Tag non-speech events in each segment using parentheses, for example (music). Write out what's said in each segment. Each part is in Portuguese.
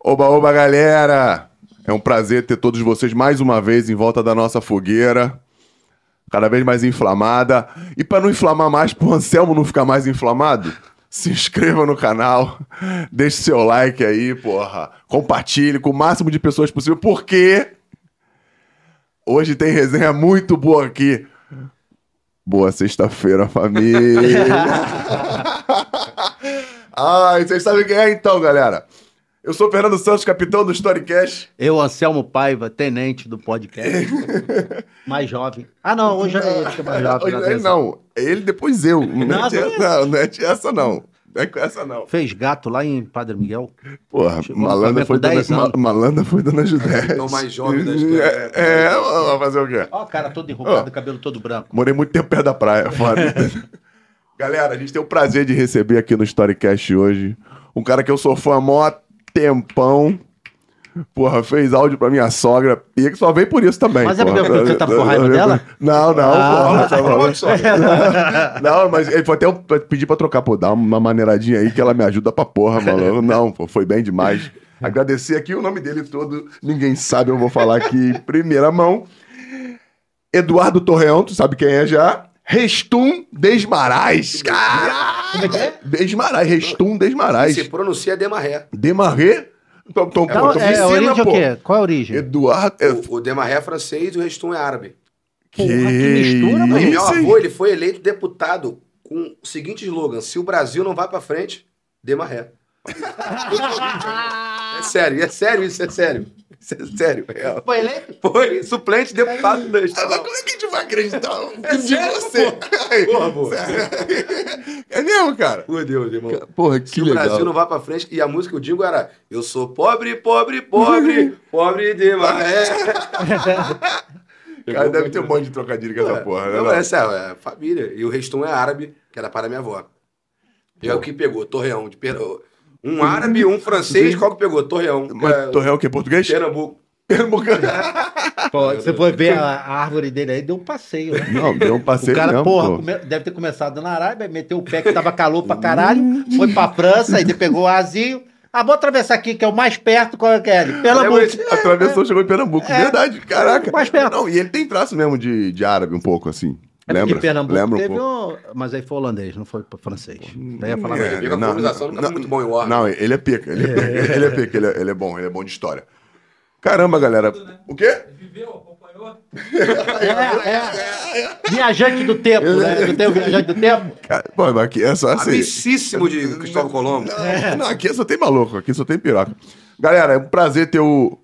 Oba, oba, galera! É um prazer ter todos vocês mais uma vez em volta da nossa fogueira. Cada vez mais inflamada. E para não inflamar mais, pro Anselmo não ficar mais inflamado, se inscreva no canal, deixe seu like aí, porra. Compartilhe com o máximo de pessoas possível, porque hoje tem resenha muito boa aqui. Boa sexta-feira, família! (laughs) Ai, vocês sabem quem é então, galera? Eu sou o Fernando Santos, capitão do Storycast. Eu, Anselmo Paiva, tenente do podcast. (laughs) mais jovem. Ah, não, hoje é ele que é mais jovem. Hoje na ele não, ele depois eu. (laughs) Não, Não, é, tia- não, não é essa não. Não é com essa não. Fez gato lá em Padre Miguel. Porra, Chegou Flamengo foi, dona, 10 ma, anos. malandra foi dona Judete. Então, mais jovem da história. É, é, vai fazer o quê? Ó, o cara todo enrugado, cabelo todo branco. Morei muito tempo perto da praia, foda. (laughs) Galera, a gente tem o prazer de receber aqui no Storycast hoje um cara que eu sou fã mó tempão. Porra, fez áudio pra minha sogra. E que só veio por isso também. Mas é porra. porque você tá com raiva (laughs) dela? Não, não, Ah. porra. tá maluco? (laughs) Não, mas ele foi até eu pedir pra trocar, pô, dá uma maneiradinha aí que ela me ajuda pra porra, mano. Não, pô, foi bem demais. Agradecer aqui o nome dele todo, ninguém sabe, eu vou falar aqui em primeira mão. Eduardo Torreão, tu sabe quem é já? Restum Desmarais. Caralho! Como é que é? Desmarais, Restum Desmarais. Se pronuncia Demarré. Demarré? Pô, Então, tu me é, a ensina, origem é o pô. quê? Qual é a origem? Eduardo... É, O, o Demarré é francês e o Restum é árabe. Porra, que mistura, e meu avô ele foi eleito deputado com o seguinte slogan: se o Brasil não vai pra frente, Demarré. É sério, é sério isso, é sério. Isso é sério. real. Foi eleito? Foi suplente deputado da Ah, mas estadual. como é que a gente vai acreditar É de sério, você? Porra, pô. É mesmo, cara? Meu Deus, irmão. Porra, que Se o Brasil não vai pra frente, e a música que eu digo era: Eu sou pobre, pobre, pobre, (laughs) pobre Demaré. (laughs) Cara, deve ter um monte de trocadilho com essa porra, né? Não, não? essa é, é família. E o Restum é árabe, que era para minha avó. E é o que pegou, Torreão. De Per... Um árabe, um francês, qual que pegou? Torreão. Mas É, Torreão o quê? Português? Pernambuco. Pernambucano. (laughs) Pô, você foi ver a, a árvore dele aí, deu um passeio, né? Não, deu um O passeio cara, mesmo, porra, pô. come- deve ter começado na Arábia, meteu o pé que tava calor pra caralho, foi pra França, aí ele pegou o Asio. Ah, vou atravessar aqui, que é o mais perto, qual é que é? Pernambuco. Atravessou, chegou em Pernambuco. É. Verdade, caraca. Mais perto. Não, e ele tem traço mesmo de, de árabe um pouco, assim. É (laughs) porque Lembra? Pernambuco Lembra um teve pouco. um... Mas aí foi holandês, não foi francês. Daí ia falar É, que a colonização não tá muito bom em Warner. Não, ele é pica, ele é pica, ele é pica, ele é, ele é bom, ele é bom de história. Caramba, galera. O quê? Viveu, acompanhou. É, é. Viajante do tempo, né? Não tem o viajante do tempo? Cara, Pô, mas aqui é só assim. Amicíssimo de Cristóvão Colombo. Não, não, aqui só tem maluco, aqui só tem piroca. Galera, é um prazer ter o,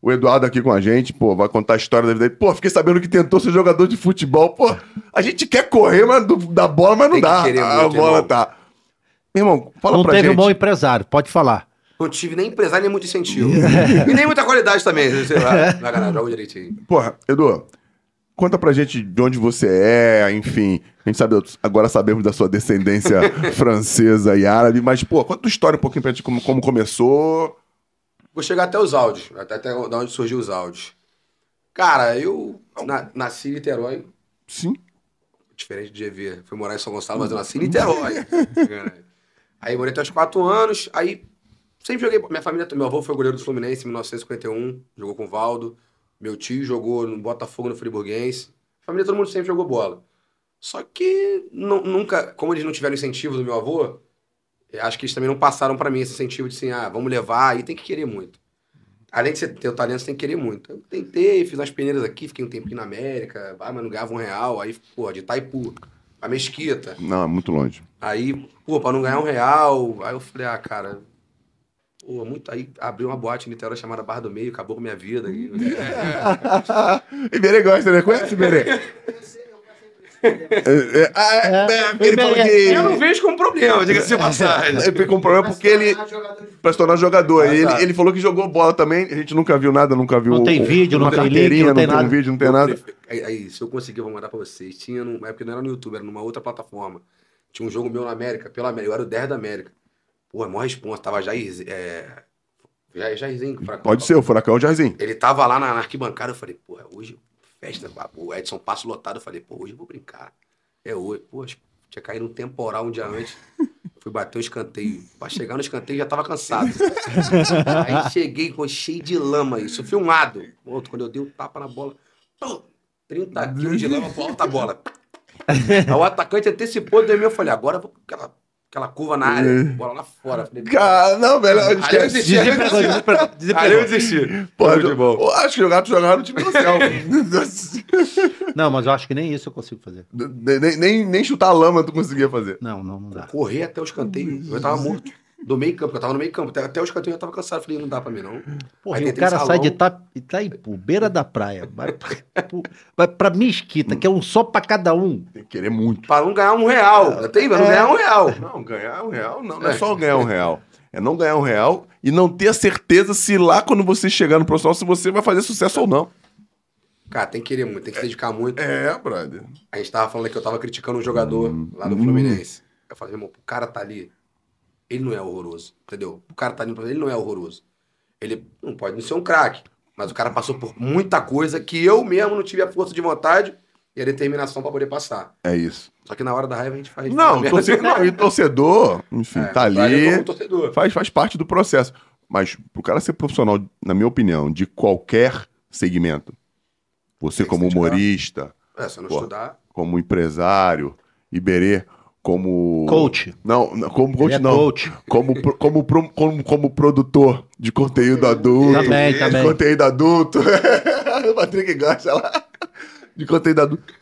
o Eduardo aqui com a gente. Pô, vai contar a história da vida dele. Pô, fiquei sabendo que tentou ser jogador de futebol. Pô, a gente quer correr mas do- da bola, mas não Tem que dá. querer a muito, bola irmão. tá. Meu irmão, fala Não pra teve gente. um bom empresário, pode falar. Não tive nem empresário, nem muito incentivo. (laughs) e nem muita qualidade também. Sei lá. Vai ganhar, joga direitinho. Porra, Edu, conta pra gente de onde você é, enfim. A gente sabe, agora sabemos da sua descendência (laughs) francesa e árabe, mas, pô, conta tua história um pouquinho pra gente, como, como começou. Vou chegar até os áudios, até, até da onde surgiu os áudios. Cara, eu na- nasci em Niterói, Sim. diferente de EV. Fui morar em São Gonçalo, mas eu nasci em Niterói. (laughs) aí morei até os 4 anos, aí sempre joguei. Minha família, meu avô foi goleiro do Fluminense em 1951, jogou com o Valdo. Meu tio jogou no Botafogo, no Friburguense. Família, todo mundo sempre jogou bola. Só que nu- nunca, como eles não tiveram incentivo do meu avô, acho que eles também não passaram pra mim esse incentivo de assim, ah, vamos levar, e tem que querer muito. Além de você ter o talento, você tem que querer muito. Eu tentei, fiz umas peneiras aqui, fiquei um tempinho na América, ah, mas não ganhava um real, aí, pô, de Itaipu, a Mesquita. Não, é muito longe. Aí, pô, pra não ganhar um real, aí eu falei, ah, cara, pô, muito. Aí abri uma boate em Niterói chamada Barra do Meio, acabou com minha vida. (laughs) E- Iberê gosta, né? Conhece Iberê? (laughs) É, é, é, é, ele falou que. Eu não vejo como problema, diga-se de passagem. Ele ficou com problema porque ele. Pra se tornar jogador. Ah, ele, tá. ele falou que jogou bola também. A gente nunca viu nada, nunca viu. Não tem vídeo, não tem link, não tem nada. vídeo, não tem nada. Aí, aí, se eu conseguir, eu vou mandar pra vocês. Tinha, num, é porque não era no YouTube, era numa outra plataforma. Tinha um jogo meu na América, pela América. Eu era o 10 da América. Pô, é maior responsa. Tava Jair. É... Jair Jairzinho. Furacão. Pode ser, o Furacão é o Jairzinho. Ele tava lá na, na arquibancada, eu falei, porra, hoje, festa, o Edson passo lotado, eu falei, pô, hoje eu vou brincar. É hoje, pô, tinha caído um temporal um dia antes. Fui bater o escanteio. Pra chegar no escanteio já tava cansado. (laughs) aí cheguei com cheio de lama, isso filmado. Outro, quando eu dei um tapa na bola, pum, 30 quilos de lama por alta bola. (laughs) Aí o atacante antecipou, do eu falei, agora eu vou aquela, curva na área, bola lá fora. Falei, Cara, não, velho, Aí eu esquece. desisti. (laughs) Aí eu desisti. Pô, eu, eu acho que jogar, tu jogava no time do céu. (laughs) Não, mas eu acho que nem isso eu consigo fazer. nem, nem, nem chutar a lama tu conseguia fazer. Não, não, não dá. Correr até o escanteio, eu tava morto. Do meio campo, eu tava no meio campo. Até, até o escanteio eu já tava cansado. Falei, não dá pra mim, não. Porra, Aí o cara salão. sai de Ita- Itaipu, beira da praia, vai pra, pro- vai pra Mesquita, que é um só pra cada um. Tem que querer muito. Pra não ganhar um real. Tem, pra não ganhar um real. Não, ganhar um real não, não é só ganhar um real. É não ganhar um real e não ter a certeza se lá quando você chegar no profissional, se você vai fazer sucesso ou não. Cara, tem que querer muito, tem que se dedicar muito. É, brother. A gente tava falando que eu tava criticando um jogador lá do Fluminense. Eu falei, irmão, o cara tá ali, ele não é horroroso, entendeu? O cara tá ali, ele não é horroroso. Ele não pode não ser um craque, mas o cara passou por muita coisa que eu mesmo não tive a força de vontade e a determinação pra poder passar. É isso. Só que na hora da raiva a gente faz. Não, (laughs) torcedor, não e torcedor, enfim, É, tá ali, faz, faz parte do processo. Mas pro cara ser profissional, na minha opinião, de qualquer segmento, você como humorista, É, não Pô. estudar. como empresário, Iberê, como... Coach. Não, não, como Ele coach é não. coach. Como, como, pro- como, como produtor de conteúdo adulto. Também, de também. conteúdo adulto. (laughs) o Patrick gosta lá. De conteúdo adulto.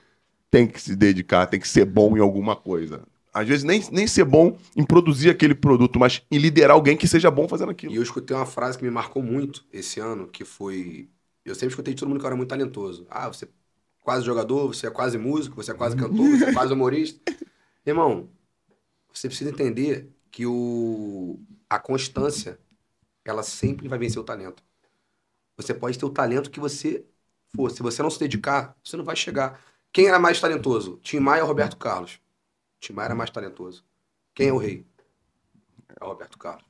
Tem que se dedicar, tem que ser bom em alguma coisa. Às vezes nem, nem ser bom em produzir aquele produto, mas em liderar alguém que seja bom fazendo E aquilo. eu escutei uma frase que me marcou muito esse ano, que foi. Eu sempre escutei de todo mundo que eu era muito talentoso. Ah, você é quase jogador, você é quase músico, você é quase cantor, você é quase humorista. Irmão, você precisa entender que o... a constância, ela sempre vai vencer o talento. Você pode ter o talento que você for. Se você não se dedicar, você não vai chegar. Quem era mais talentoso? Tim Maia ou Roberto Carlos? Tim Maia era mais talentoso. Quem é o rei? É o Roberto Carlos.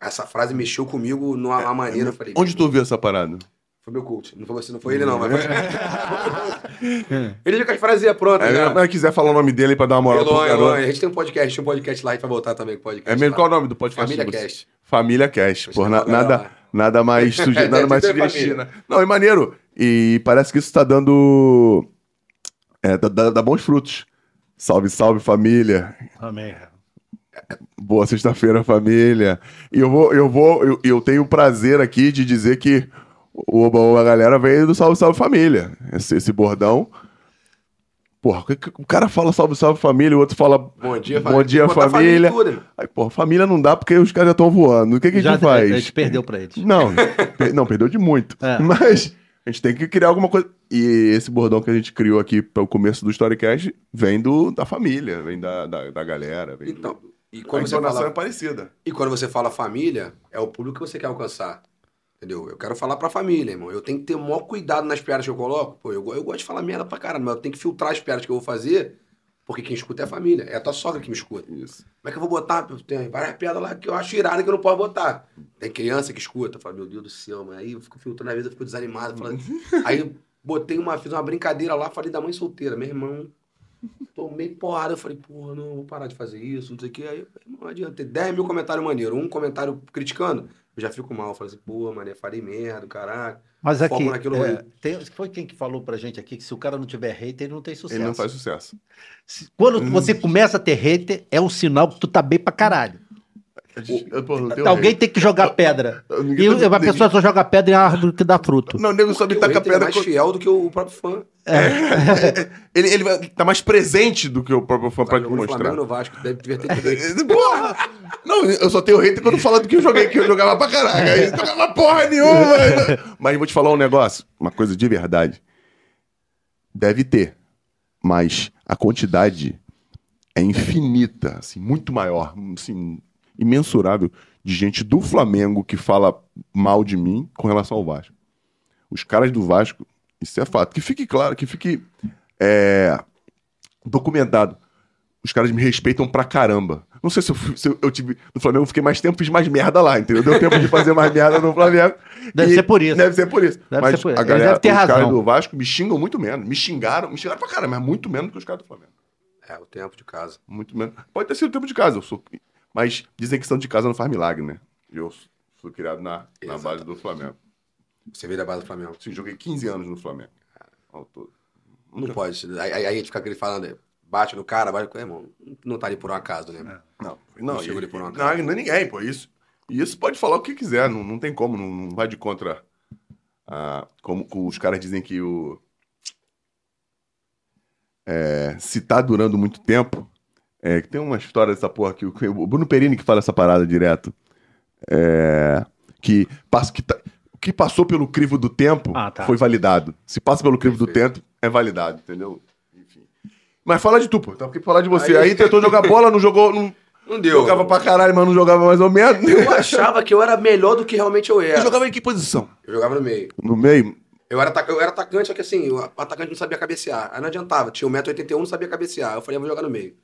Essa frase mexeu comigo numa uma maneira. Eu falei, Onde tu ouviu essa parada? Foi meu coach. Não foi você, não foi ele, não. Mas foi... (laughs) (laughs) ele já com as frases prontas. É, mas quiser falar o nome dele pra dar uma moral pro Elon, Elon, garoto. a gente tem um podcast, tem um podcast lá, a gente vai voltar também com o podcast. É mesmo? lá. Qual é o nome do podcast? Família Cast. Família Cast. Chamar na- nada, lá. nada mais, (laughs) suge... É, nada mais sugestivo, né? Não, é maneiro. E parece que isso tá dando. É, dá, dá- dá bons frutos. Salve, salve, família. Amém. Boa sexta-feira, família. E eu vou, eu vou, eu, eu tenho o prazer aqui de dizer que o Oba Oba galera veio do Salve, salve, família. Esse, esse bordão. Porra, o que- o cara fala salve, salve, família, o outro fala Bom dia, bom dia, família. irmão. Aí, porra, família não dá porque os caras já estão voando. O que, que a Já gente faz? a gente perdeu pra eles. Não, per- não, perdeu de muito. É. (laughs) Mas a gente tem que criar alguma coisa. E esse bordão que a gente criou aqui para o começo do Storycast vem do, da família, vem da, da, da galera. Vem Então, do... e A quando, você entonação fala, é parecida. e quando você fala família, é o público que você quer alcançar. Entendeu? Eu quero falar pra família, irmão. Eu tenho que ter o maior cuidado nas piadas que eu coloco. Pô, eu, eu gosto de falar merda pra caramba, mas eu tenho que filtrar as piadas que eu vou fazer, porque quem escuta é a família. É a tua sogra que me escuta. Isso. Como é que eu vou botar? Tem várias piadas lá que eu acho irada que eu não posso botar. Tem criança que escuta. Eu falo, meu Deus do céu, mas aí eu fico filtrando, às vezes eu fico desanimado. Falando... (laughs) aí eu botei uma, fiz uma brincadeira lá, falei da mãe solteira. Meu irmão, tomei porrada. Eu falei, porra, não, vou parar de fazer isso, não sei o que. Aí, não adianta. Tem 10 mil comentários maneiros. Um comentário criticando, eu já fico mal. Eu falei assim, pô, mané, falei merda, caraca. Mas aqui, Foco naquilo é, tem- foi quem que falou pra gente aqui que se o cara não tiver hater, ele não tem sucesso. Ele não faz sucesso. Se- Quando você começa a ter hater, é um sinal que tu tá bem pra caralho. Eu, Alguém rei. tem que jogar pedra. E tá- uma pessoa só joga pedra em árvore que dá fruto. Não, o nego só me taca hater é pedra. mais co- fiel do que o próprio fã. (laughs) Ele, ele vai- tá mais presente do que o próprio fã pra Flamengo mostrar. e no Vasco, deve ter (laughs) Porra! Não, eu só tenho hater quando fala do que eu joguei, que eu jogava pra caralho. Aí não jogava porra nenhuma. (laughs) Mas vou te falar um negócio, uma coisa de verdade. Deve ter, mas a quantidade é infinita, assim, muito maior, assim, imensurável de gente do Flamengo que fala mal de mim com relação ao Vasco. Os caras do Vasco, isso é fato. Que fique claro, que fique é, documentado. Os caras me respeitam pra caramba. Não sei se eu, se eu, eu tive. No Flamengo eu fiquei mais tempo, fiz mais merda lá, entendeu? Deu tempo de fazer mais merda no Flamengo. Deve ser por isso. Deve ser por isso. Deve mas ser por isso. a galera, devem ter os razão. caras do Vasco me xingam muito menos. Me xingaram, me xingaram pra caramba, mas muito menos do que os caras do Flamengo. É, o tempo de casa. Muito menos. Pode ter sido o tempo de casa, eu sou. Mas dizem que são de casa não faz milagre, né? Eu fui criado na, na base do Flamengo. Você veio da base do Flamengo. Sim, joguei 15 anos no Flamengo. Ao todo. Não pode. Aí, aí a gente fica aquele falando, bate no cara, bate com irmão. Não tá ali por um acaso, né? Não, Não não, chegou ali por uma não, não é ninguém, pô. Isso, isso pode falar o que quiser, não, não tem como, não, não vai de contra. ah, como os caras dizem que o. é, se tá durando muito tempo. É, que tem uma história dessa porra aqui, o, o Bruno Perini que fala essa parada direto. É, que, passa, que, tá- o que passou pelo crivo do tempo Ah, tá. foi validado. Se passa pelo crivo do Perfeito. tempo, é validado, entendeu? Enfim. Mas fala de tu, pô. Tá porque falar de você. Aí- Aí tentou (laughs) jogar bola, não jogou. Não, Não deu. Jogava pra caralho, mas não jogava mais ou menos. Eu achava que eu era melhor do que realmente eu era. E jogava em que posição? Eu jogava no meio. No meio? Eu era, eu era atacante, só que assim, o atacante não sabia cabecear. Aí não adiantava. Tinha 1,81m, não sabia cabecear. Eu falei, eu vou jogar no meio.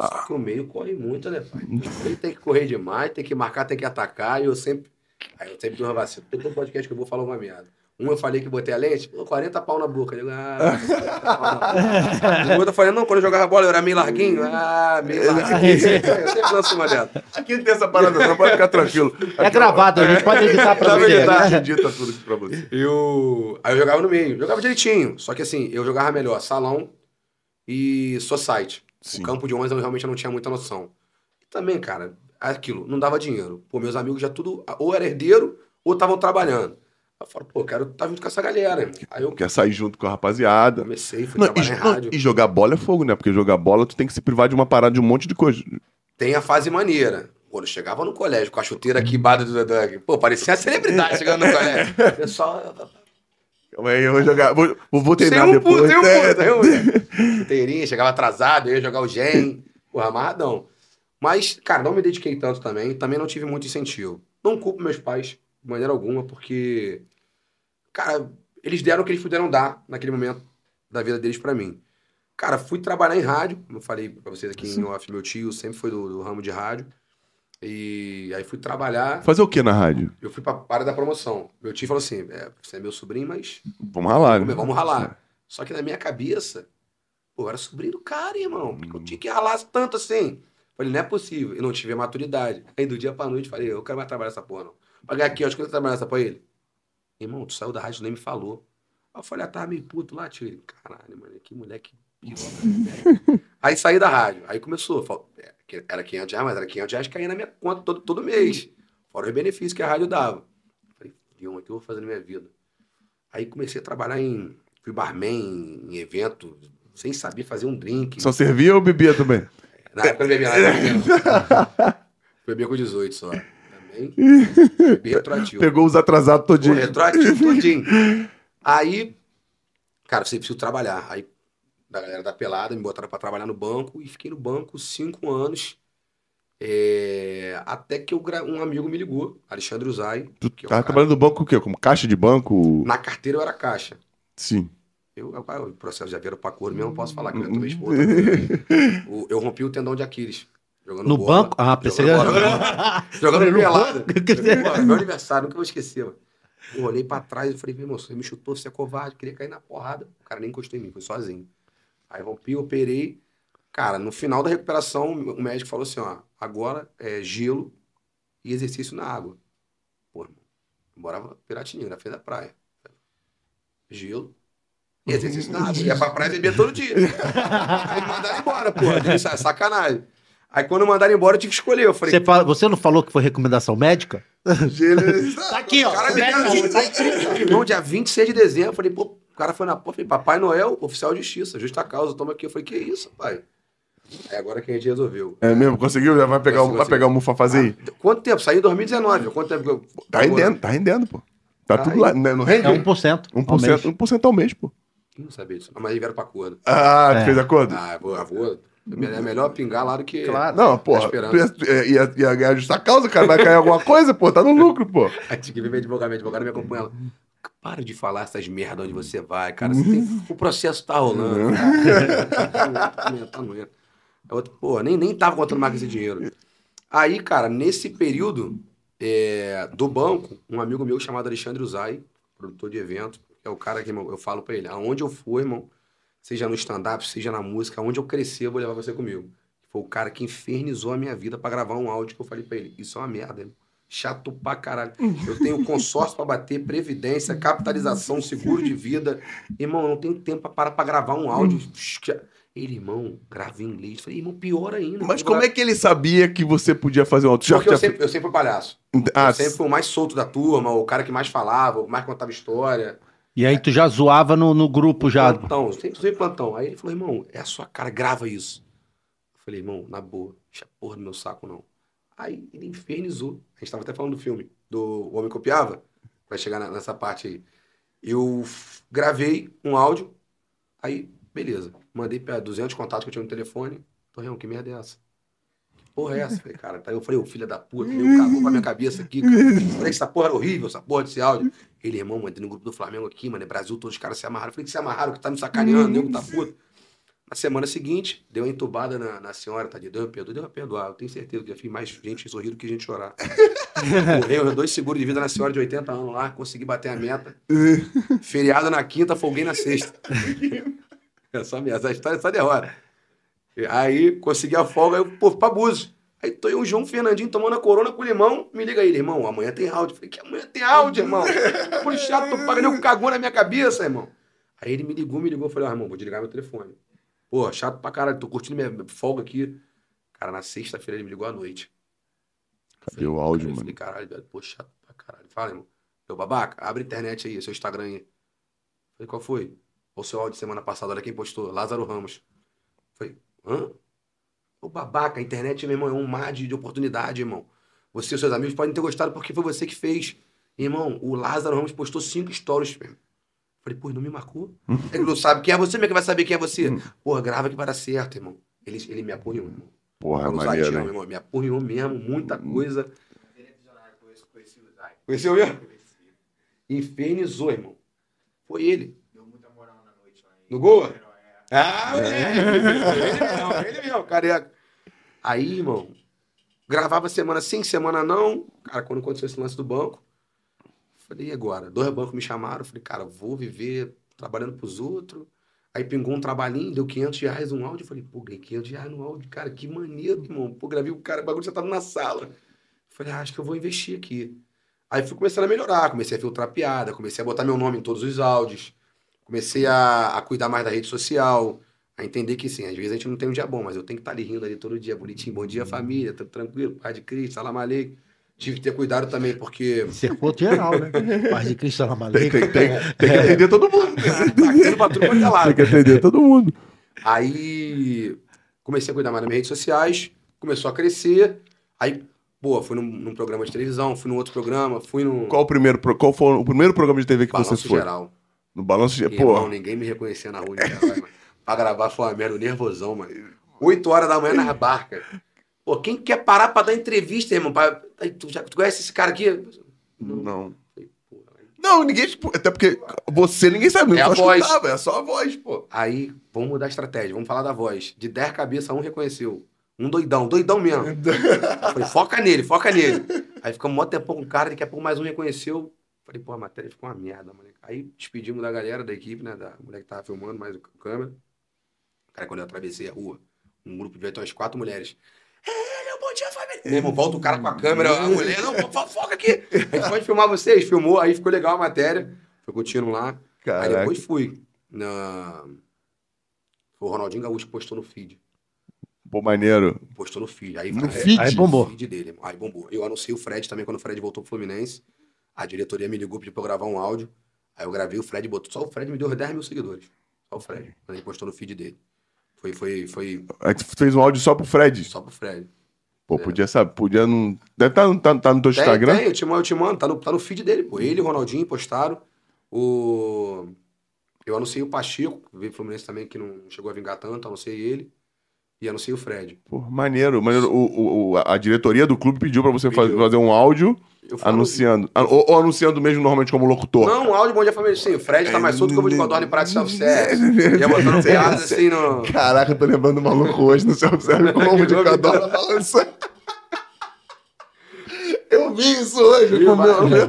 Só que o meio corre muito, né, pai? Ele tem que correr demais, tem que marcar, tem que atacar. E eu sempre. Aí eu sempre dou vacina. Todo podcast que eu vou falar uma merda. Um eu falei que botei a lente, pô, 40 pau na boca. Eu digo, ah, (laughs) 40 pau na boca. O outro eu falei, não, quando eu jogava bola eu era meio larguinho. (laughs) Ah, meio larguinho. (laughs) Eu sempre lanço uma dela. Aqui não tem essa parada, não. Pode ficar tranquilo. É gravado, a gente pode editar pra você. verdade, né? edita tudo aqui pra você. Eu... Aí eu jogava no meio, jogava direitinho. Só que assim, eu jogava melhor salão e society. Sim. O campo de 11 eu realmente não tinha muita noção. E também, cara, aquilo, não dava dinheiro. Pô, meus amigos já tudo, ou era herdeiro, ou estavam trabalhando. Eu falo, pô, quero estar junto com essa galera. Aí eu Quer sair junto com a rapaziada. comecei, fui Não, e, não, rádio. e jogar bola é fogo, né? Porque jogar bola tu tem que se privar de uma parada de um monte de coisa. Tem a fase maneira. Quando eu chegava no colégio com a chuteira aqui, bada do, do- Pô, parecia uma celebridade chegando no colégio. O pessoal. Calma aí, eu vou jogar. Vou, vou, treinar Sem um depois. puto, sem um É, puto, sem um puto. (laughs) Chuteirinha, chegava atrasado, eu ia jogar o gen, porra, amarradão. Mas, cara, não me dediquei tanto também, também não tive muito incentivo. Não culpo meus pais, de maneira alguma, porque, cara, eles deram o que eles puderam dar naquele momento da vida deles pra mim. Cara, fui trabalhar em rádio, como eu falei pra vocês aqui em off, meu tio sempre foi do, do ramo de rádio. E aí fui trabalhar, Fazer o que na rádio? eu fui pra área da promoção. Meu tio falou assim: é, você é meu sobrinho, mas Vamos ralar, né? Vamos, vamos ralar. Só que na minha cabeça, pô, eu era sobrinho do cara, irmão. Porque eu tinha que ralar tanto assim. Falei, não é possível. Eu não tive a maturidade. Aí do dia pra noite, falei, eu quero mais trabalhar essa porra, não. Pagar aqui, acho que eu trabalhar essa porra ele. Irmão, tu saiu da rádio e nem me falou. Aí eu falei, ah, tava meio puto lá, tio. Ele, caralho, mano, que moleque né? Aí saí da rádio. Aí começou. é, Era 500 reais, mas era 500 reais caía na minha conta todo, todo mês. Fora os benefícios que a rádio dava. Falei, Dion, o que eu vou fazer na minha vida? Aí comecei a trabalhar em. Fui barman em evento, sem saber fazer um drink. Só servia ou bebia também? Na época eu bebia nada. Beber com (laughs) 18 só. Também. Bebi retroativo. Pegou os atrasados Pô, todinho. retroativo tudinho. Aí, cara, você precisa trabalhar. Aí, da galera da pelada, me botaram pra trabalhar no banco e fiquei no banco cinco anos. É, até que eu um amigo me ligou, Alexandre Uzai. Tu é um tava cara- trabalhando no banco o quê? Como caixa de banco? Na carteira eu era caixa. Sim. Eu, eu, o processo já vieram pra cor mesmo, não posso falar que eu já tomei. O- Eu rompi o tendão de Aquiles. Jogando No bola. banco? Ah, pensei Jogando (laughs) (laughs) que- bola. Jogando? Pô, Meu aniversário, nunca vou esquecer, mano. Eu olhei pra trás e falei, meu irmão, você me chutou, você é covarde, queria cair na porrada. O cara nem encostou em mim, foi sozinho. Aí rompi, operei. Cara, no final da recuperação, o médico falou assim, ó, agora é gelo e exercício na água. Pô, irmão, eu morava em Piratininga, na frente da praia. Gelo e exercício na água. Ia pra praia beber todo dia. Aí me mandaram embora, pô. Isso é sacanagem. Aí quando mandaram embora, eu tive que escolher. Eu falei, Você, fala- você não falou que foi recomendação médica? Tá aqui, ó. O cara me deram Irmão, dia 26 de dezembro, eu falei, pô, o cara foi na porta, falei, Papai Noel, oficial de justiça, justa causa, toma aqui. Eu falei, que isso, pai? Aí agora que a gente resolveu. É mesmo? Conseguiu? Já vai pegar, o- Consegui, vai pegar o Mufa fazer aí? Quanto tempo? Saí em 2019. Quanto tempo que eu. Tá rendendo, tá rendendo, pô. Tá Tá tudo aí. lá. né? Não rende? É 1%. ao 1%, mês. 1% ao mês, pô. Não sabia disso. Mas aí vieram pra acordo. Ah, É. fez acordo? Ah, vou, vou. É melhor pingar lá do que. Claro. Não, pô. Tá esperando. Ia, ia ganhar justa causa, cara. Vai cair alguma coisa, pô. Tá no lucro, pô. (laughs) Aí tinha que ver meu advogado, meu advogado me acompanha ela. Para de falar essas merdas onde você vai, cara. Você tem- O processo tá rolando. (laughs) tá no tá no Aí outro, Pô, nem, nem tava contando mais com esse dinheiro. Aí, cara, nesse período é, do banco, um amigo meu chamado Alexandre Uzai, produtor de evento, é o cara que irmão, eu falo pra ele, aonde eu for, irmão, seja no stand-up, seja na música, aonde eu crescer, eu vou levar você comigo. foi o cara que infernizou a minha vida pra gravar um áudio que eu falei pra ele. Isso é uma merda, irmão. Chato pra caralho. Eu tenho consórcio pra bater, previdência, capitalização, seguro de vida. Irmão, eu não tenho tempo pra parar pra gravar um áudio. Ele, irmão, grava em inglês. Eu Falei, irmão, pior ainda. Mas como é que ele sabia que você podia fazer um áudio? Porque eu já- sempre, eu sempre fui palhaço. Ah, eu sempre fui o mais solto da turma, o cara que mais falava, o mais contava história. E aí tu já zoava no, no grupo já. Plantão, sempre usei plantão. Aí ele falou, irmão, é a sua cara, grava isso. Eu falei, irmão, na boa, deixa porra do meu saco, não. Aí ele infernizou. A gente tava até falando do filme, do O Homem Copiava, vai chegar na- nessa parte aí. Eu gravei um áudio, aí, beleza. Mandei pra 200 contatos que eu tinha no telefone. Torreão, que merda é essa? Porra é essa? Falei, cara, aí eu falei, ô filho da puta, meu cagou pra minha cabeça aqui, cara. Falei, essa porra era horrível, essa porra desse áudio. Ele, irmão, mandei no grupo do Flamengo aqui, mano, é Brasil, todos os caras se amarraram. Eu falei que se amarraram, que tá me sacaneando, nego tá puto. Na semana seguinte, deu uma entubada na, na senhora, tá de deu uma perdoa, deu uma perdoar. Eu tenho certeza que já fiz mais gente sorrir do que gente chorar. (laughs) Morreu dois seguros de vida na senhora de 80 anos lá, consegui bater a meta. Feriado na quinta, folguei na sexta. (laughs) É só minha, essa história é só derrota. Aí consegui a folga, aí eu, pô, pra Búzios. Aí tô eu o João Fernandinho tomando a corona com limão. Me liga aí, irmão. Amanhã tem áudio. Falei, que amanhã tem áudio, irmão. (laughs) Por chato, tô pagando o cagou na minha cabeça, irmão. Aí ele me ligou, me ligou. Eu falei, ó, irmão, vou desligar meu telefone. Pô, chato pra caralho, tô curtindo minha folga aqui. Cara, na sexta-feira ele me ligou à noite. Cadê o áudio, eu mano? falei, caralho, velho, pô, chato pra caralho. Fala, irmão. Meu babaca, abre a internet aí, seu Instagram aí. Falei, qual foi? O seu áudio semana passada, olha quem postou, Lázaro Ramos. Falei, hã? Ô babaca, a internet, meu irmão, é um mar de, de oportunidade, irmão. Você e seus amigos podem ter gostado porque foi você que fez. Irmão, o Lázaro Ramos postou cinco stories, meu. Falei, pô, não me marcou? (laughs) Ele não sabe quem é você, como é que vai saber quem é você? Porra, grava que vai dar certo, irmão. Ele, ele me apoiou, irmão. Porra, Paulo maneiro, meu irmão, me apoiou mesmo, muita coisa. Conheceu mesmo? Infernizou, irmão. Foi ele. No gol? Ah, é. Ele mesmo, ele mesmo, careca. Aí, irmão, gravava semana sim, semana não. Cara, quando aconteceu esse lance do banco, falei, e agora? Dois bancos me chamaram, falei, cara, vou viver trabalhando pros outros. Aí pingou um trabalhinho, deu 500 reais um áudio. Falei, pô, ganhei 500 reais no áudio. Cara, que maneiro, irmão. Pô, gravei o cara, o bagulho já tava na sala. Falei, ah, acho que eu vou investir aqui. Aí fui começando a melhorar, comecei a filtrar piada, comecei a botar meu nome em todos os áudios, comecei a, a cuidar mais da rede social, a entender que sim, às vezes a gente não tem um dia bom, mas eu tenho que estar ali rindo ali todo dia, bonitinho, bom dia família, tudo tranquilo, paz de Cristo, salam aleikum. Tive que ter cuidado também, porque Cercou geral, né? Paz de Cristo, ela Tem, tem, tem, tem que atender todo mundo. (laughs) tá tendo pra tudo quanto é Tem que atender todo mundo. Aí comecei a cuidar mais das minhas redes sociais, começou a crescer, aí, pô, fui num, num programa de televisão, fui num outro programa, fui num Qual, o primeiro, pro- qual foi o primeiro programa de TV que balanço você foi? geral. No Balanço. Irmão, Pô, ninguém me reconhecia na rua. Né. (laughs) pra gravar foi uma merda, nervosão, mano. 8 horas da manhã na barca. Pô, quem quer parar pra dar entrevista, irmão? Pra... Tu, já, tu conhece esse cara aqui? não. Não, ninguém... Até porque você ninguém sabe. É só a voz. É só a voz, pô. Aí, vamos mudar a estratégia, vamos falar da voz. De 10 cabeças, um reconheceu. Um doidão, doidão mesmo. (laughs) Falei, foca nele, foca nele. Aí ficamos um mó tempão com o cara, daqui a pouco mais um reconheceu. Falei, pô, a matéria ficou uma merda, mano. Aí despedimos da galera da equipe, né? Da mulher que tava filmando, mais o câmera. Cara, quando eu atravessei a rua, um grupo de umas quatro mulheres. Ele, bom dia, família. Meu irmão, volta o cara com a câmera, a mulher, não, fo- foca aqui. A gente pode filmar vocês, filmou, aí ficou legal a matéria. Foi contínuo lá. Aí Caraca. depois fui. Na... Foi o Ronaldinho Gaúcho que postou no feed. Pô, maneiro. Postou no feed. Aí, No aí- feed? Aí bombou. no feed dele. Aí bombou. Eu anunciei o Fred também quando o Fred voltou pro Fluminense. A diretoria me ligou pediu pra eu gravar um áudio. Aí eu gravei, o Fred botou. Só o Fred me deu 10 mil seguidores. Só o Fred. Quando ele postou no feed dele. Foi, foi, foi Aí tu fez um áudio só pro Fred. só pro Fred. Pô, podia saber, podia não... Deve estar no, tá, tá no teu Tem, Instagram? tem, eu te mando, eu te mando. Tá no, tá no feed dele, pô. Ele e o Ronaldinho postaram. O... Eu anunciei o Pacheco, que veio Fluminense também, que não chegou a vingar tanto. Anunciei ele. E anunciei o Fred. Pô, maneiro. maneiro. O, o- o- a diretoria do clube pediu pra você Pediu. fazer um áudio anunciando. Ou, ou anunciando mesmo normalmente como locutor. Não, um áudio Bom Dia Família. Sim, o Fred tá mais solto que o em Prato de Self-Service. Ia botando (laughs) piadas assim no... Caraca, eu tô lembrando do maluco hoje no seu serve com o cadora balançando. Eu vi isso hoje Viu, com o meu. mano?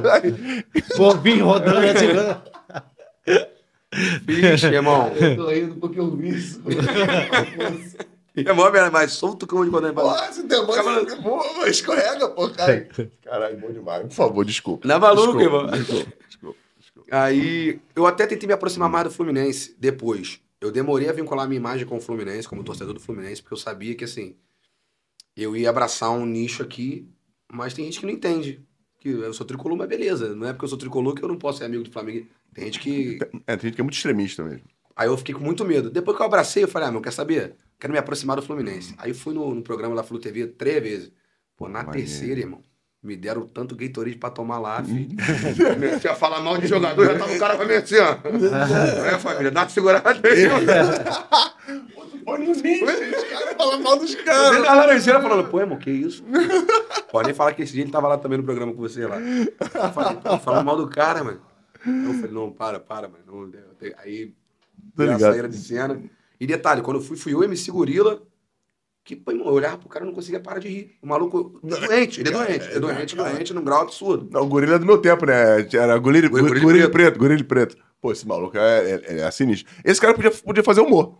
Bobinho rodando assim. Vixe, irmão. Eu tô rindo porque eu vi isso. (laughs) É mó merda, mais solto que o de quando ele Porra, esse demônio Pô, escorrega, pô, cara. Caralho, bom demais. Por favor, desculpa. Não é maluco, desculpa, irmão. Desculpa, desculpa, desculpa. Aí, eu até tentei me aproximar mais do Fluminense depois. Eu demorei a vincular minha imagem com o Fluminense, como torcedor do Fluminense, porque eu sabia que, assim, eu ia abraçar um nicho aqui, mas tem gente que não entende. Que eu sou tricolor, mas beleza. Não é porque eu sou tricolor que eu não posso ser amigo do Flamengo. Tem gente que. É, tem gente que é muito extremista mesmo. Aí eu fiquei com muito medo. Depois que eu abracei, eu falei, ah, meu, quer saber? Quero me aproximar do Fluminense. Aí fui no, no programa da Flu TV três vezes. Pô, na Maneiro. terceira, irmão, me deram tanto Gatorade pra tomar lá, filho. Comecei a falar mal de jogador, já tava o cara pra mim assim, ó. É, família, dá uma segurada aí. Pô, não vem, Os caras falam mal dos Dentro caras. da laranjeira falando, pô, irmão, que isso? Pode nem falar que esse dia ele tava lá também no programa com você lá. Eu falei, falando mal do cara, mano. Eu falei, não, para, para, mano. Aí, ligado. saída de cena. E detalhe, quando eu fui, fui eu e MC Gorila, que, pô, irmão, eu olhava pro cara e não conseguia parar de rir. O maluco, doente, ele é doente. É doente, doente, num grau absurdo. Não, o gorila é do meu tempo, né? Era gorila, Gorila gorila, gorila preto. preto, gorila preto. Pô, esse maluco é, é, é sinistro. Esse cara podia, podia fazer humor.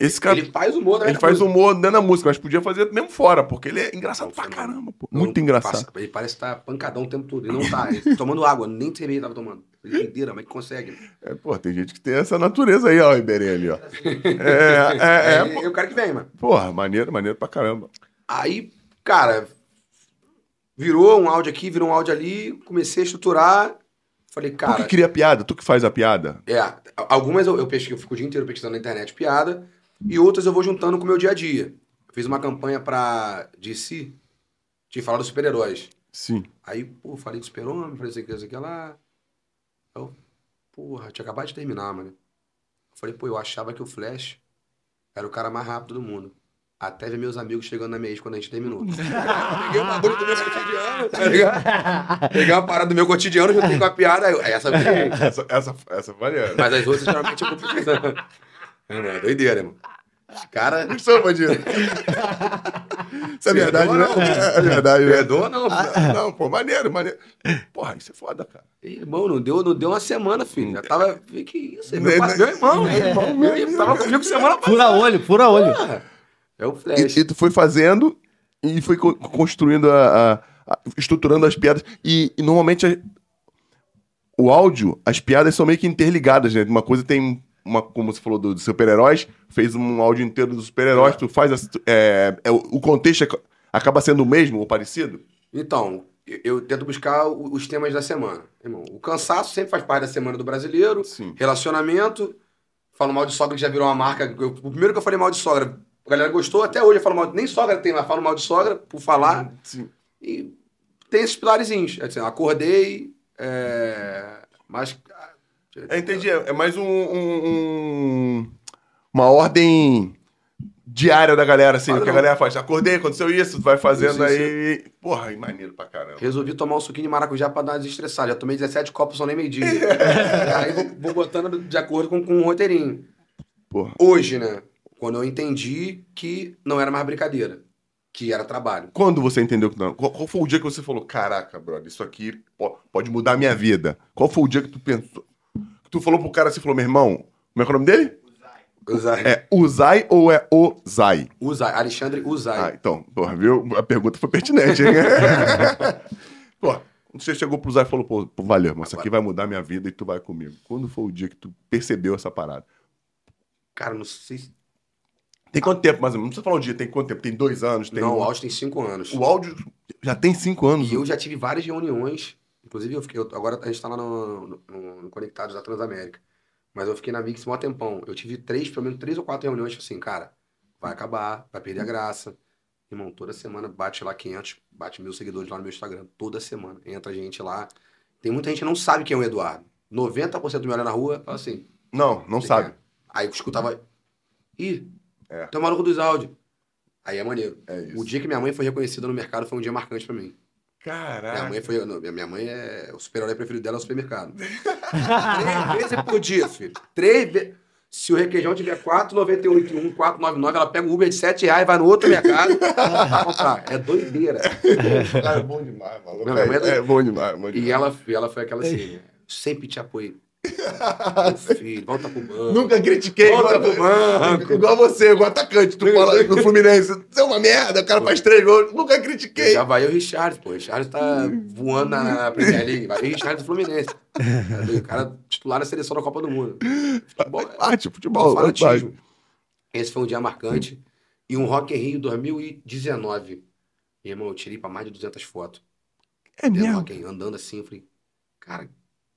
Esse cara, Ele faz humor, né? ele faz humor dentro da música, mas podia fazer mesmo fora, porque ele é engraçado Não, pra caramba, pô. Não, Muito engraçado. passa- ele parece estar pancadão o tempo todo. Ele não tá. Ele, tomando água, nem cerveja ele tava tomando. Ele inteira, mas que consegue. É, pô, tem gente que tem essa natureza aí, ó, o Iberê ali, ó. É, é, é, É, pô. eu quero que venha, mano. Porra, maneiro, maneiro pra caramba. Aí, cara, virou um áudio aqui, virou um áudio ali, comecei a estruturar. Falei, tu cara, que cria piada, tu que faz a piada. é, algumas eu, eu pesquiso, eu fico o dia inteiro pesquisando na internet piada, e outras eu vou juntando com o meu dia a dia. Eu fiz uma campanha pra DC, de falar dos super-heróis. Sim. Aí, pô, falei do super-homem, falei isso aqui, isso aqui lá. Eu, porra, tinha acabado de terminar, mano. Eu falei, pô, eu achava que o Flash era o cara mais rápido do mundo. Até ver meus amigos chegando na minha ex quando a gente terminou. (laughs) Peguei um bagulho do meu cotidiano, tá ligado? Peguei uma parada do meu cotidiano, juntei com a piada, aí aí essa. Essa, essa, essa maneira. Mas as outras geralmente eu fico pensando. É, né? doideira, irmão. Os caras. Não sou bandido. Isso é verdade, né? Não. É verdade, né? Perdoa, não. Não, pô, maneiro, maneiro. Porra, isso é foda, cara. Irmão, não deu, não deu uma semana, filho. Já tava. Que que isso? É meu, parceiro, meu irmão. Meu irmão, Meu irmão tava comigo semana passada. Fura olho, fura olho. É o Flash. E, e tu foi fazendo e foi co- construindo a, a- a- estruturando as piadas. E, e normalmente a- o áudio, as piadas são meio que interligadas, né? Uma coisa tem uma, como você falou do- dos super-heróis, fez um áudio inteiro dos super-heróis, tu faz as- é, é, o contexto ac- acaba sendo o mesmo ou parecido? Então, eu, tento buscar os temas da semana. Irmão, o cansaço sempre faz parte da semana do brasileiro. Sim. Relacionamento. Falo mal de sogra que já virou uma marca. Eu- o primeiro que eu falei mal de sogra, a galera gostou. Até hoje eu falo mal. Nem sogra tem, mas falo mal de sogra por falar. Sim. E tem esses pilarzinhos. É Assim, acordei. É, mas. É, entendi. É é mais um, um- um- uma ordem diária da galera, assim, o que a Padrão. galera faz. Acordei, aconteceu isso, vai fazendo Isso, aí. Porra, maneiro pra caramba. Resolvi tomar um suquinho de maracujá pra dar uma desestressada. Já tomei 17 copos, são nem meio-dia. (laughs) Aí vou, vou botando de acordo com, com um roteirinho. Porra. Hoje, né? Quando eu entendi que não era mais brincadeira, que era trabalho. Quando você entendeu que não? Qual, qual foi o dia que você falou, caraca, brother, isso aqui po- pode mudar a minha vida? Qual foi o dia que tu pensou? Tu falou pro cara assim, falou, meu irmão, como é que é o nome dele? Usai. É Uzai ou é Ozai? Usai. Alexandre Ah, Usai. então, porra, viu? A pergunta foi pertinente, hein? (laughs) Pô, você chegou pro Uzai e falou, pô, valeu, mas isso aqui vai mudar minha vida e tu vai comigo. Quando foi o dia que tu percebeu essa parada? Cara, não sei se... Tem quanto tempo, mais ou menos? Não precisa falar o dia, tem quanto tempo? Tem dois anos? Tem Não, um- o áudio tem cinco anos. O áudio já tem cinco anos. E eu já tive várias reuniões. Inclusive, eu fiquei, eu- agora a gente tá lá no, no- no Conectados da Transamérica. Mas eu fiquei na Mix mó tempão. Eu tive três, pelo menos três ou quatro reuniões, tipo assim, cara, vai acabar, vai perder a graça. Irmão, toda semana bate lá 500, bate mil seguidores lá no meu Instagram. Toda semana. Entra gente lá. Tem muita gente que não sabe quem é o Eduardo. 90% me olha na rua fala assim. Não, não "Quem sabe. é?" Aí eu escutava. Ih, É. tem o maluco dos áudios. Aí é maneiro. É. O dia que minha mãe foi reconhecida no mercado foi um dia marcante pra mim. Caraca. Minha mãe foi. não, minha mãe é. O super-herói preferido dela é o supermercado. (laughs) Três vezes por dia, filho. Três vezes. Se o requeijão tiver 4,98 e um 4,99, ela pega o Uber de 7 reais, vai no outro mercado pra comprar. É doideira. Cara, é bom demais, maluco. Não, é, mas- é bom demais, bom E demais. ela, e ela foi aquela assim, sempre te apoiei. Filho, (laughs) volta pro banco. Nunca critiquei. Volta igual, pro banco. (laughs) igual você, igual atacante. Tu fala no (laughs) Fluminense, você é uma merda, o cara faz três gols. Nunca critiquei. Já vai o Richard, pô. O Richard tá voando na, Premier League. Vai o Richard do Fluminense. O cara titular na seleção da Copa do Mundo. Futebol é Arte, futebol. fanatismo. Esse foi um dia marcante. E um Rock in Rio 2019. Meu irmão, eu tirei pra mais de 200 fotos. É mesmo. Rock in Rio, andando assim, eu falei, cara,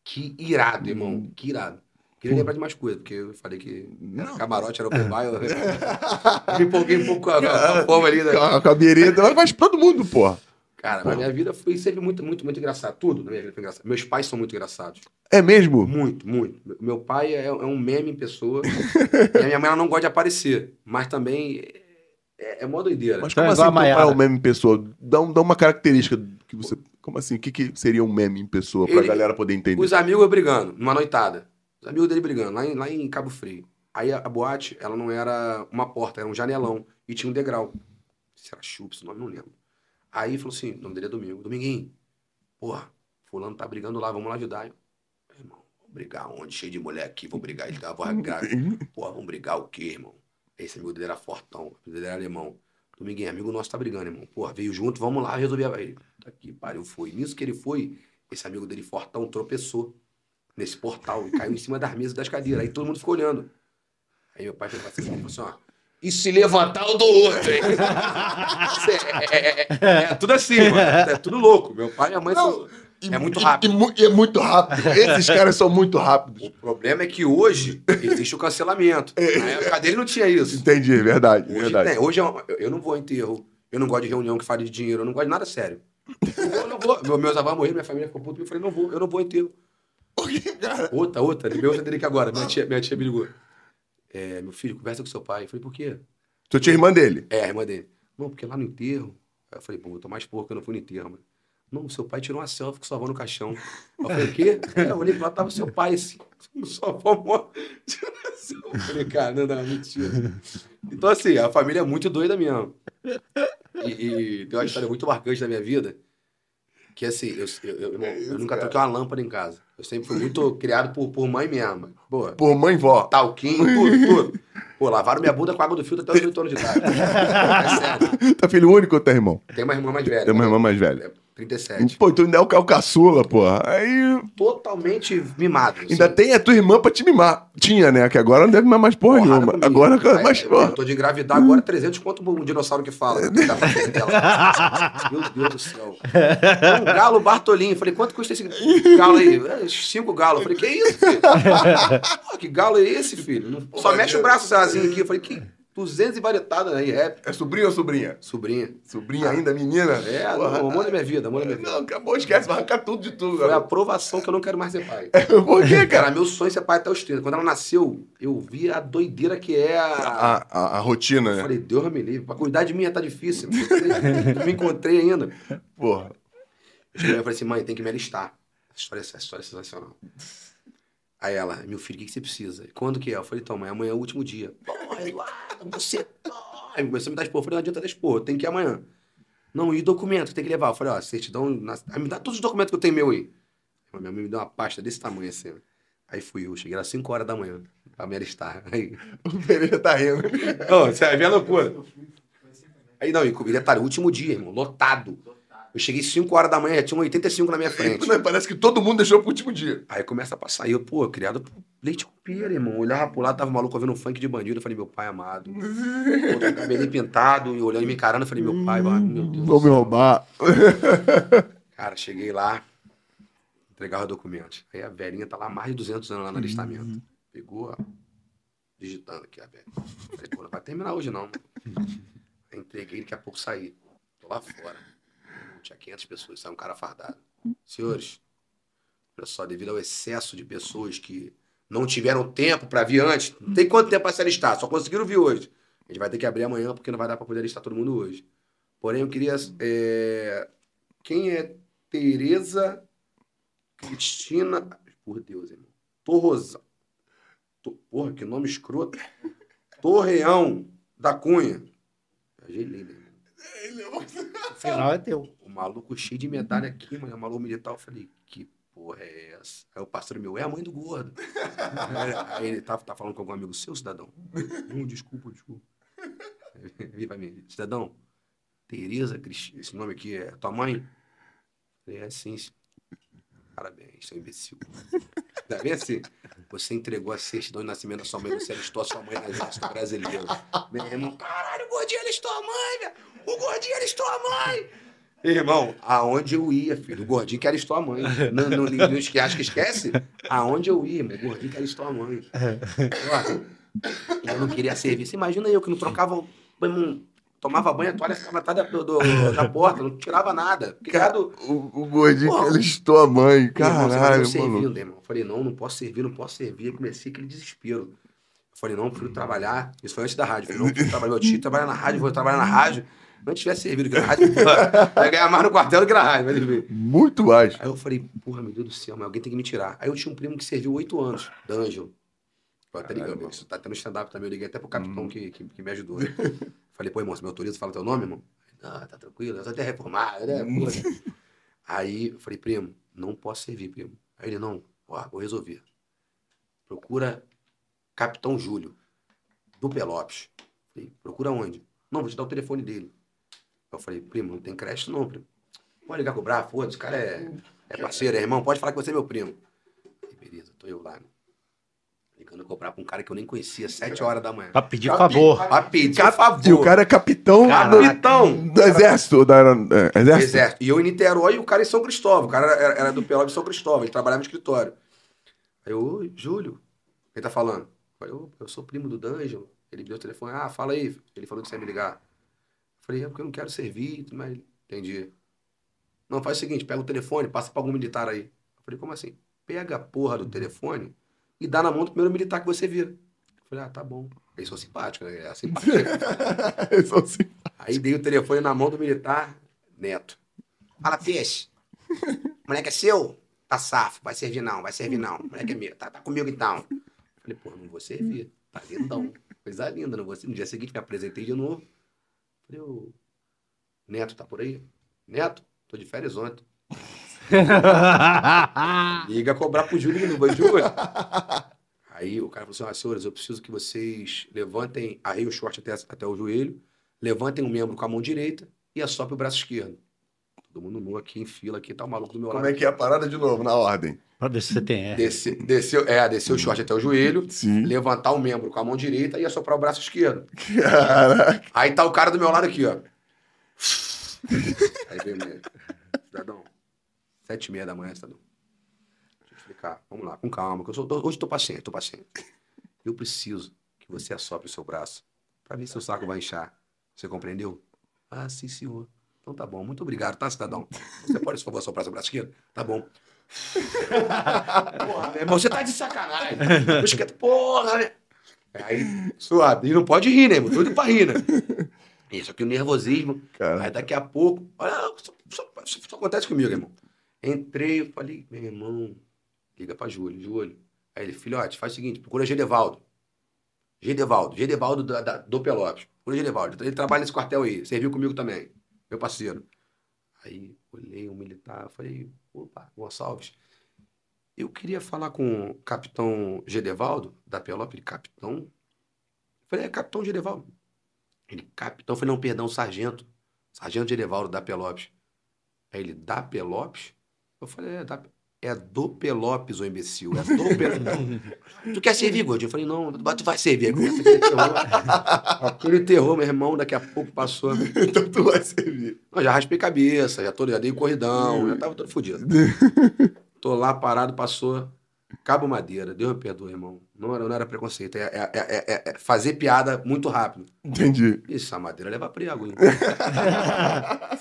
que irado, irmão. Que irado. Queria lembrar de mais coisas, porque eu falei que Não. camarote, era open bar. (laughs) Eu me empolguei um pouco com a, com a fome ali. Né? Com a- a bereta, mas todo mundo, porra. Cara, na minha vida foi sempre muito, muito, muito engraçado. Tudo na minha vida foi engraçado. Meus pais são muito engraçados. É mesmo? Muito, muito. Meu pai é, é um meme em pessoa. (laughs) e a minha mãe ela não gosta de aparecer. Mas também é, é mó doideira. Mas Então como é assim teu a pai é um meme em pessoa? Dá, um- dá uma característica que você... Como assim? O que, que seria um meme em pessoa pra Ele- galera poder entender? Os amigos brigando, numa noitada. Os amigos dele brigando, lá em, lá em Cabo Frio. Aí a, a boate, ela não era uma porta, era um janelão. E tinha um degrau. Se era chupa, esse nome, não lembro. Aí falou assim, o nome dele é Domingo. Dominguinho, porra, fulano tá brigando lá, vamos lá ajudar. Eu, "Meu irmão, vamos brigar onde? Cheio de mulher aqui, vou brigar. Ele tava grave. Porra, vamos brigar o quê, irmão? Esse amigo dele era fortão, o dele era alemão. Dominguinho, amigo nosso tá brigando, irmão. Porra, veio junto, vamos lá resolver. Aí, tá aqui, pariu, foi. Nisso que ele foi, esse amigo dele fortão tropeçou nesse portal e caiu em cima das mesas e das cadeiras. Aí todo mundo ficou olhando. Aí meu pai falou assim, falou assim ó, e se levantar o do outro, hein? (laughs) é, é- é- é- é tudo assim, mano. É tudo louco. Meu pai e minha mãe são... E- É muito rápido. E, e é muito rápido. Esses caras são muito rápidos. O problema é que hoje existe o cancelamento. Na época dele não tinha isso. Entendi, verdade, Hoje verdade. tem. Hoje é uma- eu- não vou enterro. Eu não gosto de reunião que fale de dinheiro. Eu não gosto de nada sério. Eu não vou. Meu- Meus avós morreram, minha família ficou puta. Eu falei, não vou. Eu não vou em enterro. Cara, Outra, outra. Lembrei outra dele aqui agora. Minha tia, minha tia me ligou. É, meu filho, conversa com seu pai. Eu falei, por quê? Tu tinha irmã dele. É, a irmã dele. Não, porque lá no enterro. Aí eu falei, pô, eu tô mais porco que eu não fui no enterro, mano. Não, seu pai tirou uma selfie com sua avó no caixão. Eu falei, o quê? É, eu olhei pra lá, tava seu pai assim. Sua avó morre. Eu falei, cara, não, não, mentira. Então, assim, a família é muito doida mesmo. E, e tem uma história muito marcante da minha vida. Que assim, eu, eu, eu- irmão, eu nunca troquei uma lâmpada em casa. Eu sempre fui muito criado por, por mãe mesmo. Pô, Por mãe vó. talquinho, tudo, tudo. Pô, lavaram minha bunda com água do filtro até os 8 anos de idade. (laughs) É sério. Tá filho único ou tem irmão? Tem uma irmã mais velha. Tem uma irmã mais velha. É, 37. Pô, tu ainda é o ca- o caçula, porra. Aí Totalmente mimado. ainda assim. tem a tua irmã pra te mimar. Tinha, né? Que agora não deve mimar mais porra Porrada nenhuma. Agora, Aí, mas, eu porra. tô de engravidar agora, 300 conto um dinossauro que fala. (laughs) Meu Deus do céu. Um galo Bartolinho. Falei, quanto custa esse galo aí? "É, Cinco galos. Falei, que isso, filho? (laughs) Pô, que galo é esse, filho? Só mexe o braço assim aqui. Eu falei, que 200 e varietada aí, rap. É sobrinho ou sobrinha? Sobrinha. Sobrinha ainda, menina? É, Porra. não, amor da minha vida, amor da minha vida. Não, acabou, esquece, vai arrancar tudo de tudo. Foi a Cara. aprovação que eu não quero mais ser pai. (laughs) Por quê, cara? Era meu sonho ser pai até os 30. Quando ela nasceu, eu vi a doideira que é a. A, a, a rotina, Eu né? falei, Deus me livre. Pra cuidar de mim tá difícil. Não (laughs) me encontrei ainda. Porra. Eu falei assim, mãe, tem que me alistar. Essa história, essa história é sensacional. Aí ela, meu filho, o que, você precisa? Quando que é? Eu falei, então, mãe, amanhã é o último dia. Porra, Eduardo, você. Aí começou a me dar expor. Eu falei, não adianta dar expor, tem que ir amanhã. Não, e documento tem que levar? Eu falei, ó, certidão. na- Aí me dá todos os documentos que eu tenho meu aí. Minha mãe me deu uma pasta desse tamanho assim. Aí fui eu, cheguei às 5 horas da manhã pra me alistar. (laughs) Aí, O Pereira tá rindo. Ô, você vai ver a loucura. Aí não, e detalhe, último dia, irmão, lotado. Eu cheguei 5 horas da manhã, já tinha um 85 na minha (laughs) frente. Parece que todo mundo deixou pro último dia. Aí começa a passar. E eu, pô, criado por leite com pera, irmão. Olhava pro lado, tava maluco ouvindo um funk de bandido. Eu falei, meu pai amado. O cabelinho pintado e olhando e me encarando. Eu falei, meu pai, mano, meu Deus. Do me roubar. (laughs) (laughs) Cara, cheguei lá, entregava documentos. Aí a velhinha tá lá mais de 200 anos lá no alistamento. Pegou, ó, digitando aqui a velha. Falei, pô, não vai terminar hoje não. Aí entreguei, daqui a pouco saí. Tô lá fora. Tinha 500 pessoas, saiu um cara fardado. Senhores, olha só, devido ao excesso de pessoas que não tiveram tempo para vir antes, não tem quanto tempo para se alistar, só conseguiram vir hoje. A gente vai ter que abrir amanhã porque não vai dar para poder alistar todo mundo hoje. Porém, eu queria. é, Quem é Tereza Cristina. Por Deus, irmão. Torrosa. To- Porra, que nome escroto. Torreão da Cunha. Eu gelei, né, irmão? O final é teu. Maluco cheio de medalha aqui, mano. O maluco militar. Eu falei, que porra é essa? Aí o parceiro meu, é a mãe do gordo. (laughs) Aí ele tá, tá falando com algum amigo seu, cidadão. Não, desculpa, desculpa. Ele vai mim, cidadão, Tereza Cristina, esse nome aqui é tua mãe? Falei, é sim. Parabéns, seu imbecil. (laughs) Tá bem assim? Você entregou a certidão de nascimento da sua mãe, você alistou a sua mãe no exército brasileiro. Meu irmão, caralho, o gordinho alistou a mãe, velho. O gordinho alistou a mãe. Irmão, (laughs) aonde eu ia, filho? O gordinho que alistou a mãe. Não, não, não, não que esquece? Aonde eu ia, meu? O gordinho que alistou a mãe. Ó, eu não queria serviço. Imagina eu que não trocava. Tomava banho, a toalha ficava atrás da, do- do- da porta, não tirava nada. Criado. O, o gordinho que alistou a mãe. Irmão, você Caralho, servindo, irmão. Eu falei, não, não posso servir, não posso servir. Eu comecei aquele desespero. Eu falei, não, prefiro trabalhar. Isso foi antes da rádio. Eu falei, não, prefiro trabalhar. Meu tio trabalhar na rádio, vou trabalhar na rádio. Antes tivesse servido, que na rádio vai ganhar mais no quartel do que na rádio. Mas. Muito mais. Aí eu falei, porra, meu Deus do céu, mas alguém tem que me tirar. Aí eu tinha um primo que serviu oito anos, D'Angelo. Eu até liguei, Caralho, isso tá tendo stand-up também, eu liguei até pro capitão que, que, que me ajudou. né? (laughs) Falei, pô, irmão, você me autoriza, fala teu nome, irmão? Ah, tá tranquilo, eu tô até reformado, né? Porra. Aí eu falei, primo, não posso servir, primo. Aí ele, não, ó, vou resolver. Procura Capitão Júlio, do Pelopes. Falei, procura onde? Não, vou te dar o telefone dele. Eu falei, primo, não tem crédito não, primo. Pode ligar com o Bravo, foda-se, o cara é, é parceiro, é irmão, pode falar que você é meu primo. Falei, beleza, tô eu lá, né? Ligando cobrar pra um cara que eu nem conhecia, sete horas da manhã. Pra pedir favor. Pra pedir favor. E o cara é capitão Capitão. do, do exército. Da, é, exército? Exército. E eu em Niterói e o cara em São Cristóvão. O cara era, era do Peló de São Cristóvão, ele trabalhava no escritório. Aí eu, oi, Júlio, quem tá falando? Eu falei, "Ô, eu sou primo do Dungeon. Ele me deu o telefone, ah, fala aí. Ele falou que você ia me ligar. Eu falei, é porque eu não quero servir, mas entendi. Não, faz o seguinte, pega o telefone, passa pra algum militar aí. Eu falei, como assim? Pega a porra do telefone e dá na mão do primeiro militar que você vira. Eu falei, ah, tá bom. Eles são simpáticos, né? É a simpatia. (laughs) Eles são assim. Aí dei o telefone na mão do militar, Neto. Fala, peixe. (laughs) Moleque é seu? Tá safo, vai servir não, vai servir não. Moleque é meu, tá, tá comigo então. Falei, pô, não vou servir. Tá lindão. Coisa linda, não vou servir. No dia seguinte me apresentei de novo. Falei, ô, Neto tá por aí? Neto, tô de férias ontem. (laughs) Liga cobrar pro novo. Oi, Júlio. Aí o cara falou assim: ah, senhores, eu preciso que vocês levantem, arreiem o short até, até o joelho, levantem o membro com a mão direita e assope o braço esquerdo. Todo mundo nu aqui em fila, aqui tá o maluco do meu Como lado. é que é a parada de novo, na ordem? pra ver se você tem R. Desce, desceu, é, desceu o short até o joelho, Sim. levantar o membro com a mão direita e assoprar o braço esquerdo. Caraca. Aí tá o cara do meu lado aqui, ó. Aí veio o médico. Cidadão, sete e meia da manhã, cidadão. Deixa eu explicar. Vamos lá, com calma. Que eu sou, tô- hoje eu tô paciente, tô paciente. Eu preciso que você assopre o seu braço pra ver se o saco vai inchar. Você compreendeu? Ah, sim, senhor. Então tá bom. Muito obrigado, tá, cidadão? Você pode, por favor, assoprar seu braço esquerdo? Tá bom. (laughs) Porra, meu irmão, você tá de sacanagem. Esquento, porra, né? Aí, suave. E não pode rir, né, irmão? Tudo pra rir, né? Isso aqui, o nervosismo. Cara. Aí daqui a pouco, olha, só, só- só- só acontece comigo, irmão. Entrei, eu falei, meu irmão, liga pra Júlio, Júlio. Aí ele, filhote, faz o seguinte, procura Gedevaldo. Gedevaldo, Gedevaldo da, da- do Pelopes. Procura Gedevaldo. Ele trabalha nesse quartel aí, serviu comigo também, meu parceiro. Aí olhei um militar, falei, opa, Gonçalves, eu queria falar com o capitão Gedevaldo, da Pelopes, ele, capitão? Falei, é capitão Gedevaldo. Ele, capitão, falei, não, perdão, sargento. Sargento Gedevaldo da Pelopes. Aí ele, da Pelopes? Eu falei, é, da, é do Pelopes, ô imbecil. É do Pelopes. (laughs) tu quer servir, gordinho? Eu falei, não, tu vai servir. Aquele terror. Meu irmão, daqui a pouco passou. (laughs) Então tu vai servir. Não, já raspei cabeça, já, tô, já dei corridão, já tava todo fodido. (laughs) Tô lá parado, passou. Cabo Madeira, Deus me perdoe, irmão. Não era, não era preconceito, é, é- é- é- é fazer piada muito rápido. Entendi. Isso, essa madeira leva prego, hein?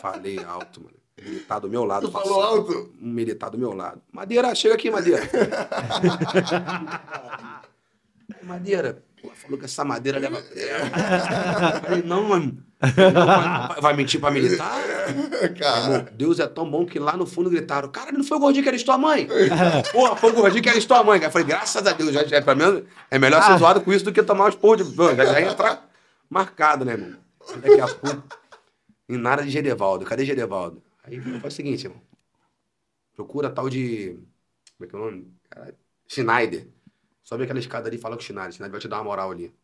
Falei alto, mano. Militar do meu lado. Tu falou alto? Um militar do meu lado. Madeira, chega aqui, Madeira. (laughs) madeira. Pô, falou que essa madeira leva. (laughs) Falei, não, mano. Vai, vai mentir pra militar? Cara. Deus é tão bom que lá no fundo gritaram: Cara, não foi o gordinho que era tua mãe? (laughs) Porra, foi o gordinho que era tua mãe. Eu falei: Graças a Deus, já, já, pelo menos é melhor ser zoado com isso do que tomar os porros de. Já, já ia entrar marcado, né, irmão? Daqui a pouco. Em nada de Gedevaldo. Cadê Gedevaldo? Aí faz o seguinte, irmão. Procura tal de Como é que é o nome? Schneider. Sobe aquela escada ali e fala com o Schneider. Schneider vai te dar uma moral ali.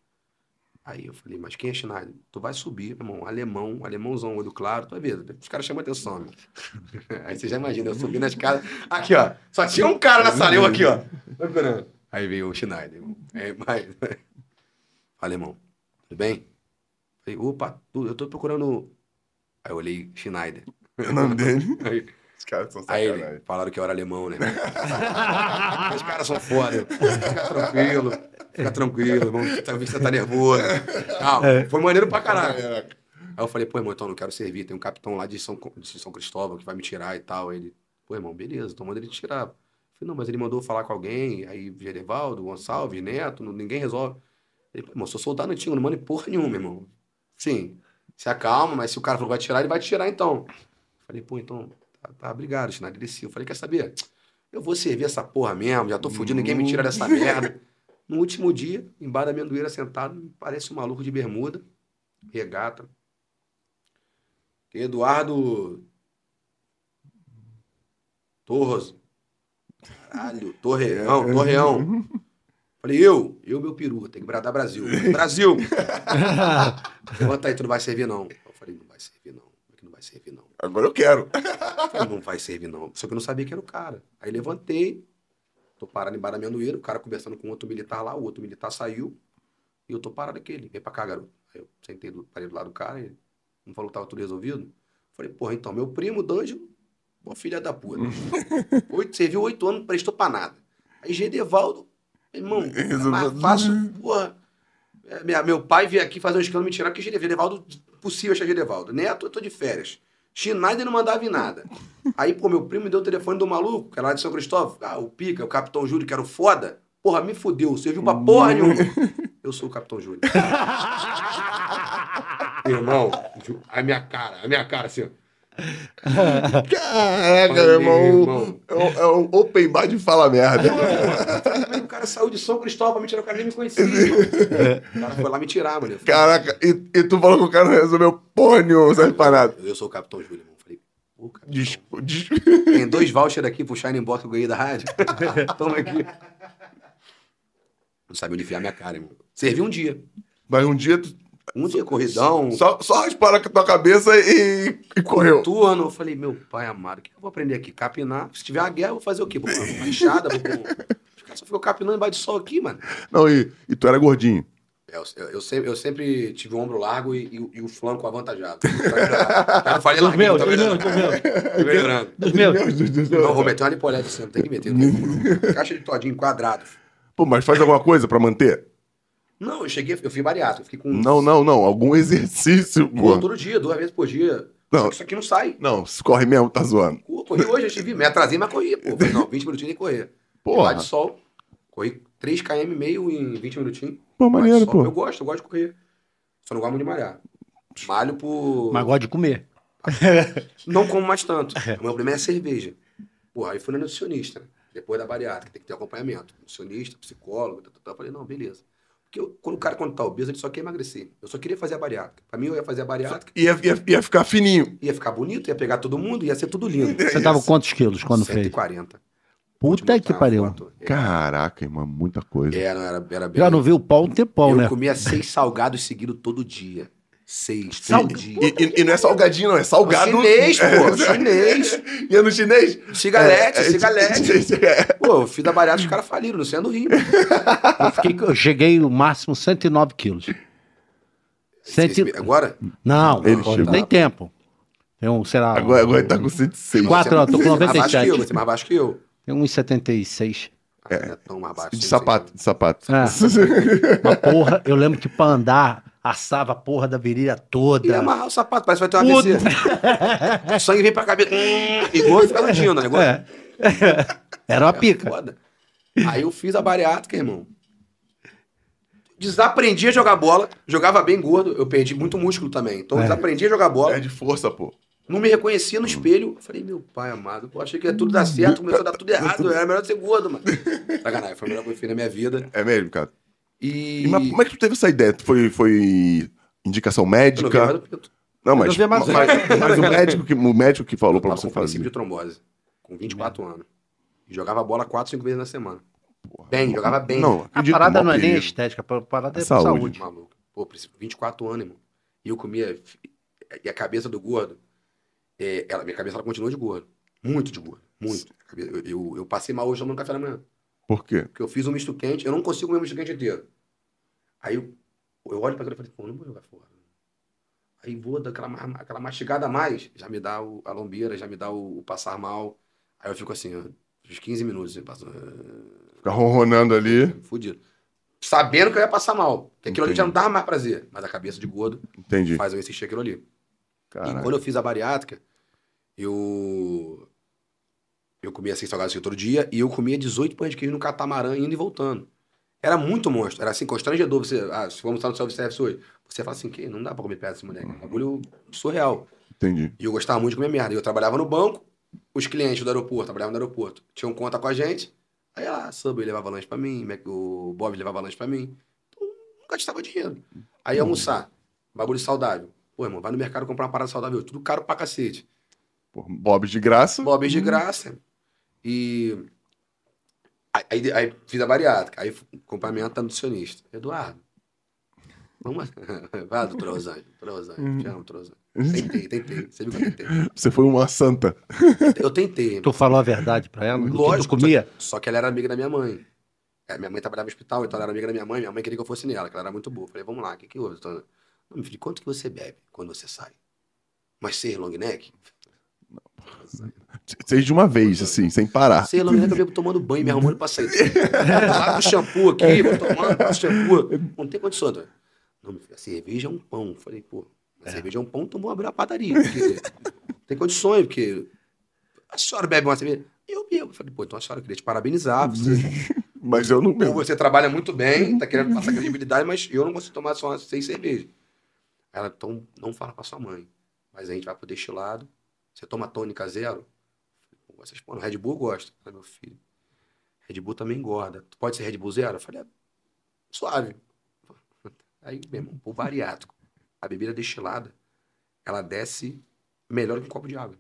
Aí eu falei, mas quem é Schneider? Tu vai subir, irmão, alemão, alemãozão, olho claro, tu vai ver. Os caras chamam atenção, meu. (laughs) Aí você já imagina, eu subi na escada. Aqui, ó. Só tinha um cara na sala, eu aqui, ó. Aí veio o Schneider. É, mas... (laughs) Alemão, tudo bem? Falei, opa, eu tô procurando. Aí eu olhei Schneider. (laughs) O nome dele. Aí, Os caras são aí sacanagem. ele, falaram que eu era alemão, né? (laughs) Os caras são foda. Fica tranquilo. Fica tranquilo, irmão. Tá vendo que você tá nervoso. Não, foi maneiro pra caralho. Aí eu falei, pô, irmão, então eu não quero servir. Tem um capitão lá de São, de São Cristóvão que vai me tirar e tal. Aí ele, pô, irmão, beleza, então manda ele te tirar. Eu falei, não, mas ele mandou falar com alguém. Aí, Gerevaldo, Gonçalves, Neto, não- ninguém resolve. Ele, pô, irmão, sou soldado antigo, não manda em porra nenhuma, irmão. Sim, se acalma, mas se o cara falou que vai tirar, ele vai tirar então. Falei, pô, então, tá, tá obrigado, desci. Eu falei, quer saber? Eu vou servir essa porra mesmo, já tô fudido, ninguém me tira dessa merda. No último dia, embaixo da amendoeira, sentado, parece um maluco de bermuda, regata. Eduardo Torres. Caralho, Torreão, Torreão. Falei, eu, eu, meu peru, tem que bradar Brasil. Brasil! (laughs) Levanta aí, tu não vai servir, não. Eu falei, não vai servir, não. Como é que não vai servir, não? Agora eu quero. Falei, (laughs) não vai servir, não. Só que eu não sabia que era o cara. Aí levantei, tô parado embaixo da amendoeira, o cara conversando com outro militar lá, o outro militar saiu, e eu tô parado aqui. Ele, vem pra cá, garoto. Aí eu sentei, do, parei do lado do cara, ele não falou que tava tudo resolvido. Falei, porra, então, meu primo, D'Angelo, pô, filha da puta. (laughs) Oito, serviu oito anos, não prestou pra nada. Aí Gedevaldo, irmão, (laughs) é fácil, porra. É, meu pai veio aqui fazer um escândalo me tirar, porque Gedevaldo, possível achar Gedevaldo. Neto, eu tô de férias. Schneider não mandava em nada. Aí, pô, meu primo me deu o telefone do maluco, que era lá de São Cristóvão. Ah, o Pica, o Capitão Júlio, que era o foda. Porra, me fudeu, serviu pra porra nenhuma. Eu sou o Capitão Júlio. (laughs) Irmão, a minha cara, a minha cara assim, ó. (laughs) Caraca, meu irmão. irmão. É um, é um open bar de fala merda. Aí o cara saiu de São Cristóvão pra me tirar, o cara nem me conhecia. (laughs) O cara foi lá me tirar, mano. Caraca, e, e tu falou que o cara não resolveu porra nenhuma, serve pra nada. Eu sou o Capitão Júlio, irmão. Falei, pô, Capitão. Desculpa. Des... Tem dois vouchers aqui pro Shining Box que eu ganhei da rádio. (laughs) Toma aqui. Não sabe onde enfiar minha cara, irmão. Servi um dia. Mas um dia tu Um dia, corridão, só, só rasparam com a tua cabeça e, e correu. turno. Eu falei, meu pai amado, o que eu vou aprender aqui? Capinar. Se tiver uma guerra, eu vou fazer o quê? Vou uma enxada, vou. Os caras só ficam capinando embaixo de sol aqui, mano. Não, e, e tu era gordinho. Eu, eu- eu sempre, eu sempre tive o ombro largo e, e o- e o flanco avantajado. Já não falei Dos meus, tô dos meus, melhorando. dos meus. Dos meus. Meu Deus do céu. Não, vou meter uma lipolete sempre, tem que meter. (laughs) Caixa de todinho quadrado. Pô, mas faz alguma coisa pra manter? Não, eu cheguei, eu fui bariátrico, eu fiquei com... Não, não, não. Algum (laughs) exercício, pô. todo dia, duas vezes por dia. Não. Isso aqui não sai. Não, se corre mesmo, tá zoando. Corri hoje, eu tive, me atrasei, mas corri, pô. Falei, não, 20 minutinhos tem que correr. Porra. Lá de sol, corri 3 km e meio em 20 minutinhos. Pô, de maneiro, pô. Eu gosto, eu gosto de correr. Só não gosto muito de malhar. Malho por... Mas gosta de comer. (laughs) Não como mais tanto. O meu problema é a cerveja. Porra, aí fui na nutricionista, né? Depois da bariátrica, tem que ter acompanhamento. Nutricionista, psicólogo, tá, tá, tá. Eu falei, não, beleza. Porque eu- quando o cara, quando tá obeso, ele só quer emagrecer. Eu só queria fazer a bariátrica. Pra mim, eu ia fazer a bariátrica, Ia, ia, ia ficar fininho. ia ficar bonito, ia pegar todo mundo, ia ser tudo lindo. Você tava com quantos quilos quando fez? 140. Puta que pariu. Foto. É, Caraca, irmão, muita coisa. É, não, era, era bem... Já não viu o pau um tempão, eu né? comia seis salgados seguidos todo dia. Seis, Sal- todo dia. E, e- e não é salgadinho, não, é salgado. Chinês, pô, (laughs) É, chinês. Ia no chinês? Cigalete, É, é, cigalete. (laughs) é, Pô, eu fiz a bariátrica, os caras faliram, no centro do Rio. Eu, fiquei, eu cheguei no máximo 109 quilos. Cento... e- Agora? Não, Ele pô, chegou. tem tempo. Tem um, sei lá. Agora, agora ele tá com 106. Quatro, ó, tô com Você é mais baixo que eu, 97. você é mais baixo que eu. Tem 1,76. Ah, não é tão mais baixo. De sapato, de sapato. É. (laughs) Uma porra, eu lembro que pra andar, assava a porra da virilha sim. E toda. amarrar o sapato, parece que vai ter uma Puta. AVC. (laughs) o sangue vem pra cabeça. Hum, igual fica latindo, né? Igual... É. (laughs) Era uma pica. Foda. Aí eu fiz a bariátrica, irmão. Desaprendi a jogar bola. Jogava bem gordo. Eu perdi muito músculo também. Então eu É. desaprendi a jogar bola. É de força, pô. Não me reconhecia no espelho. Eu falei, meu pai amado, pô, achei que ia tudo dar certo, começou a dar tudo errado. Era melhor ser gordo, mano. Sacanagem, foi a melhor coisa que eu fiz na minha vida. É mesmo, cara. E. E, mas como é que tu teve essa ideia? Tu Foi, foi indicação médica? Não, mas, não vi mais- mas, mas o, médico que, o médico que falou pra Tava você com princípio fazer. de trombose. Com 24 anos. E jogava bola quatro, cinco vezes na semana. Bem, jogava bem. Não, A parada não é nem estética, a parada é Saúde. saúde. Maluco. Pô, preciso- 24 anos, irmão. E eu comia. E a cabeça do gordo. é, ela, minha cabeça ela continua de gordo. Muito de gordo. Muito. Eu, eu, eu passei mal hoje tomando café da manhã. Por quê? Porque eu fiz um misto quente, eu não consigo comer um misto quente inteiro. Aí eu, eu olho pra aquilo e falei, pô, não vou jogar fora. Aí vou dar aquela, aquela mastigada a mais, já me dá o- a lombeira, já me dá o, o passar mal. Aí eu fico assim, ó, uns 15 minutos, assim, passo, Ficar ronronando ali. fudido. Sabendo que eu ia passar mal. Que aquilo ali já não Entendi. dava mais prazer. Mas a cabeça de gordo Entendi. faz eu insistir aquilo ali. E Caraca. quando eu fiz a bariátrica, eu. Eu comia seis salgados assim todo dia e eu comia 18 pães de queijo no catamarã indo e voltando. Era muito monstro. Era assim, constrangedor. Você, ah, se vamos estar no self-service hoje, você fala assim, que não dá pra comer perto desse moleque. Um bagulho surreal. Entendi. E eu gostava muito de comer merda. Eu trabalhava no banco, os clientes do aeroporto, trabalhavam no aeroporto, tinham conta com a gente. Aí lá, Subway levava lanche pra mim, o Bob levava lanche pra mim. Então, nunca gastava dinheiro. Aí ia almoçar, bagulho saudável. Pô, irmão, vai no mercado comprar uma parada saudável, tudo caro pra cacete. Pô, Bob de graça. Bob de graça. E. Aí, aí, fiz a bariátrica, aí acompanhamento da nutricionista. Eduardo. Vamos. (laughs) Vai, doutora Rosângela. Doutora Rosângela. Te amo, doutora. Tentei, tentei. Você viu que eu tentei. Você foi uma santa. Eu tentei. Tu falou a verdade pra ela? que Lógico. Tu comia? Só que ela era amiga da minha mãe. É, minha mãe trabalhava no hospital, então ela era amiga da minha mãe. Minha mãe queria que eu fosse nela, que ela era muito boa. Falei, vamos lá, o que, que houve? Então, não, meu filho, quanto que você bebe quando você sai? Mas ser long neck? Seis de uma vez, assim, sem parar. Long neck eu bebo tomando banho, me arrumando pra sair. (laughs) Lá do shampoo aqui, vou tomando, passo shampoo. Não tem condição, né? Não, meu filho, a cerveja é um pão. Falei, pô, a cerveja é um pão, então vou abrir uma padaria. Porque (laughs) não tem condições, porque a senhora bebe uma cerveja. Eu bebo. Falei, pô, então a senhora queria te parabenizar. (laughs) Você Mas eu não Ou bebo. você trabalha muito bem, tá querendo passar credibilidade, mas eu não consigo tomar só seis cervejas. Ela, então, não fala pra sua mãe. Mas a gente vai pro destilado. Você toma tônica zero? Pô, Vocês, pô, no Red Bull eu gosto. Falei, meu filho, Red Bull também engorda. Tu pode ser Red Bull zero? Eu falei, é, suave. (laughs) Aí, meu irmão, pro bariátrico, a bebida destilada, ela desce melhor que um copo de água.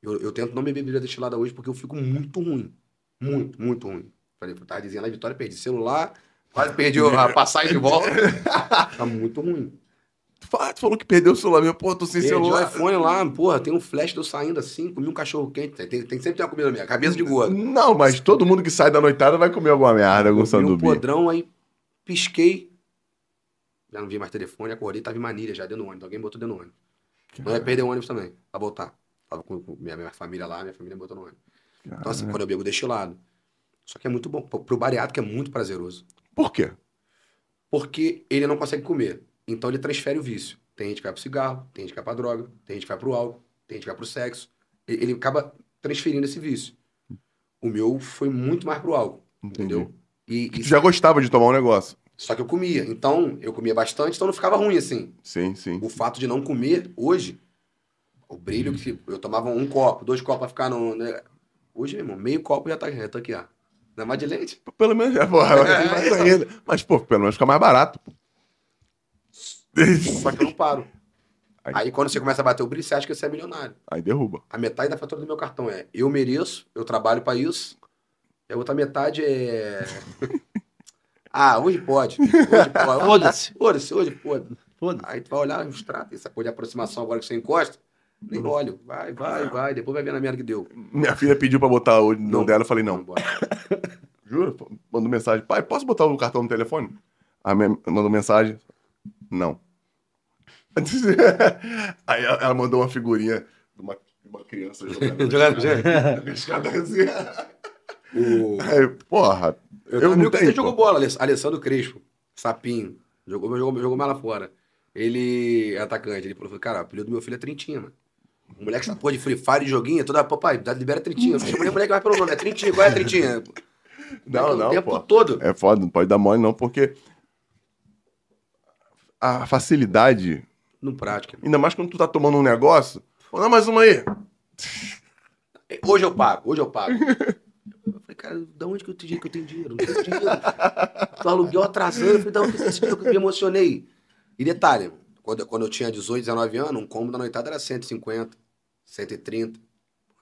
Eu, eu tento não beber bebida destilada hoje porque eu fico muito ruim. Muito, muito ruim. Falei, eu tava dizendo a Vitória, perdi celular, quase perdi a (laughs) passagem de volta. (laughs) tá muito ruim. Tu fala- tu falou que perdeu o celular meu, pô, tô sem Perdi o celular. iPhone lá, porra, tem um flash eu saindo assim, comi um cachorro quente. Tem, tem, sempre ter uma comida minha, cabeça de gordo. Não, mas todo mundo que sai da noitada vai comer alguma merda, algum Comi um podrão, aí pisquei. Já não vi mais telefone, acordei, tava em Manilha já dentro do ônibus. Alguém botou dentro do ônibus. Não ia perder o ônibus também, pra voltar. Tava com, com minha, minha família lá, minha família botou no ônibus. Então, assim, quando eu bebo destilado. Só que é muito bom. Pro pro bariátrico é muito prazeroso. Por quê? Porque ele não consegue comer. Então ele transfere o vício. Tem gente que vai pro cigarro, tem gente que vai pra droga, tem gente que vai pro álcool, tem gente que vai pro sexo. Ele, acaba transferindo esse vício. O meu foi muito mais pro álcool. Entendi. Entendeu? E, Tu e- já gostava de tomar um negócio. Só que eu comia. Então, eu comia bastante, então não ficava ruim assim. Sim, sim. O fato de não comer, hoje, o brilho que eu tomava um copo, dois copos pra ficar no. né? Hoje, meu irmão, meio copo já tá, já tá aqui, ó. Não é mais de leite? Pelo menos, (laughs) é, porra, É, é, ainda. Mas, pô, pelo menos fica mais barato. pô. Só que eu não paro. Aí. Aí quando você começa a bater o brilho, você acha que você é milionário. Aí derruba. A metade da fatura do meu cartão é eu mereço, eu trabalho pra isso. E a outra metade é. (laughs) ah, hoje pode. Hoje pode. (laughs) Foda-se. Foda-se, hoje pode. Foda-se. Aí tu vai olhar os tratos, essa coisa de aproximação agora que você encosta, nem olho. Vai, vai, vai. Depois vai ver na merda que deu. Minha filha pediu pra botar o nome Não. dela, eu falei, não. (laughs) Juro? Mandou mensagem. Pai, posso botar o cartão no telefone? A minha mandou mensagem. Não. (laughs) Aí ela mandou uma figurinha de uma, de uma criança jogando. (laughs) Jogando, gente. (laughs) Escada assim. O... Aí, porra, eu, não amigo que tenho. você jogou bola, Aless- Alessandro Crespo, sapinho. Jogou, jogou, jogou mais lá fora. Ele é atacante. Ele falou: cara, o apelido do meu filho é Trintinha, mano. O moleque essa porra de Free Fire, joguinho, toda. Papai, dá- libera Trintinha. Eu chamei o moleque vai pelo nome, é Trintinha. Qual é a Trintinha? Não, o não, tempo pô. todo. É foda, não pode dar mole não, porque a facilidade, No prática. ainda mais quando tu tá tomando um negócio, Pô, dá mais uma aí. Hoje eu pago, hoje eu pago. Eu falei, cara, da onde que eu tenho dinheiro? Que eu tenho dinheiro? Não tenho dinheiro. Tu aluguel atrasando. Eu falei, da onde que eu tenho dinheiro? Eu me emocionei. E detalhe, quando, quando eu tinha 18, 19 anos, um combo da noitada era 150, 130.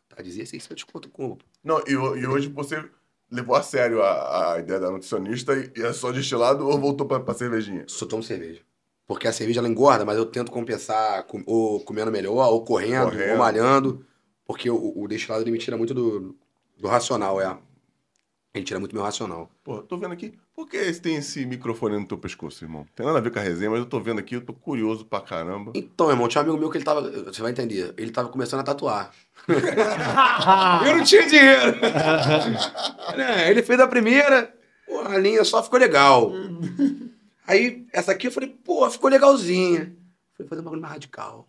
Tá, dizia 600 conto combo. Não, e, e hoje você levou a sério a, a ideia da nutricionista e, e é só destilado ou voltou pra, pra cervejinha? Só tomo cerveja. Porque a cerveja ela engorda, mas eu tento compensar com- ou comendo melhor, ou correndo, Correndo. ou malhando. Porque o, o destilado ele me tira muito do, do racional, é. Ele tira muito meu racional. Pô, tô vendo aqui. Por que tem esse microfone no teu pescoço, irmão? Tem nada a ver com a resenha, mas eu tô vendo aqui, eu tô curioso pra caramba. Então, irmão, tinha um amigo meu que ele tava. Você vai entender. Ele tava começando a tatuar. (laughs) eu não tinha dinheiro. Né, (laughs) ele fez a primeira, a linha só ficou legal. (laughs) Aí, essa aqui eu falei, pô, ficou legalzinha. Falei, fazer um bagulho mais radical.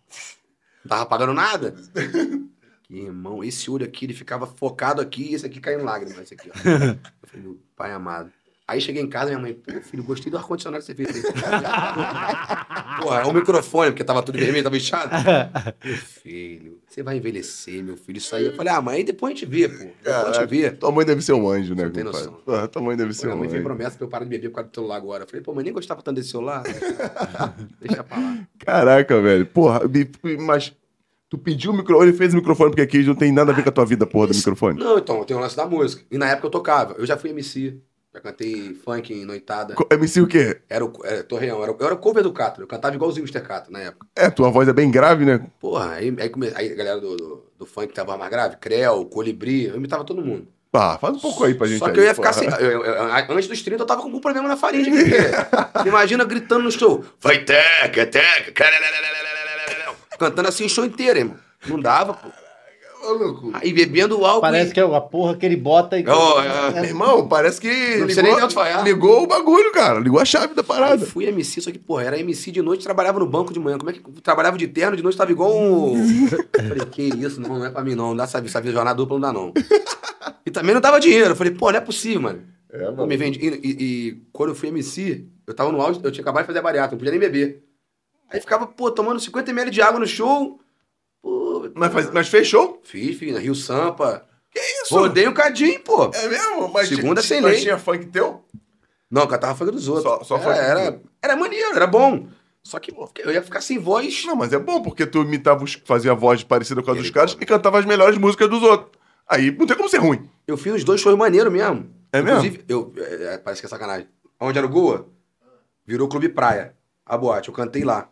Não tava pagando nada. (laughs) Irmão, esse olho aqui, ele ficava focado aqui e esse aqui caindo lágrimas. Esse aqui, ó. (laughs) Eu falei, pai amado. Aí cheguei em casa, minha mãe, pô, filho, gostei do ar-condicionado que você fez. (laughs) Porra, é o microfone, porque tava tudo vermelho, tava inchado. (laughs) Meu filho, você vai envelhecer, meu filho, isso aí. Eu falei, ah, aí depois a gente vê, pô. Depois a gente vê. Tua mãe deve ser um anjo, né, tem noção. Pô, tua mãe deve Pô, ser Minha um mãe fez anjo. promessa pra eu parar de beber por causa do celular agora. Eu falei, pô, mas nem gostava tanto desse celular. Deixa pra lá. Caraca, velho. Porra, mas tu pediu o microfone, ele fez o microfone porque aqui não tem nada a ver com a tua vida, porra, do microfone. Não, então, tem o lance da música. E na época eu tocava. Eu já fui MC. Já cantei funk em noitada. Co- MC o quê? Era o era, Torreão, era, eu era o cover do Catra. Eu cantava igualzinho o Mr. Catra na época. É, tua voz é bem grave, né? Porra, aí, aí, come- aí a galera do, do, do funk tava mais grave, Creu, Colibri, eu imitava todo mundo. Ah, faz um pouco aí pra gente. Só que aí, eu ia ficar porra. sem. eu- eu- antes dos 30, eu tava com algum problema na faringe porque (laughs) Imagina gritando no show. Vai teca, teca, Cantando assim o show inteiro, irmão. Não dava, pô. Ô, louco. Aí bebendo álcool. Parece e... que é a porra que ele bota e. Ó, é, Meu Irmão, parece que Não ligou, ligou o bagulho, cara. Ligou a chave da Aí parada. fui MC, só que, porra, era MC de noite, trabalhava no banco de manhã. Como é que trabalhava de terno, de noite tava igual um. (laughs) Eu Falei, que isso, não, não é pra mim, não. Não dá essa, essa vida jornada dupla, não dá, não. E também não dava dinheiro. Eu falei, pô, não é possível, mano. É, Pô, me vendi. E, e- e quando eu fui MC, eu tava no auge, eu tinha acabado de fazer a bariátrica, não podia nem beber. Aí ficava, pô, tomando 50ml de água no show. Pô, Mas, faz- mas fechou? fiz, fiz, na Rio Sampa. Que isso? Rodei um cadinho, pô. É mesmo? Mas Segunda sem mas lei. tinha funk teu? Não, eu cantava funk dos outros. Só- só era, funk era, era maneiro, era bom. Só que pô, eu ia ficar sem voz. Não, mas é bom, porque tu imitava, os, fazia voz parecida com a dos Ele caras e cantava as melhores músicas dos outros. Aí não tem como ser ruim. Eu fiz uns dois shows maneiros mesmo. É mesmo? Inclusive, eu, é, é, parece que é sacanagem. Onde era o Goa? Virou Clube Praia. A boate. Eu cantei lá.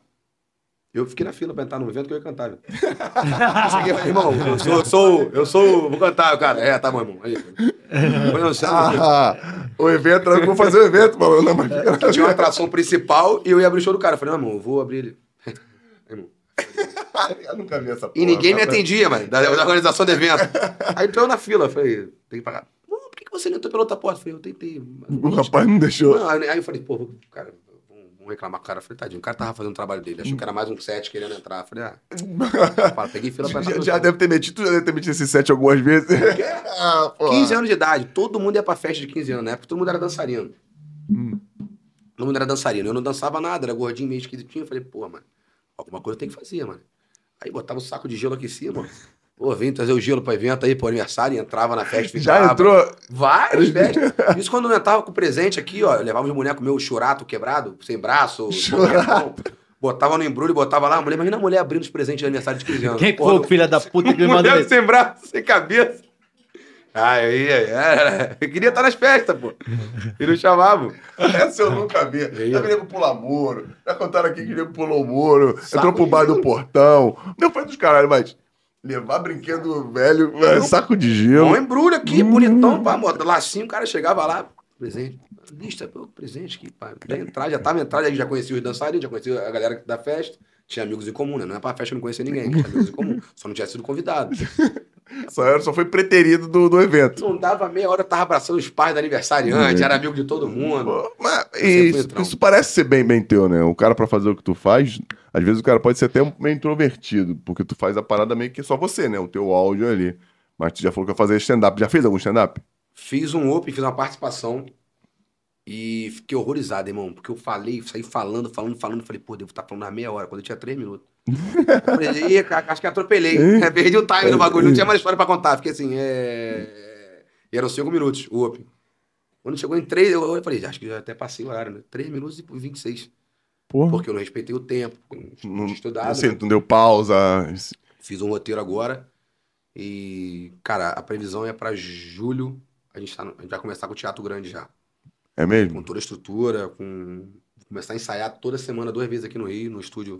Eu fiquei na fila pra entrar no evento que eu ia cantar. Eu (laughs) cheguei falei, irmão, eu sou, eu sou, eu sou, vou cantar. Cara, é, tá bom, irmão. Aí, você não- Ah, o evento, eu vou fazer o evento, mano. Não, mas fica tinha uma atração principal e eu ia abrir o show do cara. Eu falei, não, irmão, eu vou abrir ele. (laughs) Irmão. Eu nunca vi essa porra. E ninguém me atendia, mano, da, da organização do evento. Aí entrou na fila, eu falei, tem que pagar. Não, por que você não entrou pela outra porta? Eu falei, eu tentei. mas O rapaz não deixou. Não, aí eu falei, pô, vou- cara, reclamar com o cara. Eu falei, tadinho, o cara tava fazendo o trabalho dele, achou que era mais um set querendo entrar. Eu falei, ah, (laughs) fala, peguei fila pra entrar. Já, já deve ter metido, já deve ter metido esse set algumas vezes. ah, porra. 15 anos de idade, todo mundo ia pra festa de 15 anos, na época todo mundo era dançarino. Hum. Todo mundo era dançarino. Eu não dançava nada, era gordinho, meio esquisitinho. Eu falei, pô, mano, alguma coisa tem que fazer, mano. Aí botava um saco de gelo aqui em cima. Pô, vim trazer o gelo pro evento aí, pro aniversário, entrava na festa, (laughs) Já ficava. entrou. Várias (laughs) festas. Isso quando eu entrava com presente aqui, ó. Eu levava os bonecos meu, churato quebrado, sem braço, (laughs) boquetão, botava no embrulho e botava lá. A mulher, imagina a mulher abrindo os presentes de aniversário de 15 anos. Quem Porra, foi o filho da puta que me mandou mulher isso? sem braço, sem cabeça. Aí, aí, aí, eu queria estar nas festas, pô. E não chamavam. Essa eu nunca vi. Já nego pular muro. Já contaram aqui que nego pulou o muro. Saco entrou pro bar do portão. Não foi dos caralho, mas levar brinquedo velho, é, saco de Um gelo. embrulho aqui, bonitão, pá, bota lacinho, o cara chegava lá, presente. Lista, pô, presente aqui, pá. Já entrar, já tava entrando, já conhecia os dançarinos, já conhecia a galera da festa. Tinha amigos em comum, né? Não é pra festa não conhecer ninguém, tinha amigos em comum. Só não tinha sido convidado. (laughs) Só, era- só foi preterido do, do evento. Não dava meia hora, eu tava abraçando os pais do aniversariante, era amigo de todo mundo. Mas isso, isso parece ser bem, bem teu, né? O cara pra fazer o que tu faz, às vezes o cara pode ser até meio introvertido, porque tu faz a parada meio que só você, né? O teu áudio ali. Mas tu já falou que vai fazer stand-up. Já fez algum stand-up? Fiz um open, fiz uma participação e fiquei horrorizado, irmão, porque eu falei, saí falando, falando, falando, falei, pô, devo estar falando na meia hora, quando eu tinha três minutos. Eu falei, acho que atropelei, É, perdi o time do bagulho, não tinha mais história pra contar, fiquei assim, é... E eram cinco minutos, o open. Quando chegou em três, eu, falei, acho que já até passei o horário, né? Três minutos e 26, Porra. porque eu não respeitei o tempo, não estudado, assim, né? não deu pausa. Fiz um roteiro agora E, cara, a previsão é pra julho. A gente, tá no- a gente vai começar com o Teatro Grande já. É mesmo? Com toda a estrutura, com. Começar a ensaiar toda semana, duas vezes aqui no Rio, no estúdio.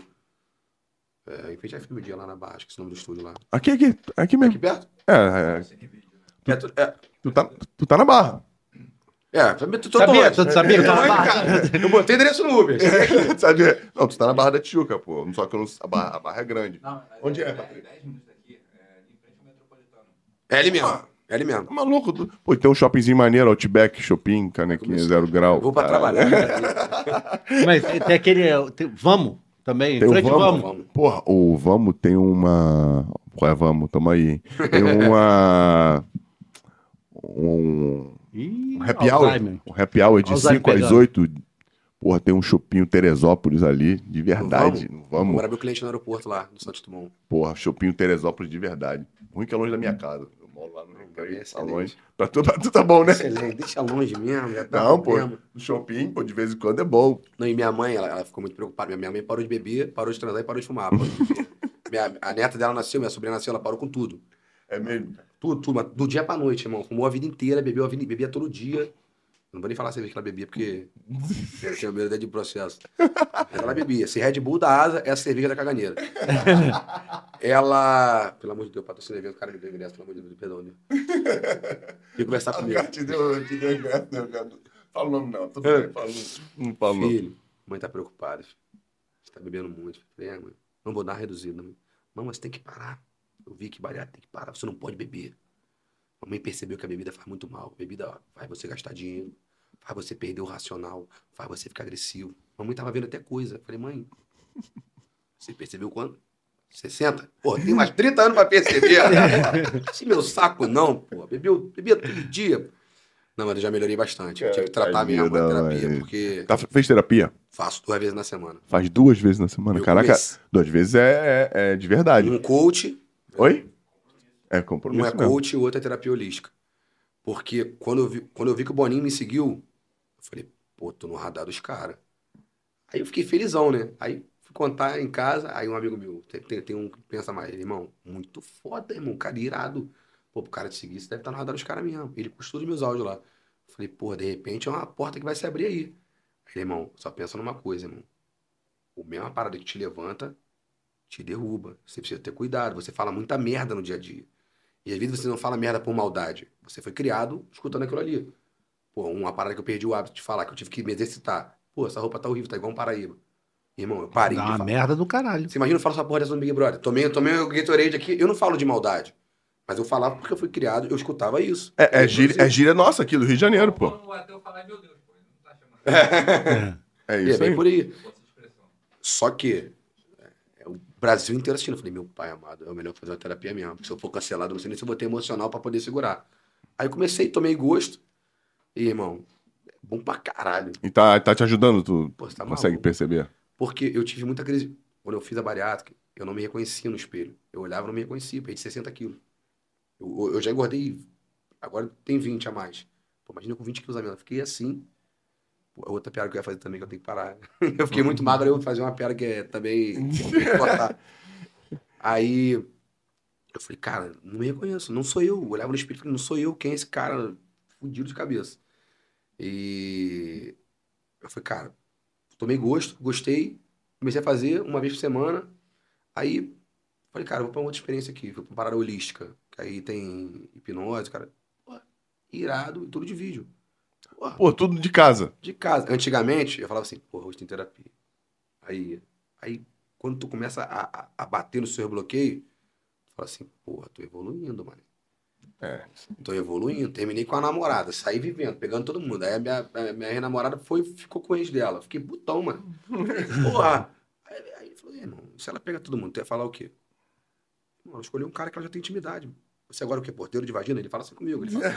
É, em frente à FMD lá na Barra, esqueci o nome do estúdio lá. Aqui, aqui, aqui É aqui mesmo. perto? É, é, É, tu- é, tu, tá, tu tá na barra. é, tu, tu, Sabia? tu, sabia que É, tava longe, lá? cara. Eu botei endereço no Uber. (laughs) Sabe? Não, tu tá na Barra da Tijuca, pô. Só que eu não, a, barra, a barra é grande. Não, mas Onde é, é Patrick? 10 minutos daqui, é, em frente ao Metropolitano. É ali mesmo. É ali mesmo. Tá maluco? Tu- Pô, tem um shoppingzinho maneiro, Outback, Shopping, canequinha, zero grau. Eu vou pra Caralho. trabalhar. (laughs) Mas tem, aquele. tem- vamos também. em Tem o frente, Vamos. vamos. Porra, o Vamos tem uma. Qual é Vamos? Tamo aí. hein? Tem uma. Um, Ih, um happy hour. Um happy hour de Alzheimer 5 às pegando. 8. Porra, tem um shopping Teresópolis ali, de verdade. Vamos Vamos. morar meu cliente no aeroporto lá, no Santos Dumont. Porra, shopping Teresópolis de verdade. Ruim que é longe da minha casa. Eu moro lá no tá Excelente. longe. Pra tu, pra tu tá bom, né? Excelente, deixa longe mesmo. Tá Não, pô. No shopping, pô, de vez em quando é bom. Não, e minha mãe, ela, ela ficou muito preocupada. Minha mãe parou de beber, parou de transar e parou de fumar. parou (laughs) de minha, a neta dela nasceu, minha sobrinha nasceu, ela parou com tudo. É mesmo? Tudo, tudo. Do dia pra noite, irmão. Fumou a vida inteira, bebeu a vida, bebia todo dia. Não vou nem falar a cerveja que ela bebia, porque (laughs) eu tinha medo de processo. Mas ela bebia. Se Red Bull da asa é a cerveja da caganeira. (laughs) ela. Pelo amor de Deus, patrocina evento, o cara me deu ingresso, pelo amor de Deus, perdão. Né? Vem conversar (laughs) O comigo. cara te deu, te deu ingresso, né, cara? Fala o nome não, tudo bem, fala, não- não não. Filho, mãe tá preocupada. filho. Você tá bebendo muito. Falei, é, mãe. Não vou dar uma reduzida. Mãe, Não, mas tem que parar. Eu vi que bariátrica tem que parar. Você não pode beber. Mamãe percebeu que a bebida faz muito mal. A bebida ó, faz você gastar dinheiro, faz você perder o racional, faz você ficar agressivo. Mamãe tava vendo até coisa. Falei, mãe, você percebeu quando? 60? Pô, tem mais 30 anos pra perceber. (laughs) Se meu saco não, pô. Bebeu, bebia todo dia. Não, mas eu já melhorei bastante. Eu tive que tratar Tadinho mesmo a da terapia, mãe. porque Tá, fez terapia? faço duas vezes na semana. Faz duas vezes na semana. Eu Caraca, comecei- duas vezes é, é, é de verdade. Um coach, Oi? É um compromisso é mesmo. coach e o outro é terapia holística. Porque quando eu vi, quando eu vi que o Boninho me seguiu, eu falei, pô, tô no radar dos caras. Aí eu fiquei felizão, né? Aí fui contar em casa, aí um amigo meu, tem, tem, tem um que pensa mais, irmão, muito foda, irmão, cara irado. Pô, pro cara te seguir, você deve estar no radar dos caras mesmo. Ele postou os meus áudios lá. Eu falei, pô, de repente é uma porta que vai se abrir aí. Aí, irmão, só pensa numa coisa, irmão. O mesma parada que te levanta, te derruba. Você precisa ter cuidado. Você fala muita merda no dia a dia. E às vezes você não fala merda por maldade. Você foi criado escutando aquilo ali. Pô, uma parada que eu perdi o hábito de falar, que eu tive que me exercitar. Pô, essa roupa tá horrível, tá igual um Paraíba. Irmão, eu parei Dá de uma falar. merda do caralho. Você imagina eu falo essa porra dessa no Big Brother. Tomei, tomei o Gatorade aqui, eu não falo de maldade. Mas eu falava porque eu fui criado, eu escutava isso. É, é, gíria, é gíria nossa aqui do Rio de Janeiro, pô. Quando o ateu falar, meu Deus, pô, ele não tá chamando. É É, isso bem aí. por aí. Expressão. Só que é, Brasil inteiro assistindo. Eu falei, meu pai amado, é melhor fazer uma terapia mesmo. Porque se eu for cancelado, não sei nem se eu vou ter emocional pra poder segurar. Aí eu comecei, tomei gosto. E, irmão, é bom pra caralho. E tá, tá te ajudando, tu Pô, tá consegue maluco. perceber? Porque eu tive muita crise. Quando eu fiz a bariátrica, eu não me reconhecia no espelho. Eu olhava e não me reconhecia, perdi 60 quilos. Eu, eu já engordei, agora tem 20 a mais. Pô, imagina com 20 quilos a menos. Eu fiquei assim. Outra piada que eu ia fazer também, que eu tenho que parar. (laughs) Eu fiquei muito magro, eu vou fazer uma piada que é também. (laughs) Aí eu falei, cara, não me reconheço, não sou eu. Eu olhava no espelho e falei, não sou eu, quem é esse cara fudido de cabeça? E eu falei, cara, tomei gosto, gostei, comecei a fazer uma vez por semana. Aí falei, cara, vou pra uma outra experiência aqui, fui pra uma parada holística, que aí tem hipnose, cara. Irado, e tudo de vídeo. Pô, Pô, tudo de casa. de casa. Antigamente, eu falava assim, porra, hoje tem terapia. Aí, aí quando tu começa a, a, a bater no seu bloqueio, tu fala assim, porra, tô evoluindo, mano. É. Tô evoluindo. Terminei com a namorada, saí vivendo, pegando todo mundo. Aí a minha, a minha ex-namorada foi, ficou com o ex dela. Fiquei putão, mano. (laughs) Porra. Aí, aí ele falou, "E, irmão, se ela pega todo mundo, tu ia falar o quê? Irmão, ela escolheu um cara que ela já tem intimidade. Você agora o quê? Porteiro de vagina? Ele fala assim comigo. Fala,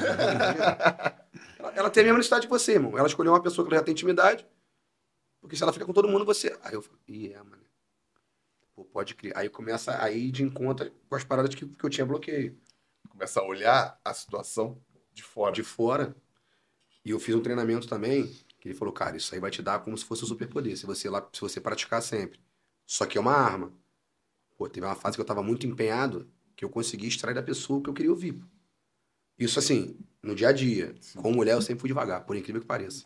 ela, ela tem a mesma necessidade que você, irmão. Ela escolheu uma pessoa que ela já tem intimidade. Porque se ela fica com todo mundo, você. Aí eu falei, ih, é, mano. Pô, pode criar. Aí começa a ir de encontro com as paradas que, que eu tinha bloqueio. Começa a olhar a situação de fora. de fora. E eu fiz um treinamento também, que ele falou, cara, isso aí vai te dar como se fosse um superpoder, se você lá, se você praticar sempre. Só que é uma arma. Pô, teve uma fase que eu tava muito empenhado, que eu consegui extrair da pessoa o que eu queria ouvir. Isso assim, no dia a dia. Com mulher eu sempre fui devagar, por incrível que pareça.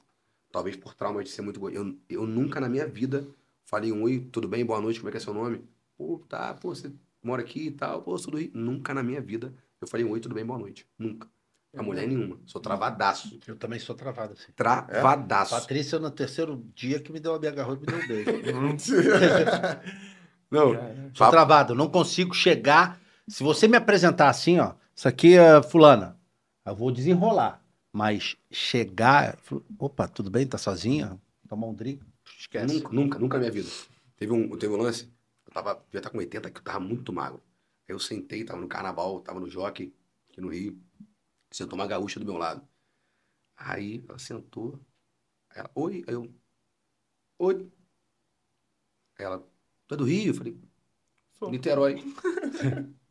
Talvez por trauma de ser muito. Eu, eu nunca na minha vida falei um oi, tudo bem, boa noite, como é que é seu nome? Pô, tá, pô, você mora aqui e tal, pô, sou do Rio. Nunca na minha vida eu falei um oi, tudo bem, boa noite. Nunca. A mulher nenhuma. Sou travadaço. Eu também sou travado assim. Travadaço. Patrícia, no terceiro dia que me deu a minha agarrou e me deu um beijo. (laughs) Não, Sou Papo- travado, não consigo chegar. Se você me apresentar assim, ó, isso aqui é fulana, eu vou desenrolar. Mas chegar, opa, tudo bem? Tá sozinha? Tomar um drink? Esquece. Nunca, nunca, nunca na minha vida. Teve um, teve um lance, eu tava, já tá com 80, que eu tava muito magro. Aí eu sentei, tava no carnaval, tava no jockey, aqui no Rio. Sentou uma gaúcha do meu lado. Aí ela sentou. Ela, oi, aí eu, oi. Aí ela, tu é do Rio? Eu falei, Sou. Niterói. (laughs)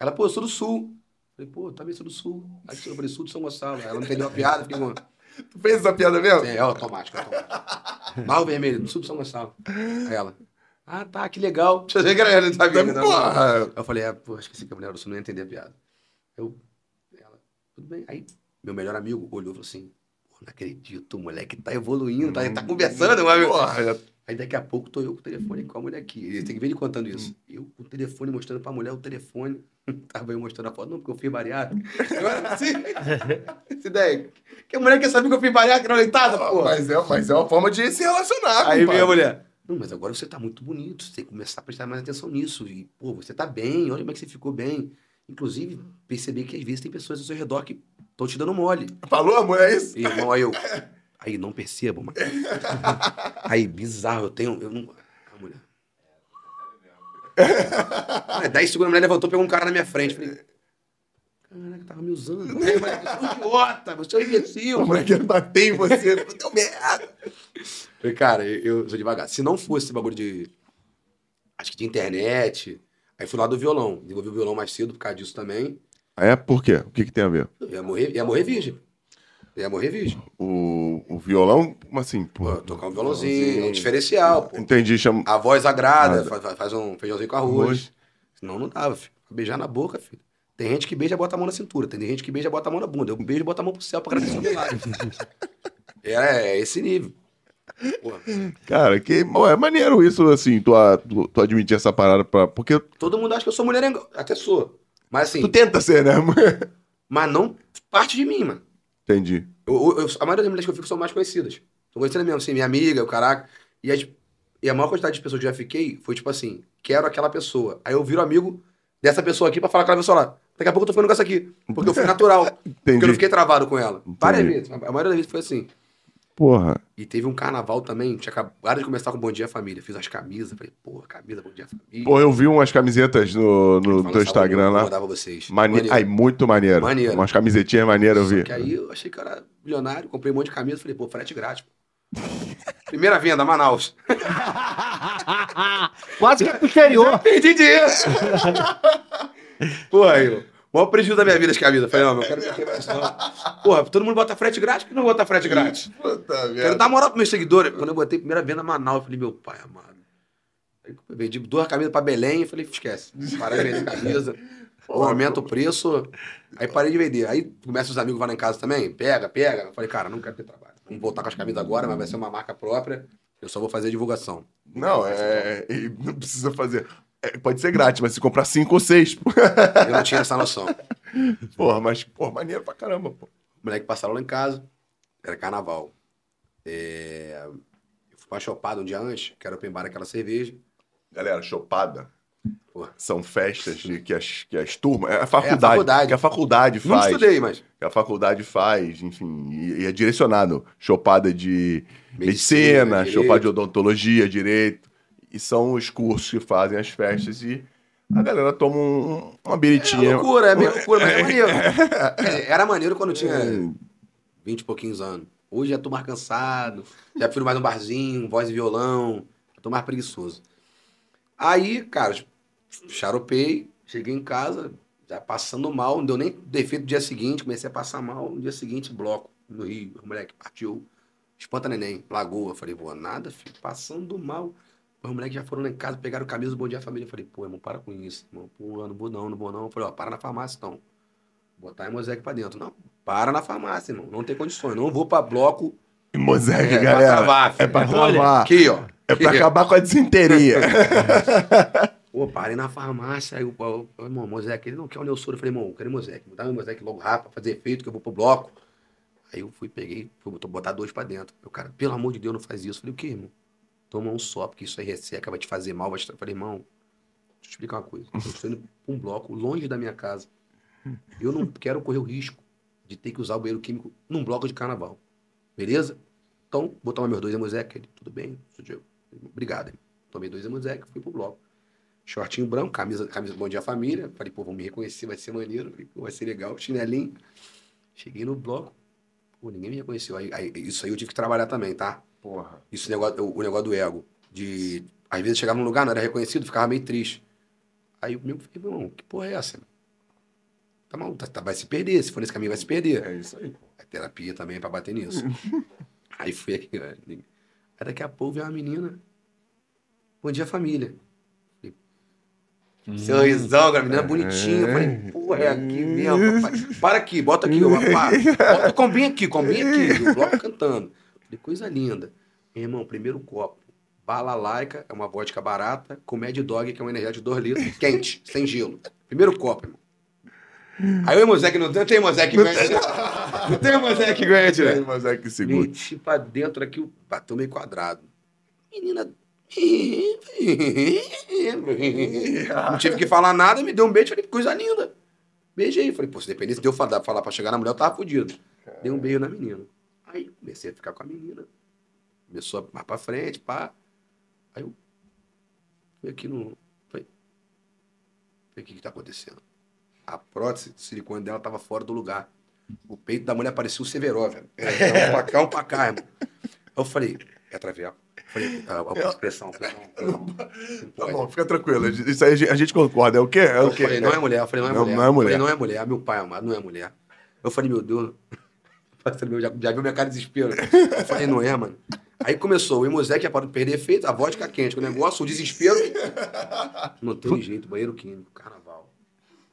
ela, pô, eu sou do Sul. Eu falei, pô, também sou do Sul. Aí eu falei, Sul de São Gonçalo. Ela não entendeu a piada, fiquei com... tu fez essa piada mesmo? É, é automático, é automático. Barro Vermelho, do sul de São Gonçalo. Aí ela, ah, tá, que legal. Deixa eu ver que ela não sabia. né? Porra. Eu falei, é, pô, esqueci que a mulher do sul não ia entender a piada. Eu, ela, tudo bem. Aí, meu melhor amigo olhou e falou assim, pô, não acredito, o moleque tá evoluindo, tá, tá conversando, meu amigo. Porra, Aí daqui a pouco tô eu com o telefone com a mulher aqui. Ele tem que ver ele contando isso. Eu com o telefone mostrando pra mulher o telefone. (laughs) Tava eu mostrando a foto, não, porque eu fiz bariátrica. Agora, assim, (laughs) essa ideia. Que a mulher quer saber que eu fiz bariátrica na leitada, pô. Mas é, mas é uma forma de se relacionar, Aí veio a mulher. Não, mas agora você tá muito bonito. Você tem que começar a prestar mais atenção nisso. E, pô, você tá bem, olha como é que você ficou bem. Inclusive, perceber que às vezes tem pessoas ao seu redor que estão te dando mole. Falou, amor, é isso? E, irmão, aí eu. (laughs) Aí, não percebo, mano. (laughs) Aí, bizarro, eu tenho. Eu não. A mulher. Aí, 10 segundos a mulher levantou, pegou um cara na minha frente. Falei. Caraca, tava me usando. Aí, mulher, você é um idiota, você é um imbecil. Quer bater em você. (laughs) Deu merda. Falei, cara, eu, eu sou devagar. Se não fosse esse bagulho de. Acho que de internet. Aí fui lá do violão. Desenvolvi o violão mais cedo por causa disso também. É, por quê? O que, que tem a ver? Eu ia morrer, ia morrer virgem. Eu ia morrer virgem. O, o violão, como assim? Pô, tocar um violãozinho, um diferencial, pô. Entendi, chama. A voz agrada, faz, faz um feijãozinho com arroz. Arroz. Senão não dava, filho. Beijar na boca, filho. Tem gente que beija e bota a mão na cintura. Tem gente que beija e bota a mão na bunda. Eu beijo e boto a mão pro céu pra agradecer o milagre. (laughs) é, é esse nível. Porra. Cara, que. É maneiro isso, assim, tu, tu, tu admitir essa parada pra. Porque Todo mundo acha que eu sou mulherengo. Até sou. Mas assim, tu tenta ser, né? mas não parte de mim, mano. Entendi. Eu- eu- a maioria das mulheres que eu fico são mais conhecidas. São conhecidas mesmo, assim, minha amiga, o caraca. E, as- e a maior quantidade de pessoas que eu já fiquei foi tipo assim, quero aquela pessoa. Aí eu viro amigo dessa pessoa aqui pra falar com aquela pessoa lá. Daqui a pouco eu tô ficando com essa aqui. Porque eu fui natural. (laughs) Porque eu não fiquei travado com ela. Várias vezes. A maioria das vezes foi assim. Porra. E teve um carnaval também, tinha acabado de começar com Bom Dia Família. Fiz as camisas, falei, porra, camisa Bom Dia Família. Pô, eu vi umas camisetas no, no teu Instagram eu lá. mandava vocês. Mane... Maneiro. Ai, muito maneiro. Maneiro. Umas camisetinhas maneiras eu vi. Só que aí eu achei que eu era milionário, comprei um monte de camisa, falei, pô, frete grátis. pô. (laughs) Primeira venda, Manaus. (laughs) Quase que é posterior. Perdi dinheiro. Porra, aí. O maior prejuízo da minha vida as camisas. Falei, não, meu, eu quero não. Porra, todo mundo bota frete grátis, por que não bota frete grátis? Puta Quero merda. dar moral pros meus seguidores. Quando eu botei primeira venda Manaus, eu falei, meu pai amado. Aí eu vendi duas camisas pra Belém e falei, esquece. Parei de vender camisa. (laughs) Ou aumenta o preço. Aí parei de vender. Aí começa os amigos vão lá em casa também. Pega, pega. Eu falei, cara, não quero ter trabalho. Vamos voltar com as camisas agora, mas vai ser uma marca própria. Eu só vou fazer a divulgação. Não, é. e Não precisa fazer. É, pode ser grátis, mas se comprar cinco ou seis. pô. (laughs) Eu não tinha essa noção. Porra, mas, porra, maneiro pra caramba, pô. O moleque passaram lá em casa, era carnaval. É, Eu fui pra chopada um dia antes, que era open bar aquela cerveja. Galera, chopada. Porra. São festas de- que, as, que as turmas. É a faculdade. faculdade. Que a faculdade Não faz. estudei, mas. Que a faculdade faz, enfim. E, e é direcionado. Chopada de Medicina, medicina, chopada de odontologia, direito. E são os cursos que fazem as festas e a galera toma um- uma É biritinha. loucura, é meio (laughs) loucura, mas é maneiro. Quer dizer, Era maneiro quando tinha Hum. 20 e pouquinhos anos. Hoje já tô mais cansado, já prefiro mais um barzinho, voz e violão, já tô mais preguiçoso. Aí, cara, charopei, cheguei em casa, já passando mal, não deu nem defeito no dia seguinte, comecei a passar mal, no dia seguinte, bloco, no Rio, o moleque partiu, espanta neném, lagoa, falei, vou nada, filho, passando mal. Os moleques já foram lá em casa, pegaram camisa do Bom Dia Família. Eu falei, pô, irmão, para com isso. Irmão, pô, não vou não, não vou não. Eu falei, ó, para na farmácia então. Botar a Mosaic pra dentro. Não, para na farmácia, irmão. Não tem condições. Não vou pra bloco. Mosaic, É, pra galera. travar, é pra travar. Aqui, ó. É pra acabar com a desinteria. (laughs) Pô, parei na farmácia. Aí o o- o irmão, Mosaic, ele não quer o Neusoro. Eu falei, irmão, eu quero Mosaic. Me dá meu Mosaic logo rápido pra fazer efeito, que eu vou pro bloco. Aí eu fui, peguei, fui botar- botar dois pra dentro. O cara, pelo amor de Deus, não faz isso. Eu falei, o que, irmão? Toma um só, porque isso aí resseca, vai te fazer mal. Vai te... Eu falei, irmão, deixa eu te explicar uma coisa. Eu estou indo (laughs) um bloco longe da minha casa. Eu não quero correr o risco de ter que usar o banheiro químico num bloco de carnaval. Beleza? Então, vou tomar meus dois Emosec. Ele, tudo bem, sou Diego. Obrigado. Tomei dois Emosec, fui pro bloco. Shortinho branco, camisa, camisa Bom Dia Família. Falei, pô, vão me reconhecer, vai ser maneiro. Falei, pô, vai ser legal. Chinelinho. Cheguei no bloco. Pô, ninguém me reconheceu. Aí, aí- isso aí eu tive que trabalhar também, tá? Porra. Isso, o negócio, o, o negócio do ego. De, às vezes, chegava num lugar, não era reconhecido, ficava meio triste. Aí o meu falei, irmão, que porra é essa? Tá maluco, tá- tá- vai se perder. Se for nesse caminho, vai se perder. É isso aí. A terapia também é pra bater nisso. (laughs) aí fui aqui. ó, Aí daqui a pouco veio uma menina. Bom dia, família. Falei, Sorrisão, a menina bonitinha. Eu falei, porra, é aqui mesmo, papai. Para aqui, bota aqui, ó. Bota o combinho aqui, combinho aqui. O bloco cantando. Falei, coisa linda. Meu irmão, primeiro copo. Bala laica, é uma vodka barata, com Mad Dog, que é um energético de 2 litros, (laughs) quente, sem gelo. Primeiro copo, irmão. Aí o Mosaic não tem, não tem Mosaic grande. Não tem Mosaic grande, Tem velho. Mosaic seguro. Meti pra dentro aqui, o- bateu meio quadrado. Menina. Não tive que falar nada, me deu um beijo, falei, coisa linda. Beijei. Falei, pô, se dependesse de eu falar, falar pra chegar na mulher, eu tava fudido. Dei um beijo na menina. Aí comecei a ficar com a menina. Começou a mais pra frente, pá. Aí eu fui aqui no. Falei, o que que tá acontecendo? A prótese de silicone dela tava fora do lugar. O peito da mulher parecia o Severo, velho. Era um pra cá, um pra cá, irmão. Eu falei, é traveco. Falei, a, a expressão. Tá bom, fica tranquilo. Isso aí a gente- concorda. É o quê? É o Eu quê? falei, não é mulher. Eu falei, não é Não, mulher. não é mulher. Eu falei, não é mulher. Meu pai amado, não é mulher. Eu falei, meu Deus. Parceiro meu, Já, já viu minha cara de desespero. (laughs) Eu falei, não é, mano. Aí começou o Emosec, ia para perder efeito, a vodka quente, o negócio, o desespero. Não teve jeito, banheiro químico, carnaval.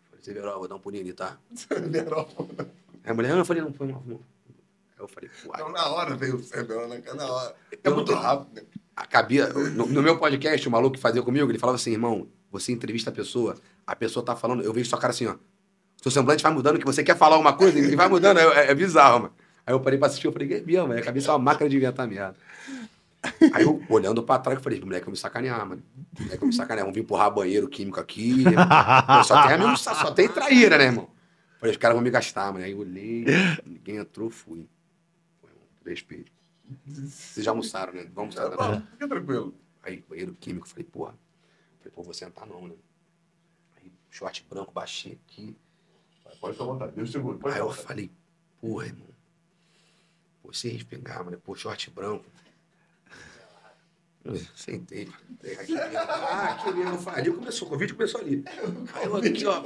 Falei, Severo, vou dar um pulinho ali, tá? Aí a mulher, não, eu falei, não, foi não. Aí eu falei, pô, Não, na hora veio o Severo, né? Na hora. É Eu muito não- rápido. né? a cabia, no, no meu podcast, o maluco que fazia comigo, ele falava assim, irmão, você entrevista a pessoa, a pessoa tá falando, eu vejo sua cara assim, ó. Seu semblante vai mudando, que você quer falar uma coisa, ele vai mudando, é, é bizarro, mano. Aí eu parei pra assistir, eu falei, é mesmo, a cabeça é uma máquina de inventar merda. Aí eu, olhando pra trás, eu falei, moleque, vai me sacanear, mano. Moleque, vai me sacanear, vamos vir empurrar banheiro químico aqui. Pô, só tem amigo, só, só tem traíra, né, irmão? Falei, os caras vão me gastar, mano. Aí eu olhei, ninguém entrou, fui. Foi um respeito. Vocês já almoçaram, né? Vamos almoçar. Não, né? Fica tranquilo. Aí, banheiro químico, falei, porra. Falei, pô, vou sentar não, né? Aí, short branco, baixinho aqui. Pode ficar à vontade. Deus seguro. Aí eu falei, porra, irmão. Pô, sem respingar, mano. Pô, short branco. Sentei. Aqui. Ah, aqui mesmo. Ali começou, o Covid começou ali. Aí eu aqui, ó.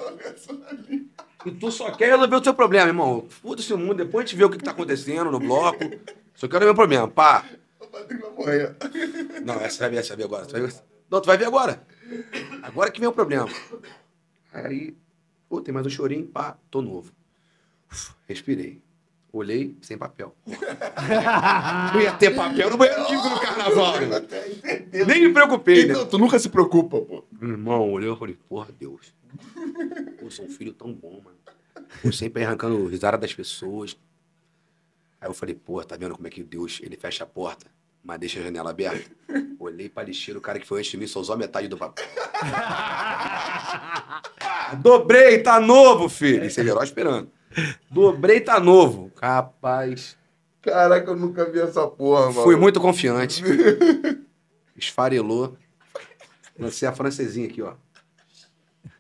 E tu só quer resolver o teu problema, irmão. Foda-se o mundo, depois a gente vê o que, que tá acontecendo no bloco. Só quero ver o problema. Pá. O. Não, essa vai ver, essa vai ver agora. Tu vai ver. Não, tu vai ver agora. Agora que vem o problema. Aí, pô, tem mais um chorinho, pá, tô novo. Uf, Respirei. Olhei, sem papel. (laughs) Não ia ter papel no banheiro químico no carnaval. irmão. Nem me preocupei, né? Então, tu nunca se preocupa, pô. Meu irmão olhou e falei, porra, Deus. Pô, sou um filho tão bom, mano. Pô, sempre arrancando risada das pessoas. Aí eu falei, porra, tá vendo como é que Deus, ele fecha a porta, mas deixa a janela aberta? Olhei pra lixeira, o cara que foi antes de mim só usou a metade do papel. Ah, Dobrei, tá novo, filho. Esse é herói esperando. Dobrei, tá novo. Capaz. Caraca, eu nunca vi essa porra, mano. Fui muito confiante. Esfarelou. Lancei a francesinha aqui, ó.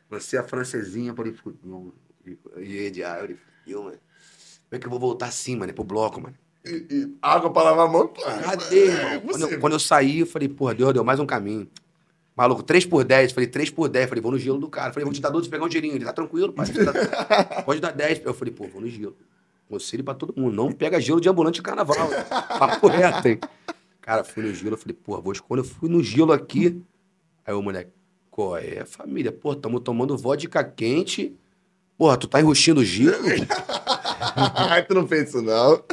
Lancei a francesinha, falei, fudeu. E eu falei, fudeu, mano. Como é que eu vou voltar assim, mano, pro bloco, mano? E, e água pra lavar a mão, pô. Cadê, irmão? É Quando você. eu, quando eu saí, eu falei, porra, Deus, deu mais um caminho. Maluco, 3 por 10. Falei, 3 por 10. Falei, vou no gelo do cara. Falei, vou te dar 12 pegar um dinheirinho. Ele tá tranquilo, pai. Tá- (laughs) Pode dar 10. Eu falei, pô, vou no gelo. Conselho pra todo mundo. Não pega gelo de ambulante de carnaval. Papo reto, hein? Cara, fui no gelo, eu falei, porra, vou quando eu fui no gelo aqui. Aí o moleque, qual é, família? Pô, tamo tomando vodka quente. Porra, tu tá enrustindo gelo? (laughs) Ai, tu não fez isso, não.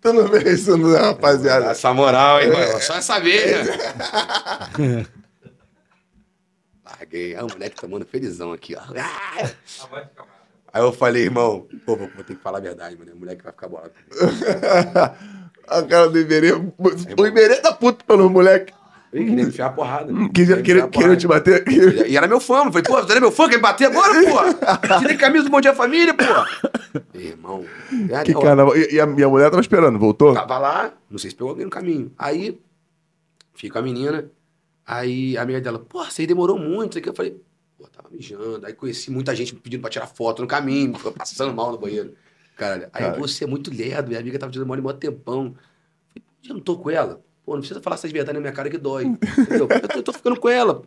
Tu não fez isso, não, rapaziada. Essa moral, hein, mano? Só essa vez, né? (laughs) Larguei. Aí o moleque tomando felizão aqui, ó. Ah! Aí eu falei, irmão, pô, vou, vou ter que falar a verdade, mano. O moleque vai ficar bolado. (laughs) A cara do Iberê. O Iberê tá puto pelo moleque. Ele queria me enfiar a porrada. Que Queria me queria, a queria te bater. E era meu fã. Eu falei, pô, você era meu fã, quer me bater agora, pô? (laughs) Tirei camisa do Bom Dia Família, pô. (laughs) Irmão. Que ó, carnaval. E, e a minha mulher tava esperando, voltou? Tava lá, não sei se pegou alguém no caminho. Aí, fica a menina. Aí a amiga dela, pô, você demorou muito. Isso aqui. Eu falei, pô, tava mijando. Aí conheci muita gente pedindo pra tirar foto no caminho, passando mal no banheiro. Caralho. Aí Cara. você é muito lerdo, minha amiga tava te dando mole mó tempão. Falei, já não tô com ela? Pô, não precisa falar essas verdades na minha cara que dói. Entendeu? Eu tô, eu tô ficando com ela.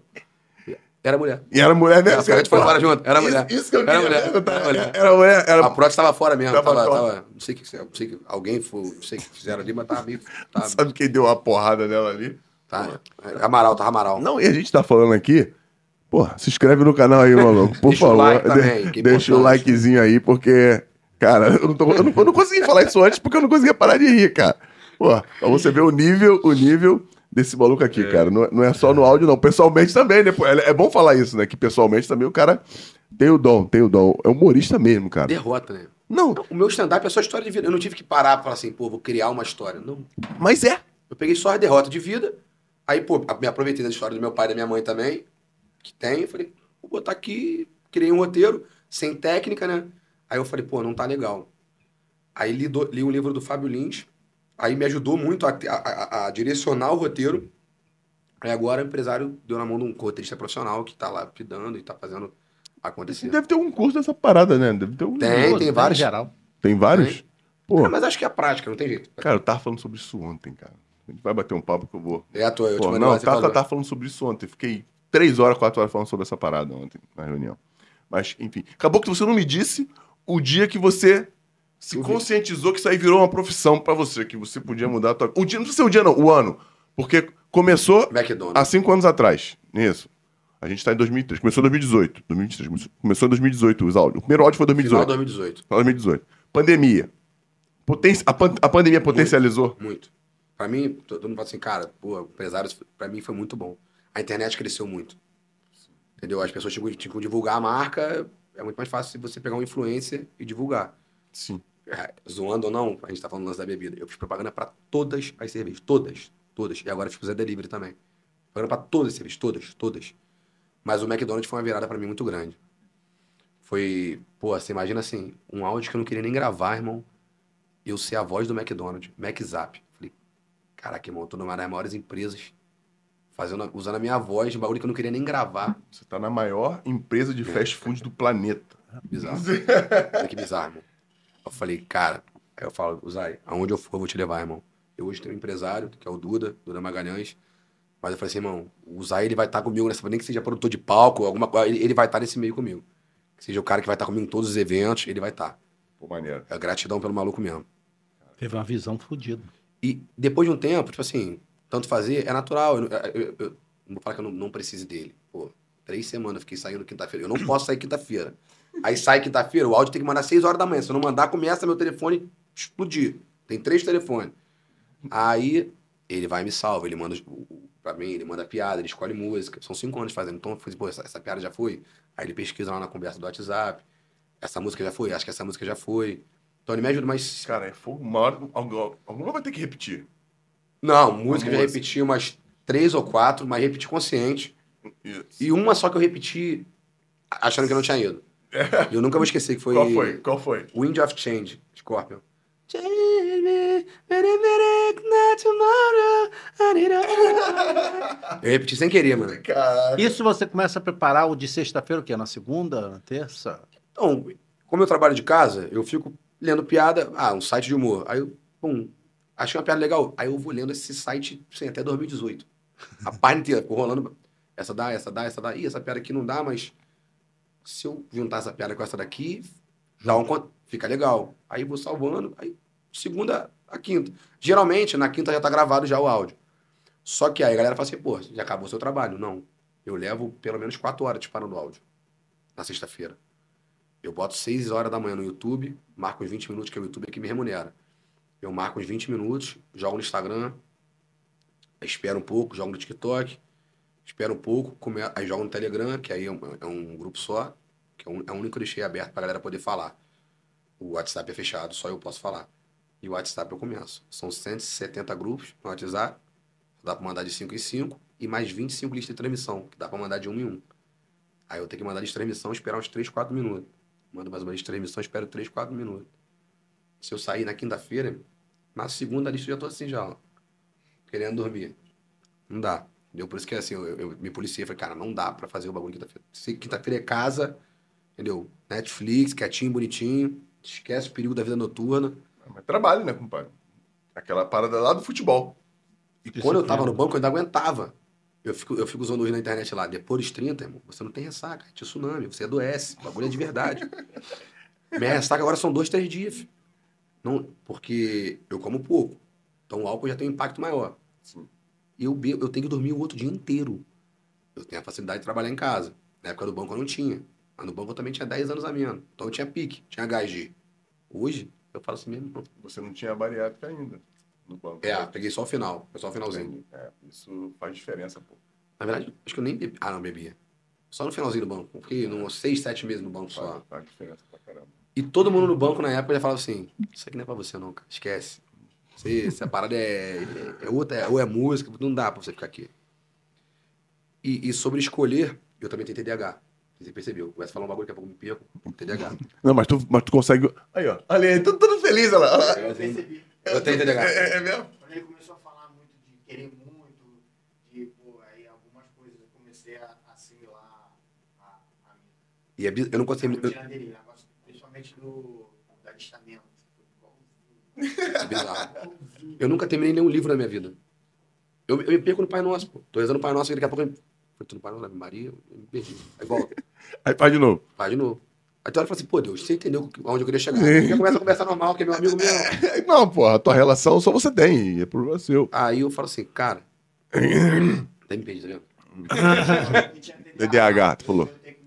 Era mulher. E era mulher mesmo. A gente foi embora junto. Era mulher. Isso, isso que eu Era mulher. Era mulher. Era mulher. Era... A prótese tava fora mesmo. Tava Tava, não sei o que, não sei que alguém foi, não sei o que fizeram ali, mas tava meio. Tava, Sabe quem deu uma porrada nela ali? tá, Amaral, tava Amaral. Não, e a gente tá falando aqui. Pô, se inscreve no canal aí, maluco. Por Deixa o favor. like De- também, é deixa o likezinho aí, porque. Cara, eu não, tô- eu não- eu não consegui falar isso antes porque eu não conseguia parar de rir, cara. Pô, pra você ver o nível, o nível desse maluco aqui, cara. Não, é- não é só no áudio, não. Pessoalmente também, né? É é bom falar isso, né? Que pessoalmente também o cara tem o dom, tem o dom. É humorista mesmo, cara. Derrota, né? Não, O meu stand-up é só história de vida. Eu não tive que parar pra falar assim, pô, vou criar uma história. Não. mas é. Eu peguei só a derrota de vida. Aí, pô, me aproveitei da história do meu pai e da minha mãe também, que tem. Eu falei, vou botar aqui. Criei um roteiro, sem técnica, né? Aí eu falei, pô, não tá legal. Aí li, do- li um livro do Fábio Lins. Aí me ajudou muito a, a- a- a direcionar o roteiro. Aí agora o empresário deu na mão de um roteirista profissional que tá lá pidando e tá fazendo acontecer. Deve ter um curso dessa parada, né? Deve ter um. Tem, Pô, tem em vários. geral. Tem vários? Pô, É, mas acho que é a prática, não tem jeito. cara, eu tava falando sobre isso ontem, cara. A gente vai bater um papo que eu vou. É à toa, eu te Pô, mandei não, eu tava falando sobre isso ontem. Fiquei três horas, quatro horas falando sobre essa parada ontem na reunião. Mas, enfim. Acabou que você não me disse o dia que você se conscientizou que isso aí virou uma profissão pra você, que você podia mudar a tua. O dia, não precisa ser o dia, não, o ano. Porque começou McDonald's. há cinco anos atrás. Isso. A gente tá em 2003. Começou em 2018. 2023. Começou- em 2018 os áudios. O primeiro áudio foi em Final 2018. de 2018. Final de 2018. Pandemia. Poten a, pan- a pandemia potencializou. Muito. Pra mim, todo mundo fala assim, cara, pô, empresário, pra mim foi muito bom. A internet cresceu muito. Entendeu? As pessoas tinham, tinham que divulgar a marca, é muito mais fácil se você pegar um influencer e divulgar. Sim. É, zoando ou não, a gente tá falando do lance da bebida. Eu fiz propaganda pra todas as cervejas. Todas. Todas. E agora eu fiz Zé Delivery também. Propaganda pra todas as cervejas. Todas. Todas. Mas o McDonald's foi uma virada pra mim muito grande. Foi, pô, você imagina assim, um áudio que eu não queria nem gravar, irmão. Eu ser a voz do McDonald's, McZap. Falei, caraca, irmão, eu tô numa das maiores empresas, fazendo, usando a minha voz, um bagulho que eu não queria nem gravar. Você tá na maior empresa de fast food do planeta. Bizarro. (laughs) Olha que bizarro, irmão. Eu falei, cara, aí eu falo, Zay, aonde eu for, eu vou te levar, irmão. Eu hoje tenho um empresário, que é o Duda, Duda Magalhães. Mas eu falei assim, irmão, o Zay, ele vai estar comigo nessa, nem que seja produtor de palco, alguma coisa, ele, ele vai estar nesse meio comigo. Que seja o cara que vai estar comigo em todos os eventos, ele vai estar. Pô, maneiro. É gratidão pelo maluco mesmo. Teve uma visão fodida. E depois de um tempo, tipo assim, tanto fazer, é natural. Eu, eu- eu- eu não vou falar que eu não, não precise dele. Pô, três semanas eu fiquei saindo quinta-feira. Eu não posso sair quinta-feira. Aí sai quinta-feira, o áudio tem que mandar seis horas da manhã. Se eu não mandar, começa meu telefone explodir. Tem três telefones. Aí ele vai e me salva, ele manda pra mim, ele manda piada, ele escolhe música. São cinco anos fazendo. Então eu falei, pô, essa, essa piada já foi. Aí ele pesquisa lá na conversa do WhatsApp. Essa música já foi, acho que essa música já foi. Então ele me ajuda, mas Cara, é fogo. Uma hora, algum- alguma vai ter que repetir. Não, música eu já repeti umas três ou quatro, mas repeti consciente. Isso. E uma só que eu repeti achando que eu não tinha ido. (laughs) Eu nunca vou esquecer que foi. Qual foi? Qual foi? Wind of Change, Scorpion. Change me, very, very, not tomorrow, I need a- Eu repeti sem querer, mano. Caraca. Isso você começa a preparar o de sexta-feira, o quê? Na segunda, na terça? Então, como eu trabalho de casa, eu fico lendo piada. Ah, um site de humor. Aí eu, pum, achei uma piada legal. Aí eu vou lendo esse site, sim, até 2018. A página inteira, rolando. Essa dá, essa dá, essa dá. Ih, essa piada aqui não dá, mas se eu juntar essa piada com essa daqui, dá um, fica legal. Aí vou salvando. Aí, segunda, a quinta. Geralmente, na quinta já tá gravado já o áudio. Só que aí a galera fala assim, pô, já acabou o seu trabalho. Não. Eu levo pelo menos quatro horas disparando o áudio. Na sexta-feira. Eu boto seis horas da manhã no YouTube, marco uns 20 minutos, que é o YouTube que me remunera. Eu marco uns 20 minutos, jogo no Instagram, espero um pouco, jogo no TikTok, espero um pouco, come... aí jogo no Telegram, que aí é um, é um grupo só, que é, um, é o único deixei aberto pra galera poder falar. O WhatsApp é fechado, só eu posso falar. E o WhatsApp eu começo. São 170 grupos no WhatsApp, dá pra mandar de 5 em 5, e mais 25 listas de transmissão, que dá pra mandar de 1 em 1. Aí eu tenho que mandar de transmissão, esperar uns 3, 4 minutos. Mando mais uma lista de transmissão, espero 3, 4 minutos. Se eu sair na quinta-feira, na segunda lista eu já tô assim já, ó, querendo dormir. Não dá. Entendeu? Por isso que assim, eu, eu me policiei, falei, cara, não dá pra fazer o bagulho quinta-feira. Se quinta-feira é casa, entendeu? Netflix, quietinho, bonitinho, esquece o perigo da vida noturna. Mas trabalho, né, compadre? Aquela parada lá do futebol. E quando eu tava no banco, eu ainda aguentava. Eu fico, eu fico usando hoje na internet lá, depois dos 30, irmão, você não tem ressaca, é tsunami, você adoece, o bagulho é de verdade. (laughs) Minha ressaca agora são dois, três dias. filho. Não, porque eu como pouco. Então o álcool já tem um impacto maior. E eu, bebo, eu tenho que dormir o outro dia inteiro. Eu tenho a facilidade de trabalhar em casa. Na época do banco eu não tinha. Mas no banco eu também tinha 10 anos a menos. Então eu tinha pique, tinha HG. Hoje, eu falo assim mesmo. Você não tinha bariátrica ainda no banco. É, peguei só o final. Foi só o finalzinho. É, isso faz diferença, pô. Na verdade, acho que eu nem bebi. Ah, não, bebia. Só no finalzinho do banco. Fiquei uns 6, 7 meses no banco Faz, só. faz diferença pra caramba. E todo mundo no banco na época já falava assim: Isso aqui não é pra você, não, cara. Esquece. Você, essa parada é, é, é outra, é- ou é música, não dá pra você ficar aqui. E, e sobre escolher, eu também tenho TDAH. Você percebeu? Começa a falar um bagulho, daqui a pouco eu me perco. TDAH. Não, mas tu, mas tu consegue. Aí, ó. Ali, aí, tudo, tudo feliz, olha lá. Eu Eu tenho, percebi. eu tenho TDAH. É, é- é mesmo? Quando ele começou a falar muito de querer muito, de, pô, aí algumas coisas eu comecei a assimilar a, a mim. E é biz- eu não consigo. Eu, negócio, principalmente do, é bizarro. Eu nunca terminei nenhum livro na minha vida. Eu, eu me perco no Pai Nosso, pô. Tô rezando o Pai Nosso e daqui a pouco eu. Foi tu no Pai Nosso, Maria, eu me perdi. Aí volta. Aí faz de novo. Vai de novo. Aí tu olha e fala assim, pô, Deus, você entendeu onde eu queria chegar. Aí já começa a conversar normal, que é meu amigo mesmo. Não, porra, a tua relação só você tem. É problema seu. Aí eu falo assim, cara. Até me perdi, tá vendo? (laughs) TDAH, tu falou. Me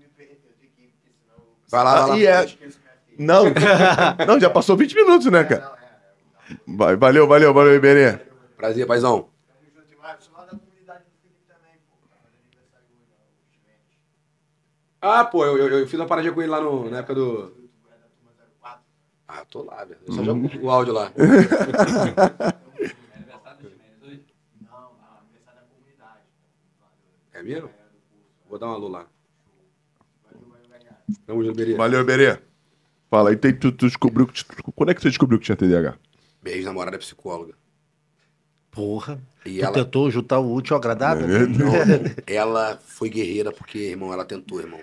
Vai lá, vai lá. E é-. Não, (laughs) não, já passou 20 minutos, né, cara? Valeu, valeu, valeu, Iberê. Prazer, paizão. Tamo junto demais. Eu sou lá da comunidade do Felipe também, pô. Tá fazendo aniversário hoje, ó, os Chimentos. Ah, pô, eu, eu, eu fiz uma paradinha com ele lá no, na época do. Tu da turma 04. Ah, tô lá, velho. Eu só jogo o áudio lá. (laughs) É mesmo? Vou dar uma alô lá. Valeu, valeu, galera. Tamo junto, Berê. Valeu, Iberê. Fala, aí tem- tu, tu descobriu que. Quando é que você descobriu que tinha TDAH? Minha ex-namorada é psicóloga. Porra. E tu ela, tentou juntar o útil ao agradável? É verdade. (laughs) ela foi guerreira porque, irmão, ela tentou, irmão.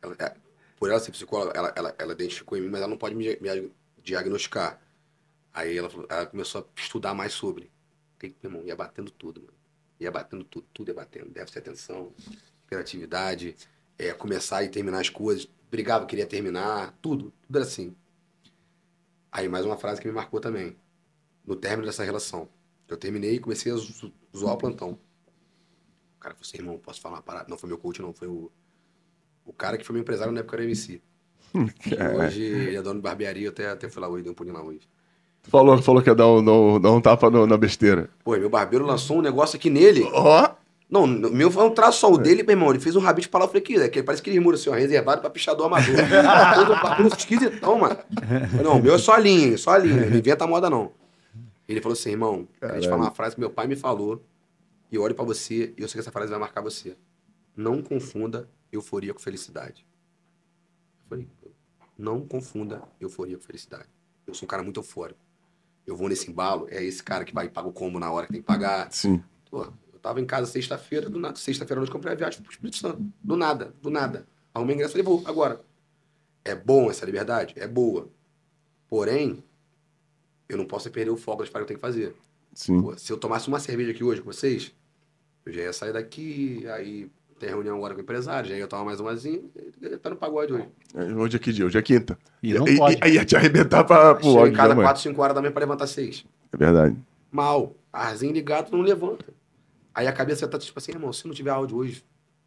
Ela- é, por ela ser psicóloga, ela, ela, ela identificou em mim, mas ela não pode me, me diagnosticar. Aí ela, ela começou a estudar mais sobre. Tem, irmão, ia batendo tudo, mano. Ia batendo tudo, tudo ia batendo. Déficit de atenção, hiperatividade, é, começar e terminar as coisas. Brigava, queria terminar, tudo. Tudo era assim. Aí mais uma frase que me marcou também. No término dessa relação. Eu terminei e comecei a zo- zoar o plantão. O cara falou assim, irmão, posso falar uma parada? Não foi meu coach, não. Foi o, o cara que foi meu empresário na época era MC. Que (laughs) hoje ele é dono de barbearia, eu até, até fui lá hoje, dei um pulinho lá hoje. Tu falou, falou que ia dar um, dar um, dar um tapa no- na besteira. Pô, meu barbeiro lançou um negócio aqui nele. Ó, Não, o meu foi um traço só. O dele, meu irmão, ele fez um pra lá. Eu falei, que, que parece aquele muro assim, ó, reservado pra pichador amador. (laughs) Todo bagulho esquisitão, mano. Falei, Não, o meu é só a linha, só a linha. Não inventa moda, não. Ele falou assim, irmão, eu queria te falar uma frase que meu pai me falou. E eu olho pra você e eu sei que essa frase vai marcar você. Não confunda euforia com felicidade. Eu falei, não confunda euforia com felicidade. Eu sou um cara muito eufórico. Eu vou nesse embalo, é esse cara que vai e paga o combo na hora que tem que pagar. sim. Pô, tava em casa sexta-feira, do nada. Sexta-feira noite comprei a viagem pro Espírito Santo. Do nada, do nada. Arrumei ingresso e falei, vou, agora. É bom essa liberdade? É boa. Porém, eu não posso perder o foco das paradas que eu tenho que fazer. Sim. Pô, se eu tomasse uma cerveja aqui hoje com vocês, eu já ia sair daqui, aí tem reunião agora com empresários, aí eu tomo mais umazinha, ele tá no pagode hoje. Hoje é que dia? Hoje é quinta. E não pode. Aí ia te arrebentar pra, pro ódio em casa mãe. 4, 5 horas da manhã pra levantar 6. É verdade. Mal. Arzinho ligado, não levanta. Aí a cabeça tá tipo assim, irmão, se não tiver áudio hoje,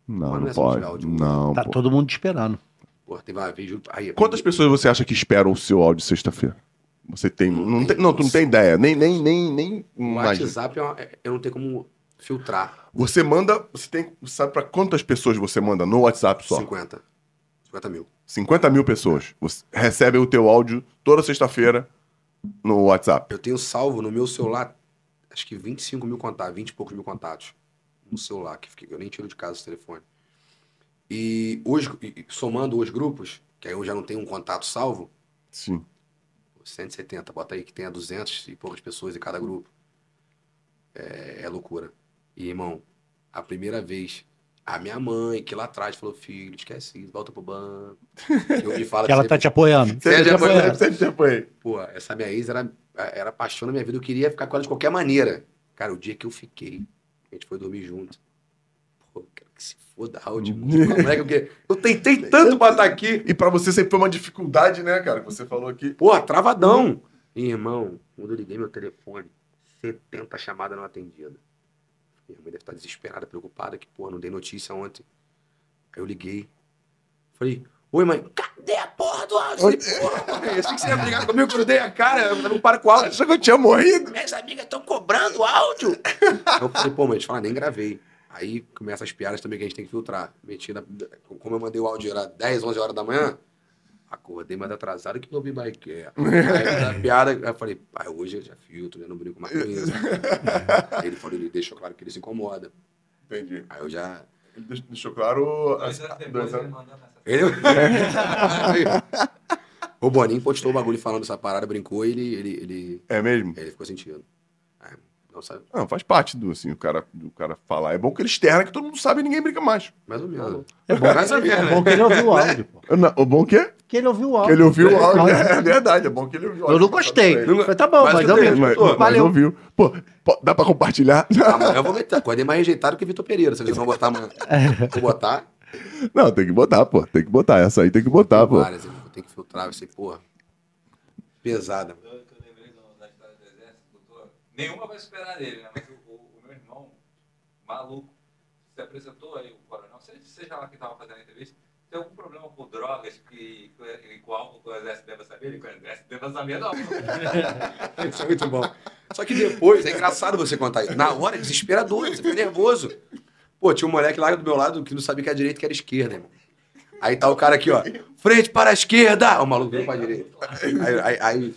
Não, não não é pode. tirar áudio. Não, Tá pô. todo mundo te esperando. pô, teve uma vez, juro, aí, Quantas pessoas você acha que esperam o seu áudio sexta-feira? Você tem. Não, tem, não, tu não tem ideia. Nem, nem, nem, nem O. WhatsApp é uma- é- eu não tenho como filtrar. Você manda. Você tem. Sabe pra quantas pessoas você manda no WhatsApp só? 50. 50 mil. 50 mil pessoas. Você recebe o teu áudio toda sexta-feira no WhatsApp. Eu tenho salvo no meu celular, acho que 25 mil contatos, 20 e poucos mil contatos no celular, que eu nem tiro de casa esse telefone. E hoje, e- somando os grupos, que aí eu já não tenho um contato salvo, Sim. 170, bota aí que tenha 200 e poucas pessoas em cada grupo. É, é loucura. E, irmão, a primeira vez, a minha mãe, que lá atrás falou, filho, esquece isso, volta pro banco. (laughs) Que hoje fala Que ela sempre- tá te apoiando. Sempre te apoiando. apoiei, sempre te apoiei. Pô, essa minha ex era, era a paixão da minha vida. Eu queria ficar com ela de qualquer maneira. Cara, o dia que eu fiquei, a gente foi dormir junto. Pô, quero que se foda áudio. (laughs) é eu, eu tentei tanto pra estar aqui. E pra você sempre foi uma dificuldade, né, cara? que Você falou aqui. Pô, travadão. E, irmão, quando eu liguei meu telefone, 70 chamadas não atendidas. Minha mãe deve estar desesperada, preocupada, que, porra, não dei notícia ontem. Aí eu liguei. Falei, oi, mãe, cadê a porra do áudio? Eu falei, porra, mãe, eu achei que você ia brigar comigo quando eu dei a cara. Eu não paro com o áudio. Achou que eu tinha morrido? Minhas amigas estão cobrando áudio. (laughs) eu falei, pô, mas deixa eu falar, nem gravei. Aí começa as piadas também que a gente tem que filtrar. Meti na- como eu mandei o áudio, era 10, 11 horas da manhã. Acordei mais atrasado que não ouvi mais que é. Aí a (laughs) piada, eu falei, pai, hoje eu já filtro, eu não brinco mais com isso. Aí (laughs) ele falou, ele deixou claro que ele se incomoda. Entendi. Aí eu já. Ele deix- deixou claro. Dois anos dois depois ele anos. mandou mensagem. Ele... (laughs) o Boninho postou o bagulho falando essa parada, brincou e ele, ele, ele, É mesmo? ele ficou sentindo. Sabe, Não, faz parte do, assim, o cara, do cara falar. É bom que ele externa que todo mundo sabe e ninguém brinca mais. mais ou menos. É bom, Mais ou menos, é né? bom que ele ouviu o (laughs) áudio, pô. Não- o bom que é Que ele ouviu o áudio. que ele ouviu o áudio. (laughs) Mas- É verdade, é bom que ele ouviu o áudio. Eu não gostei. Não- Falei, tá bom, mas mas, tem, mesmo. Mas, Pô, mas valeu. ouviu. Pô, pô, dá pra compartilhar? Amanhã eu vou meter. Acordei mais rejeitado que Vitor Pereira, eles vão botar amanhã. Vou botar. Não, tem que botar, pô. Tem que botar. Essa aí tem que botar, pô. Várias, eu vou ter que filtrar, vai ser, porra. Pesada. Eu, eu lembrei do- da história do exército, doutor. Nenhuma vai superar ele, né? Mas o, o- o meu irmão, maluco, se apresentou aí, o coronel, seja, seja lá quem estava fazendo a entrevista, tem algum problema com drogas que, que, com álcool que o exército deva saber? Ele, que o exército deva saber, não. (laughs) Isso é muito bom. Só que depois, é engraçado você contar isso. Na hora, é desesperador, você fica nervoso. Pô, tinha um moleque lá do meu lado que não sabia que era direita que era esquerda, irmão. Aí tá o cara aqui, ó. Frente para a esquerda! O maluco veio pra direita. Aí, aí, aí,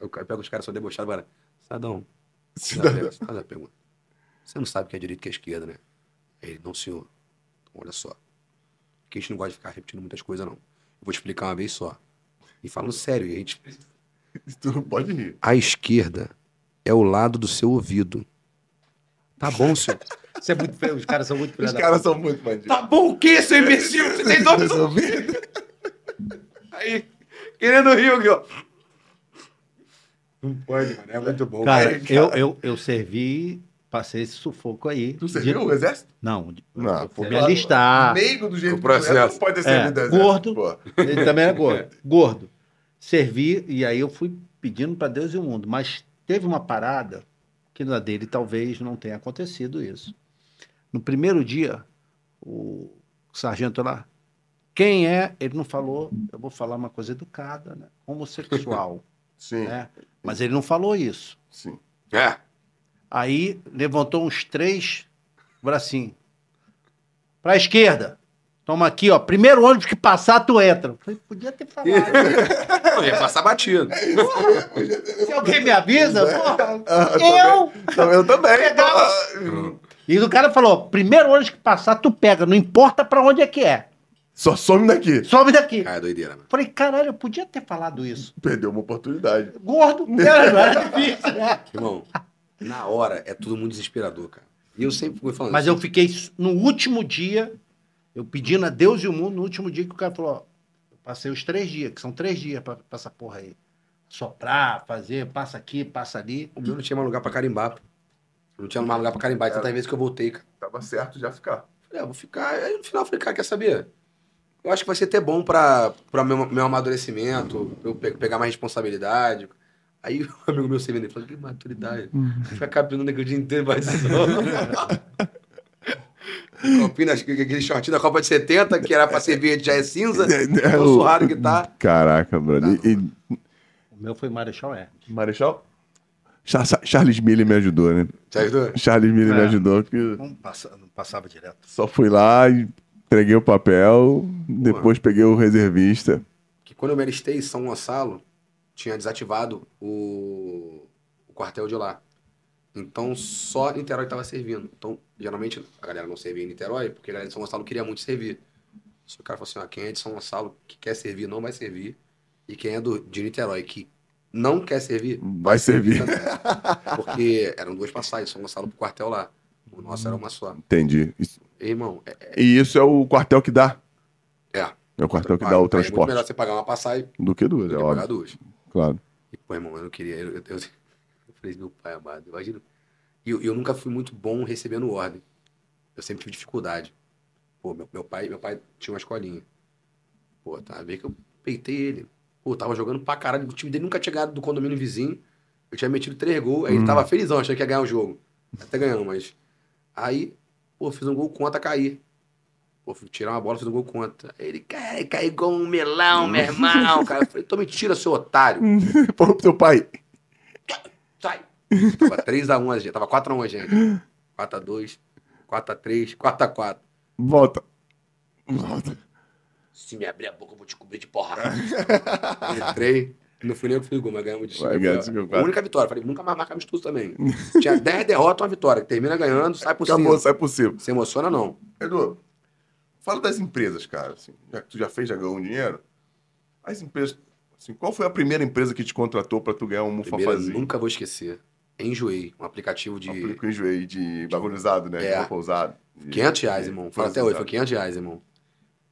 eu pego os caras só debochados agora. Cidadão, Cidadão, faz a pergunta. Você não sabe o que é direita e o que é esquerda, né? Aí ele, não, senhor. Então, olha só. Porque a gente não gosta de ficar repetindo muitas coisas, não. Eu vou te explicar uma vez só. E falando sério, e a gente (laughs) Tu não pode rir. a esquerda é o lado do seu ouvido. Tá bom, senhor. Isso é muito feio, os caras são muito Os filha caras são muito bandidos. Tá bom o quê, seu imbecil? Você tem dois Resolvido. aí. Querendo rir aqui, ó. Não pode, mano. É muito bom. Cara, Cara, eu, eu, eu servi, passei esse sufoco aí. Tu serviu o exército? Não, Não, fui me alistar. Leigo do jeito O que é, processo. não pode ter É, exército. gordo. pô. Ele também é gordo. (laughs) Gordo. Servi, e aí eu fui pedindo para Deus e o mundo. Mas teve uma parada que na dele talvez não tenha acontecido isso. No primeiro dia, o sargento lá, quem é? Ele não falou, eu vou falar uma coisa educada, né? (laughs) Homossexual, Sim, né? Mas ele não falou isso. sim. É. Aí levantou uns três bracinhos. Pra esquerda. Toma aqui, ó. Primeiro ônibus que passar, tu entra. Falei, podia ter falado. (laughs) Não, ia passar batido. (laughs) Se alguém me avisa, (laughs) porra, Ah, eu. também. Eu também. Pegava. Ah, E o cara falou: primeiro ônibus que passar, tu pega, não importa pra onde é que é. Só some daqui. Sobe daqui. Ah, é doideira, mano. Falei, caralho, eu podia ter falado isso. Perdeu uma oportunidade. Gordo, (laughs) era, não era difícil, né? Irmão, na hora é tudo muito desesperador, cara. E eu sempre fui falando. Mas eu fiquei no último dia, eu pedindo a Deus e o mundo, no último dia que o cara falou, ó, eu passei os três dias, que são três dias pra, pra essa porra aí. Soprar, fazer, passa aqui, passa ali. O meu não tinha mais lugar pra carimbar. pô. Não tinha mais lugar pra carimbar. Tantas vezes que eu voltei, cara. Tava certo já ficar. Falei, ah, vou ficar. Aí no final eu falei, cara, quer saber? Eu acho que vai ser até bom pra, pra meu, meu amadurecimento, eu pe- pegar mais responsabilidade. Aí o (laughs) amigo meu servindo, ele falou, que maturidade. Fica cabendo naquele dia inteiro, vai (laughs) que aquele shortinho da Copa de 70, que era pra servir já é cinza, É, tão o- surrado que tá. Caraca, brother. E, e- O meu foi Marechal é. Marechal? Char- Charles Miller me ajudou, né? Te ajudou? Charles Miller me É. ajudou, porque Não, passa- não passava direto. só fui lá e entreguei o papel, depois peguei o reservista. Que quando eu me alistei em São Gonçalo, tinha desativado o, o quartel de lá. Então só Niterói estava servindo. Então, geralmente, a galera não servia em Niterói, porque a galera de São Gonçalo queria muito servir. Só o cara falou assim: ó, quem é de São Gonçalo que quer servir não vai servir. E quem é do, de Niterói que não quer servir, Vai servir. também. Porque eram duas passagens, São Gonçalo pro quartel lá. O nosso era uma só. Entendi. Isso- Irmão, é. E isso é o quartel que dá. É, É o quartel que dá o É transporte. melhor você pagar uma passagem Do que duas, do é que pagar óbvio. duas. Claro. E, pô, irmão, eu não queria. Eu, eu, eu, eu (laughs) falei, meu pai amado, imagina. E eu, eu nunca fui muito bom recebendo ordem. Eu sempre tive dificuldade. Pô, meu, meu pai meu pai tinha uma escolinha. Pô, tá, vê que eu peitei ele. Pô, tava jogando pra caralho. O time dele nunca tinha ganhado do condomínio vizinho. Eu tinha metido três gols. Aí ele tava felizão, achando que ia ganhar o jogo. Até ganhamos, mas. Aí, pô, fiz um gol contra cair. Pô, fui tirar uma bola, fiz um gol contra. Aí ele, cara, caiu igual um melão, meu irmão. (laughs) Cara, eu falei, então mentira, seu otário. (laughs) Falou pro teu pai. Sai! Tava 3x1 a gente, tava 4x1 a gente. 4x2, 4x3, 4x4. Volta. Volta. Se me abrir a boca, eu vou te cobrir de porrada. (laughs) Entrei, não fui nem eu que fiz o gol, mas ganhamos de Vai Foi ganhar a- quatro. única vitória. Falei, nunca mais marca amistoso também. (laughs) Tinha 10 derrotas, uma vitória. Termina ganhando, sai por Acabou, cima. sai possível. Se emociona, não. Edu, fala das empresas, cara. assim, já que tu já fez, já ganhou um dinheiro. As empresas. Assim, qual foi a primeira empresa que te contratou pra tu ganhar um mufafazinho? nunca vou esquecer. Enjoei, um aplicativo de Aplico enjoei de bagulho usado, né? É. De. De- 500 reais, irmão. Fala até hoje, foi usado. 500 reais, irmão.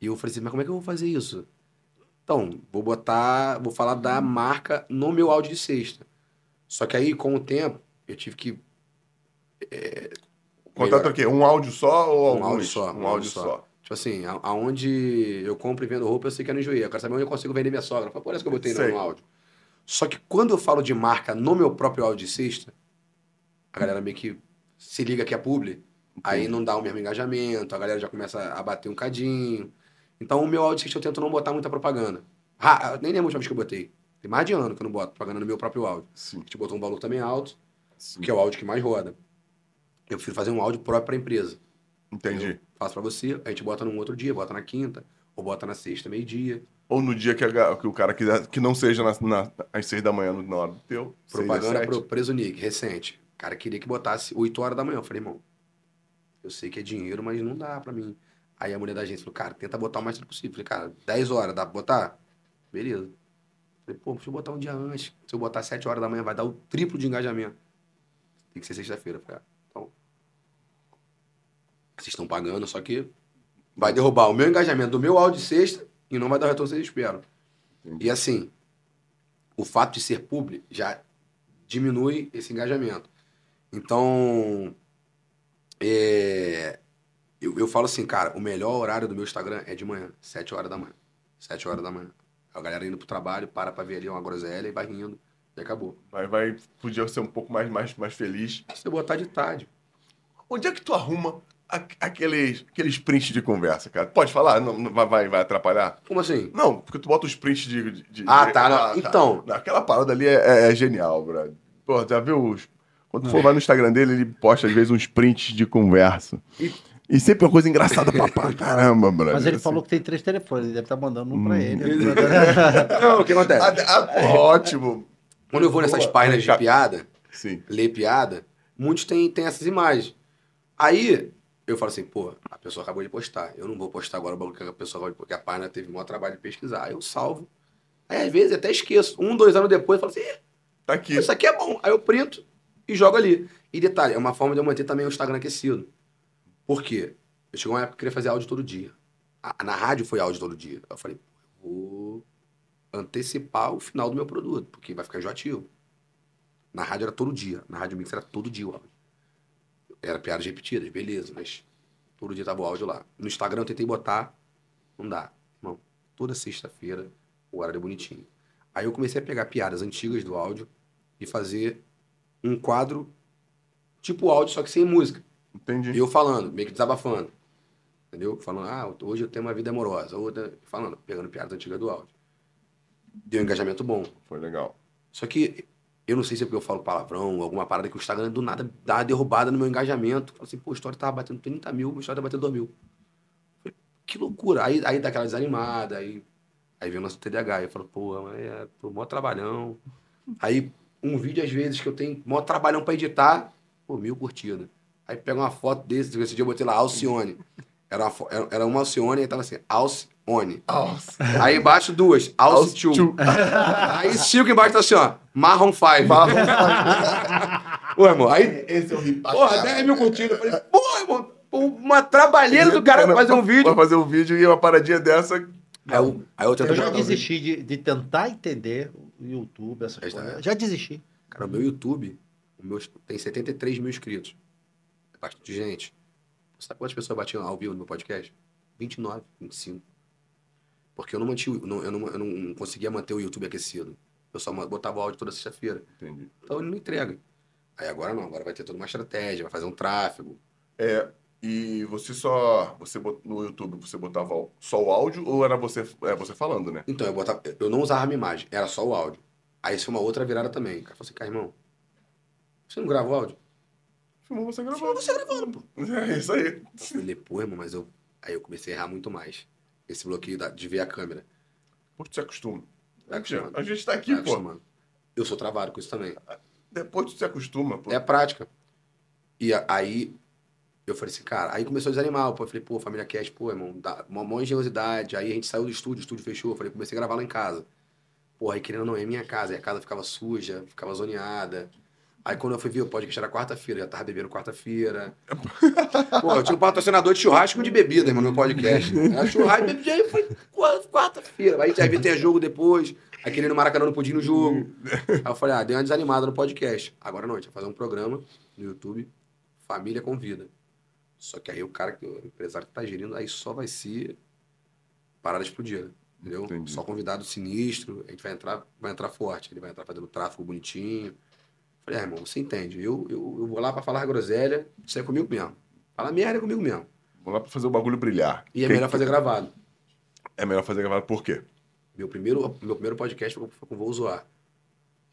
E eu falei assim, mas como é que eu vou fazer isso? Então, vou botar, vou falar da marca no meu áudio de sexta. Só que aí, com o tempo, eu tive que. Contrato o quê? Um áudio só ou Um alguns? áudio só, Um áudio só. Tipo assim, a- aonde eu compro e vendo roupa, eu sei que é no Enjoei. Eu quero saber onde eu consigo vender minha sogra. Foi por isso que eu botei Sei. no áudio. Só que quando eu falo de marca no meu próprio áudio de sexta, a galera meio que se liga que é publi. Aí não dá o mesmo engajamento, a galera já começa a bater um cadinho. Então o meu sexta eu tento não botar muita propaganda. Ah, nem lembro a última vez que eu botei. Tem mais de ano que eu não boto propaganda no meu próprio áudio. Sim. A gente botou um valor também alto, sim. que é o áudio que mais roda. Eu prefiro fazer um áudio próprio para a empresa. Entendi. Eu faço pra você, a gente bota num outro dia, bota na quinta, ou bota na sexta, meio-dia. Ou no dia que, a que o cara quiser, que não seja na, na- às seis da manhã, na hora do teu. Propaganda pro Preso Nick, recente. O cara queria que botasse 8 horas da manhã. Eu falei, irmão, eu sei que é dinheiro, mas não dá pra mim. Aí a mulher da agência falou, cara, tenta botar o mais cedo possível. Falei, cara, 10 horas, dá pra botar? Beleza. Falei, pô, deixa eu botar um dia antes. Se eu botar 7 horas da manhã, vai dar o triplo de engajamento. Tem que ser sexta-feira. Falei, ah, então. Vocês estão pagando, só que vai derrubar o meu engajamento do meu áudio de sexta e não vai dar o retorno que vocês esperam. E assim, o fato de ser publi já diminui esse engajamento. Então, é, eu, eu falo assim, cara, o melhor horário do meu Instagram é de manhã, 7 horas da manhã. 7 horas da manhã. A galera indo pro trabalho, para pra ver ali uma groselha e vai rindo. E acabou. Vai, vai, podia ser um pouco mais, mais, mais feliz. Se você botar de tarde. Onde é que tu arruma aqueles, aqueles prints de conversa, cara? Pode falar? Não, não vai, vai, atrapalhar? Como assim? Não, porque tu bota os prints de. de- de- Ah, de- tá, não. Então. Não, Aquela parada ali é, é- é genial, brother. Pô, já viu os. Quando tu for lá no Instagram dele, ele posta às vezes uns prints de conversa. E- E sempre uma coisa engraçada pra, pra (laughs) caramba, brother. Mas ele assim. falou que tem três telefones, ele deve estar mandando um Hum. pra ele. (laughs) (laughs) Não, o que acontece? Ah, ah, ótimo. Quando eu vou nessas Boa. páginas de piada, Sim. ler piada, muitos têm, têm essas imagens. Aí eu falo assim, pô, a pessoa acabou de postar. Eu não vou postar agora o bagulho que a pessoa acabou de porque a página teve o maior trabalho de pesquisar. Aí eu salvo. Aí às vezes até esqueço. Um, dois anos depois eu falo assim, "Ih, Tá aqui. isso aqui é bom. Aí eu printo e jogo ali. E detalhe, é uma forma de eu manter também o Instagram aquecido. Por quê? Eu chegou uma época que queria fazer áudio todo dia. Na rádio foi áudio todo dia. Eu falei, vou antecipar o final do meu produto, porque vai ficar enjoativo. Na rádio era todo dia. Na Rádio Mix era todo dia o áudio. Era piadas repetidas, beleza, mas Todo dia tava o áudio lá. No Instagram eu tentei botar, não dá. Irmão, toda sexta-feira, o horário bonitinho. Aí eu comecei a pegar piadas antigas do áudio e fazer um quadro tipo áudio, só que sem música. Entendi. E eu falando, meio que desabafando. Entendeu? Falando, ah, hoje eu tenho uma vida amorosa. Outra, falando, pegando piadas antigas do áudio. Deu um engajamento bom. Foi legal. Só que eu não sei se é porque eu falo palavrão, alguma parada que o Instagram do nada dá uma derrubada no meu engajamento. Fala assim, pô, a história tava batendo 30 mil, a história tá batendo 2 mil. Falei, que loucura. Aí, aí dá aquela desanimada, aí, aí vem o nosso TDAH. Eu falo, pô, mas é pô, mó trabalhão. Aí um vídeo, às vezes, que eu tenho mó trabalhão pra editar, pô, mil curtidas. Aí pega uma foto desse, esse dia eu botei lá, Alcione. Era uma, era- era uma Alcione e tava assim, Alcione. Aí embaixo duas, Two. (laughs) Aí cinco embaixo tá assim, ó, Marron 5. Ô, irmão, aí, Esse eu ri pra porra, caralho. 10 mil curtidas. Eu falei, porra, irmão, uma trabalheira do cara fazer um vídeo. Pra fazer um vídeo e uma paradinha dessa. Aí eu, aí eu Eu já desisti de, de tentar entender o YouTube, essas Já está. coisas. Já desisti. Cara, o meu YouTube, o meu, tem 73 mil inscritos. É bastante gente. Sabe quantas pessoas batiam ao vivo no meu podcast? 29, 25. Porque eu não mantinha, o- não- eu, não, eu não conseguia manter o YouTube aquecido. Eu só botava o áudio toda sexta-feira. Entendi. Então ele não entrega. Aí agora não, agora vai ter toda uma estratégia, vai fazer um tráfego. É, e você só. Você bot- no YouTube você botava só o áudio ou era você, é, você falando, né? Então eu botava, eu não usava a minha imagem, era só o áudio. Aí isso foi uma outra virada também. O cara falou assim, cara, irmão, você não grava o áudio? Filmou você gravando. você gravando, pô. (laughs) É isso aí. Eu falei, pô, irmão, mas eu. Aí eu comecei a errar muito mais. Esse bloqueio de ver a câmera. Pô, tu se acostuma. Acostumando. A gente tá aqui, Vai pô. Eu sou travado com isso também. Depois tu se acostuma, pô. É a prática. E aí eu falei assim, cara, aí começou a desanimar. Pô, eu falei, pô, família Cast, pô, irmão, dá uma maior engenhosidade. Aí a gente saiu do estúdio, o estúdio fechou. Eu falei, comecei a gravar lá em casa. Porra, aí querendo ou não, é minha casa. E a casa ficava suja, ficava zoneada. Aí quando eu fui ver o podcast era quarta-feira, já tava bebendo quarta-feira. (laughs) Pô, eu tinha um patrocinador de churrasco de bebida, irmão, no podcast. Era churrasco e bebida, aí foi qua- quarta-feira. Aí vezes tem jogo depois, aí querendo no Maracanã não podia ir no jogo. Aí eu falei, ah, dei uma desanimada no podcast. Agora não, a gente vai fazer um programa no YouTube, Família Convida. Só que aí o cara, o empresário que tá gerindo, aí só vai ser parada explodida. Entendeu? Entendi. Só convidado sinistro, a gente vai entrar, vai entrar forte. Ele vai entrar fazendo tráfego bonitinho. Falei, ah, irmão, você entende. Eu, eu, eu vou lá pra falar groselha, isso é comigo mesmo. Falar merda é comigo mesmo. Vamos lá pra fazer o bagulho brilhar. E é Quem- melhor fazer gravado. É melhor fazer gravado por quê? Meu primeiro, meu primeiro podcast foi com o Vou Zoar.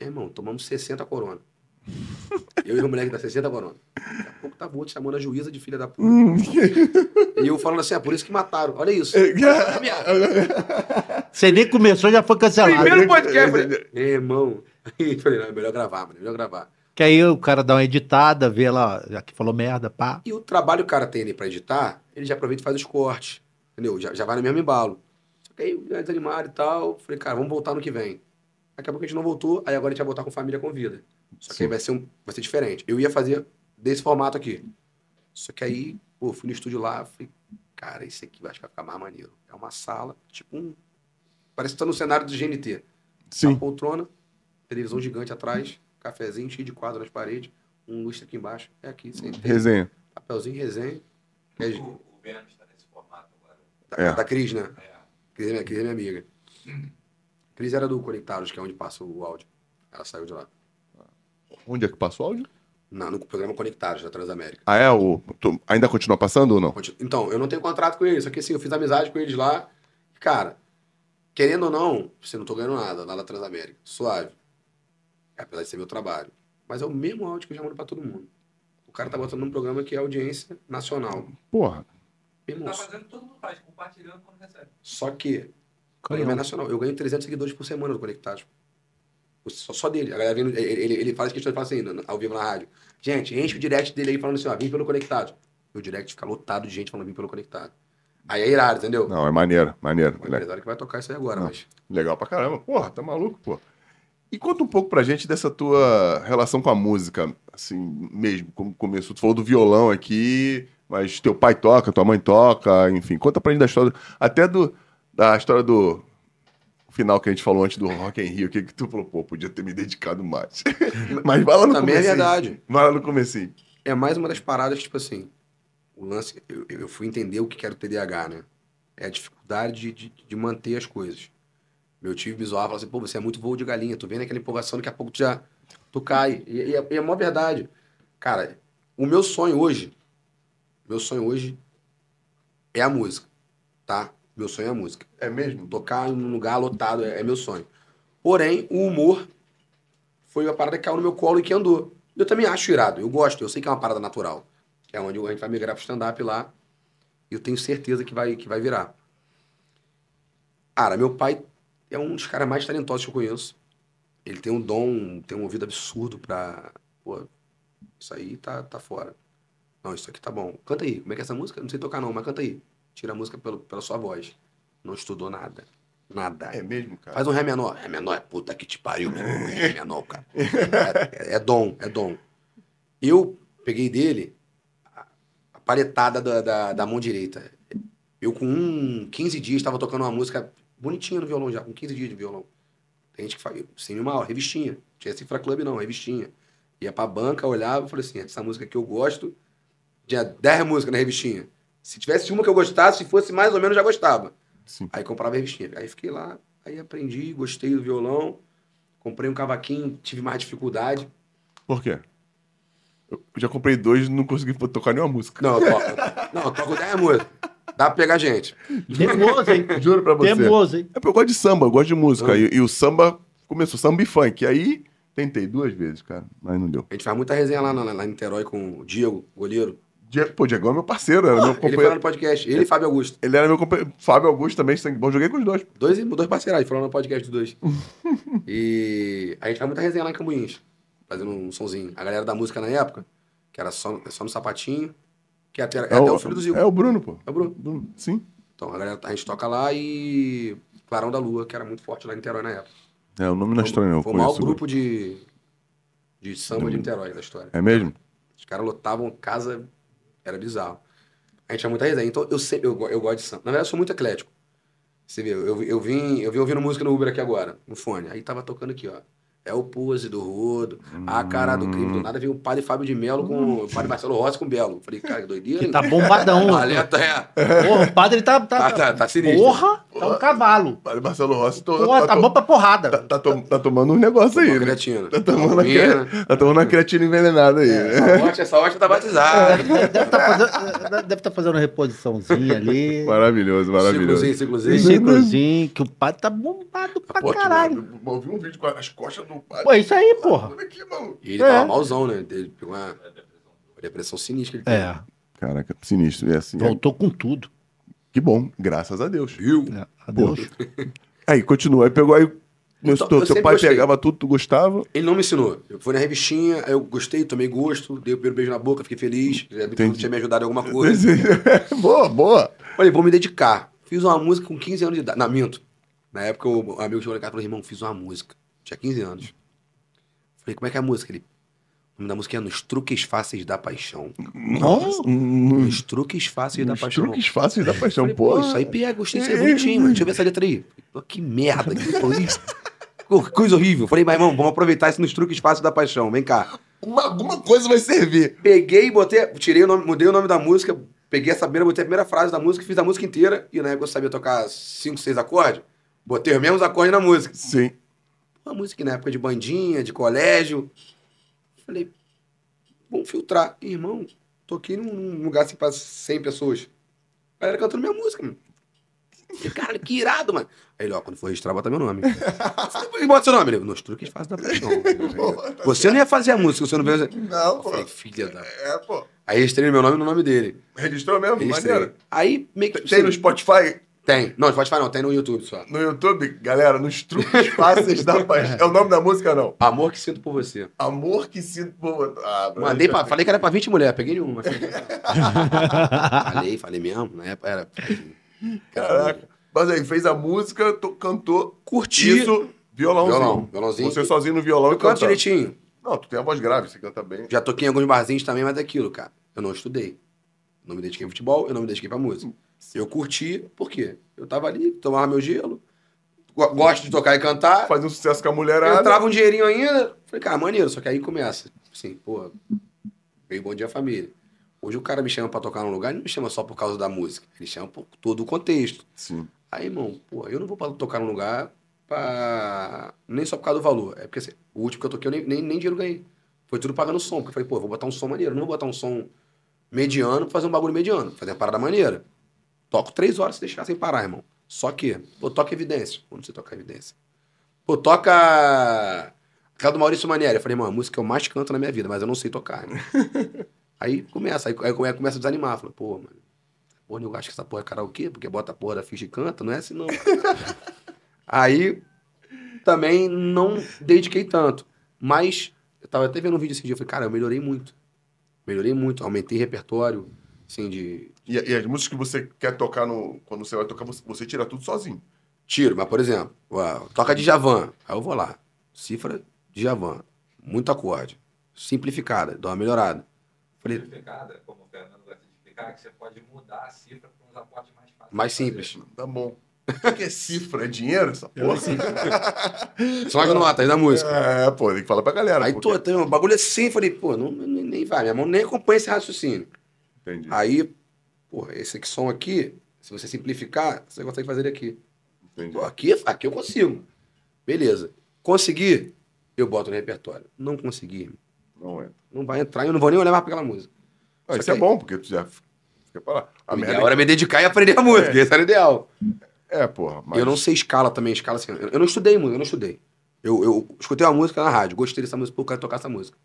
É, irmão, tomamos 60 corona. (laughs) Eu e o moleque da 60 corona. Daqui a pouco tava outro chamando a juíza de filha da puta. (laughs) e eu falando assim, é por isso que mataram. Olha isso. Merda. (laughs) Você nem começou, já foi cancelado. Primeiro podcast. Falei, "É, irmão. Aí (laughs) eu falei, não, é melhor gravar, mano. É melhor gravar. Que aí o cara dá uma editada, vê lá, já que falou merda, pá. E o trabalho que o cara tem ali pra editar, ele já aproveita e faz os cortes. Entendeu? Já, já vai no mesmo embalo. Só que aí, já desanimado e tal. Falei, cara, vamos voltar no que vem. Daqui a pouco a gente não voltou, aí agora a gente vai voltar com família convida. Só que aí vai ser, um, vai ser diferente. Eu ia fazer desse formato aqui. Só que aí, pô, fui no estúdio lá, falei, cara, esse aqui eu acho que vai ficar mais maneiro. É uma sala, tipo um. Parece que tá no cenário do GNT. Uma Sim. poltrona, televisão gigante atrás, cafezinho cheio de quadro nas paredes, um lustre aqui embaixo. É aqui, sentei. Resenha. Papelzinho, resenha. É, O, o Vênus está nesse formato agora. da, É. da Cris, né? É. Cris é minha, Cris é minha amiga. Cris era do Conectados, que é onde passa o áudio. Ela saiu de lá. Onde é que passou o áudio? Na- no programa Conectados, da Transamérica. Ah, é? O... tu- Ainda continua passando ou não? Continu- Então, eu não tenho contrato com eles, só que assim, eu fiz amizade com eles lá. Cara, querendo ou não, você não tô ganhando nada lá na Transamérica. Suave. Apesar de ser meu trabalho. Mas é o mesmo áudio que eu já mando pra todo mundo. O cara tá botando num programa que é audiência nacional. Porra. Meu irmão, Tá fazendo todo mundo faz, compartilhando quando recebe. Só que o programa é nacional. Eu ganho 300 seguidores por semana do Conectados. Só, só dele. A galera vem, no- ele, ele, ele faz questão de falar assim, ao vivo na rádio. Gente, enche o direct dele aí falando assim, ó, vim pelo Conectado. Meu direct fica lotado de gente falando vim pelo Conectado. Aí é irado, entendeu? Não, é maneiro, maneiro. O empresário que vai tocar isso aí agora, Não. mas... Legal pra caramba. Porra, tá maluco, pô. E conta um pouco pra gente dessa tua relação com a música, assim, mesmo, como começou. Tu falou do violão aqui, mas teu pai toca, tua mãe toca, enfim. Conta pra gente da história, até do, da história do final que a gente falou antes do Rock in Rio, que, que tu falou, pô, podia ter me dedicado mais. (laughs) mas vai lá no Também é verdade. Vai lá no comecinho. É mais uma das paradas, tipo assim... o lance, eu, eu fui entender o que era o TDAH, né? É a dificuldade de, de, de manter as coisas. Meu tio me zoava, falava assim, pô, você é muito voo de galinha, tô vendo aquela empolgação, daqui a pouco tu já, tu cai. E, e, é, e é uma verdade. Cara, o meu sonho hoje, meu sonho hoje é a música, tá? Meu sonho é a música. É mesmo? Tocar num lugar lotado é, é meu sonho. Porém, o humor foi uma parada que caiu no meu colo e que andou. Eu também acho irado, eu gosto, eu sei que é uma parada natural. É onde a gente vai migrar pro stand-up lá. E eu tenho certeza que vai, que vai virar. Cara, meu pai é um dos caras mais talentosos que eu conheço. Ele tem um dom, tem um ouvido absurdo pra. Pô, isso aí tá, tá fora. Não, isso aqui tá bom. Canta aí. Como é que é essa música? Não sei tocar não, mas canta aí. Tira a música pelo, pela sua voz. Não estudou nada. Nada. É mesmo, cara? Faz um Ré menor. Ré menor é puta que te pariu, meu irmão. Ré menor, cara. É, é- é dom, é dom. Eu peguei dele a, a paletada da, da, da mão direita. Eu, com um, 15 dias, estava tocando uma música bonitinha no violão já, com 15 dias de violão. Tem gente que faz, sem uma aula, revistinha. Não tinha cifra club, não, revistinha. Ia pra banca, olhava e falei assim: essa música que eu gosto, tinha 10 músicas na revistinha. Se tivesse uma que eu gostasse, se fosse mais ou menos, já gostava. Sim. Aí comprava a revistinha. Aí fiquei lá, aí aprendi, gostei do violão. Comprei um cavaquinho, tive mais dificuldade. Por quê? Eu já comprei dois e não consegui tocar nenhuma música. Não, eu toco, não, eu toco 10 músicas. Dá pra pegar gente. Teimoso, hein? (laughs) Juro pra você. Teimoso, hein? É porque eu gosto de samba, eu gosto de música. Ah. E, e o samba começou, samba e funk. Aí tentei duas vezes, cara, mas não deu. A gente faz muita resenha lá, na- lá em Niterói com o Diego, goleiro. Die- Pô, Diego é meu parceiro, era meu Ele foi lá companheiro. no podcast. Ele e Fábio Augusto. Ele era meu companheiro. Fábio Augusto também, sangue bom. Joguei com os dois. Dois, dois parceirados, foram no podcast dos dois. (laughs) e a gente faz muita resenha lá em Cambuins, fazendo um sonzinho. A galera da música na época, que era só, só no sapatinho, que até, é até o filho do Zico. É o Bruno, pô. É o Bruno. Bruno, Sim. Então a galera, a gente toca lá e Clarão da Lua, que era muito forte lá em Niterói na época. É, o nome não é estranho, não. Foi o maior grupo de, de samba de Niterói da história. É mesmo? Os caras lotavam casa, era bizarro. A gente tinha muita resenha. Então eu sempre, eu, eu gosto de samba. Na verdade, eu sou muito eclético. Você vê, eu, eu vim, eu vim ouvindo música no Uber aqui agora, no fone. Aí tava tocando aqui, ó. É o Pose do Rodo, a cara do crime. Do nada veio o padre Fábio de Melo com o padre Marcelo Rossi com o Belo. Falei, cara, que doideira. Que hein? (laughs) tá bombadão. Alerta, é. Porra, o padre tá. Tá, Tá, tá, tá sinistro. Porra, tá um cavalo. Padre Marcelo Rossi tô, Porra, tá to- bom pra porrada. tá, tá tá tomando um negócio aí, Uma né? creatina. Tá tomando, a cre... (laughs) tá tomando uma creatina envenenada aí, né? Essa (laughs) hoste, essa hoste tá batizada. Deve estar fazendo, deve tá fazendo uma reposiçãozinha ali. Maravilhoso, maravilhoso. Ciclozinho, ciclozinho. Ciclozinho, que o padre tá bombado pra Pô, caralho. Eu ouvi um vídeo com as costas do padre. Pô, é isso aí, porra. Aqui. E ele É. tava malzão, né? Ele pegou uma uma depressão sinistra que ele teve. É, Caraca, sinistro. É assim. voltou com tudo. Que bom, graças a Deus. Viu? É, adeus. (laughs) Aí, continua. Aí pegou aí. Meu, Então, teu eu teu sempre pai gostei. pegava tudo, tu gostava. Ele não me ensinou. Eu fui na revistinha, aí eu gostei, tomei gosto, dei o primeiro beijo na boca, fiquei feliz. Ele Entendi. tinha me ajudado em alguma coisa. (laughs) boa, boa. Falei, vou me dedicar. Fiz uma música com 15 anos de idade. Não, minto. Na época, o amigo chegou na casa e falou, irmão, fiz uma música. Tinha 15 anos. Falei, como é que é a música? Ele, o nome da música é Nos Truques Fáceis da Paixão. Nossa. Nos Truques Fáceis da Os Paixão. truques fáceis da paixão, Falei, pô. isso aí pega, gostei, isso aí é bonitinho, mano. Deixa eu ver essa letra aí. Pô, que merda, que? Pô, que Coisa horrível. Falei, mas irmão, vamos aproveitar isso nos truques fáceis da paixão. Vem cá. Uma- alguma coisa vai servir. Peguei, botei, tirei o nome, mudei o nome da música, peguei essa primeira, botei a primeira frase da música, fiz a música inteira, e na época eu sabia tocar cinco, seis acordes, botei os mesmos acordes na música. Sim. Uma música na época de bandinha, de colégio. Falei, vamos filtrar. Irmão, toquei num, num lugar assim pra 100 pessoas. A galera cantando minha música, mano. Falei, Cara, que irado, mano. Aí ele, ó, quando for registrar, bota meu nome. Falei, bota seu nome. Ele, nos truques fácil da paixão. Você não ia fazer a música, você não veio. Não, Eu pô. falei, filha da. É, pô. Aí registrei meu nome no nome dele. Registrou mesmo? Registrei. Maneiro. Aí meio que. Tem no Spotify, Tem. Não, Spotify não, tem no YouTube só. no YouTube, galera, nos truques fáceis da (laughs) paixão. É o nome da música, não? Amor que sinto por você. Amor que sinto por... Ah, pra Mandei pra, falei que era pra 20 mulheres, peguei nenhuma. (laughs) falei, falei mesmo. Na época era. Caraca. Mas aí, fez a música, tu cantou. Curti. Isso, violãozinho. Violão, violãozinho. Você sozinho no violão Eu e cantando. direitinho. Não, tu tem a voz grave, você canta bem. Já toquei em alguns barzinhos também, mas é aquilo, cara. Eu não estudei. Não me dediquei ao futebol, eu não me dediquei pra música. Eu curti, por quê? Eu tava ali, tomava meu gelo, go- gosto de tocar e cantar, Faz um sucesso com a mulherada. entrava um dinheirinho ainda. Falei, cara, maneiro, só que aí começa. Assim, pô, veio Bom Dia Família. Hoje o cara me chama pra tocar num lugar, ele não me chama só por causa da música. Ele chama por todo o contexto. Sim. Aí, irmão, pô, eu não vou pra tocar num lugar pra... nem só por causa do valor. É porque assim, o último que eu toquei, eu nem, nem, nem dinheiro ganhei. Foi tudo pagando som. Porque eu falei, pô, eu vou botar um som maneiro. Eu não vou botar um som mediano pra fazer um bagulho mediano. Fazer uma parada maneira. Toco três horas se deixar sem parar, irmão. Só que, pô, toca evidência. Não sei tocar evidência. Pô, toca. Aquela do Maurício Manieri. Eu falei, irmão, a música que eu mais canto na minha vida, mas eu não sei tocar. Né? (laughs) aí começa, aí, aí come- começa a desanimar. Falei, pô, mano. Pô, eu acho que essa porra é karaokê, porque bota a porra da ficha e canta, não é assim não. (laughs) aí também não dediquei tanto. Mas eu tava até vendo um vídeo esse dia, eu falei, cara, eu melhorei muito. Melhorei muito, aumentei repertório, assim, de E, e as músicas que você quer tocar no. Quando você vai tocar, você, você tira tudo sozinho. tiro. Mas, por exemplo, ó, toca de Javan. Aí eu vou lá. Cifra de Javan. Muito acorde. Simplificada, dá uma melhorada. Falei, Simplificada, como o Fernando gosta de explicar, que você pode mudar a cifra para uns aportes mais fáceis. mais simples. Tá bom. O que é cifra? É dinheiro? Essa porra? São (laughs) as notas da música. É, pô, tem que falar pra galera. Aí, porque- tô, tem um bagulho assim, falei, pô, não, nem nem vai, minha mão nem acompanha esse raciocínio. Entendi. Aí, pô, esse som aqui, se você simplificar, você consegue fazer ele aqui. Entendi. Pô, aqui, aqui eu consigo. Beleza. Consegui, eu boto no repertório. Não consegui, Não é. não vai entrar e eu não vou nem olhar mais pra aquela música. Ah, isso é bom, porque tu já fica pra lá. A A ideal era me dedicar e aprender a música, esse era o ideal. é... é, porra. Mas... Eu não sei escala também, escala assim. Eu eu não estudei muito, eu não estudei. Eu, eu escutei uma música na rádio, gostei dessa música, eu quero tocar essa música.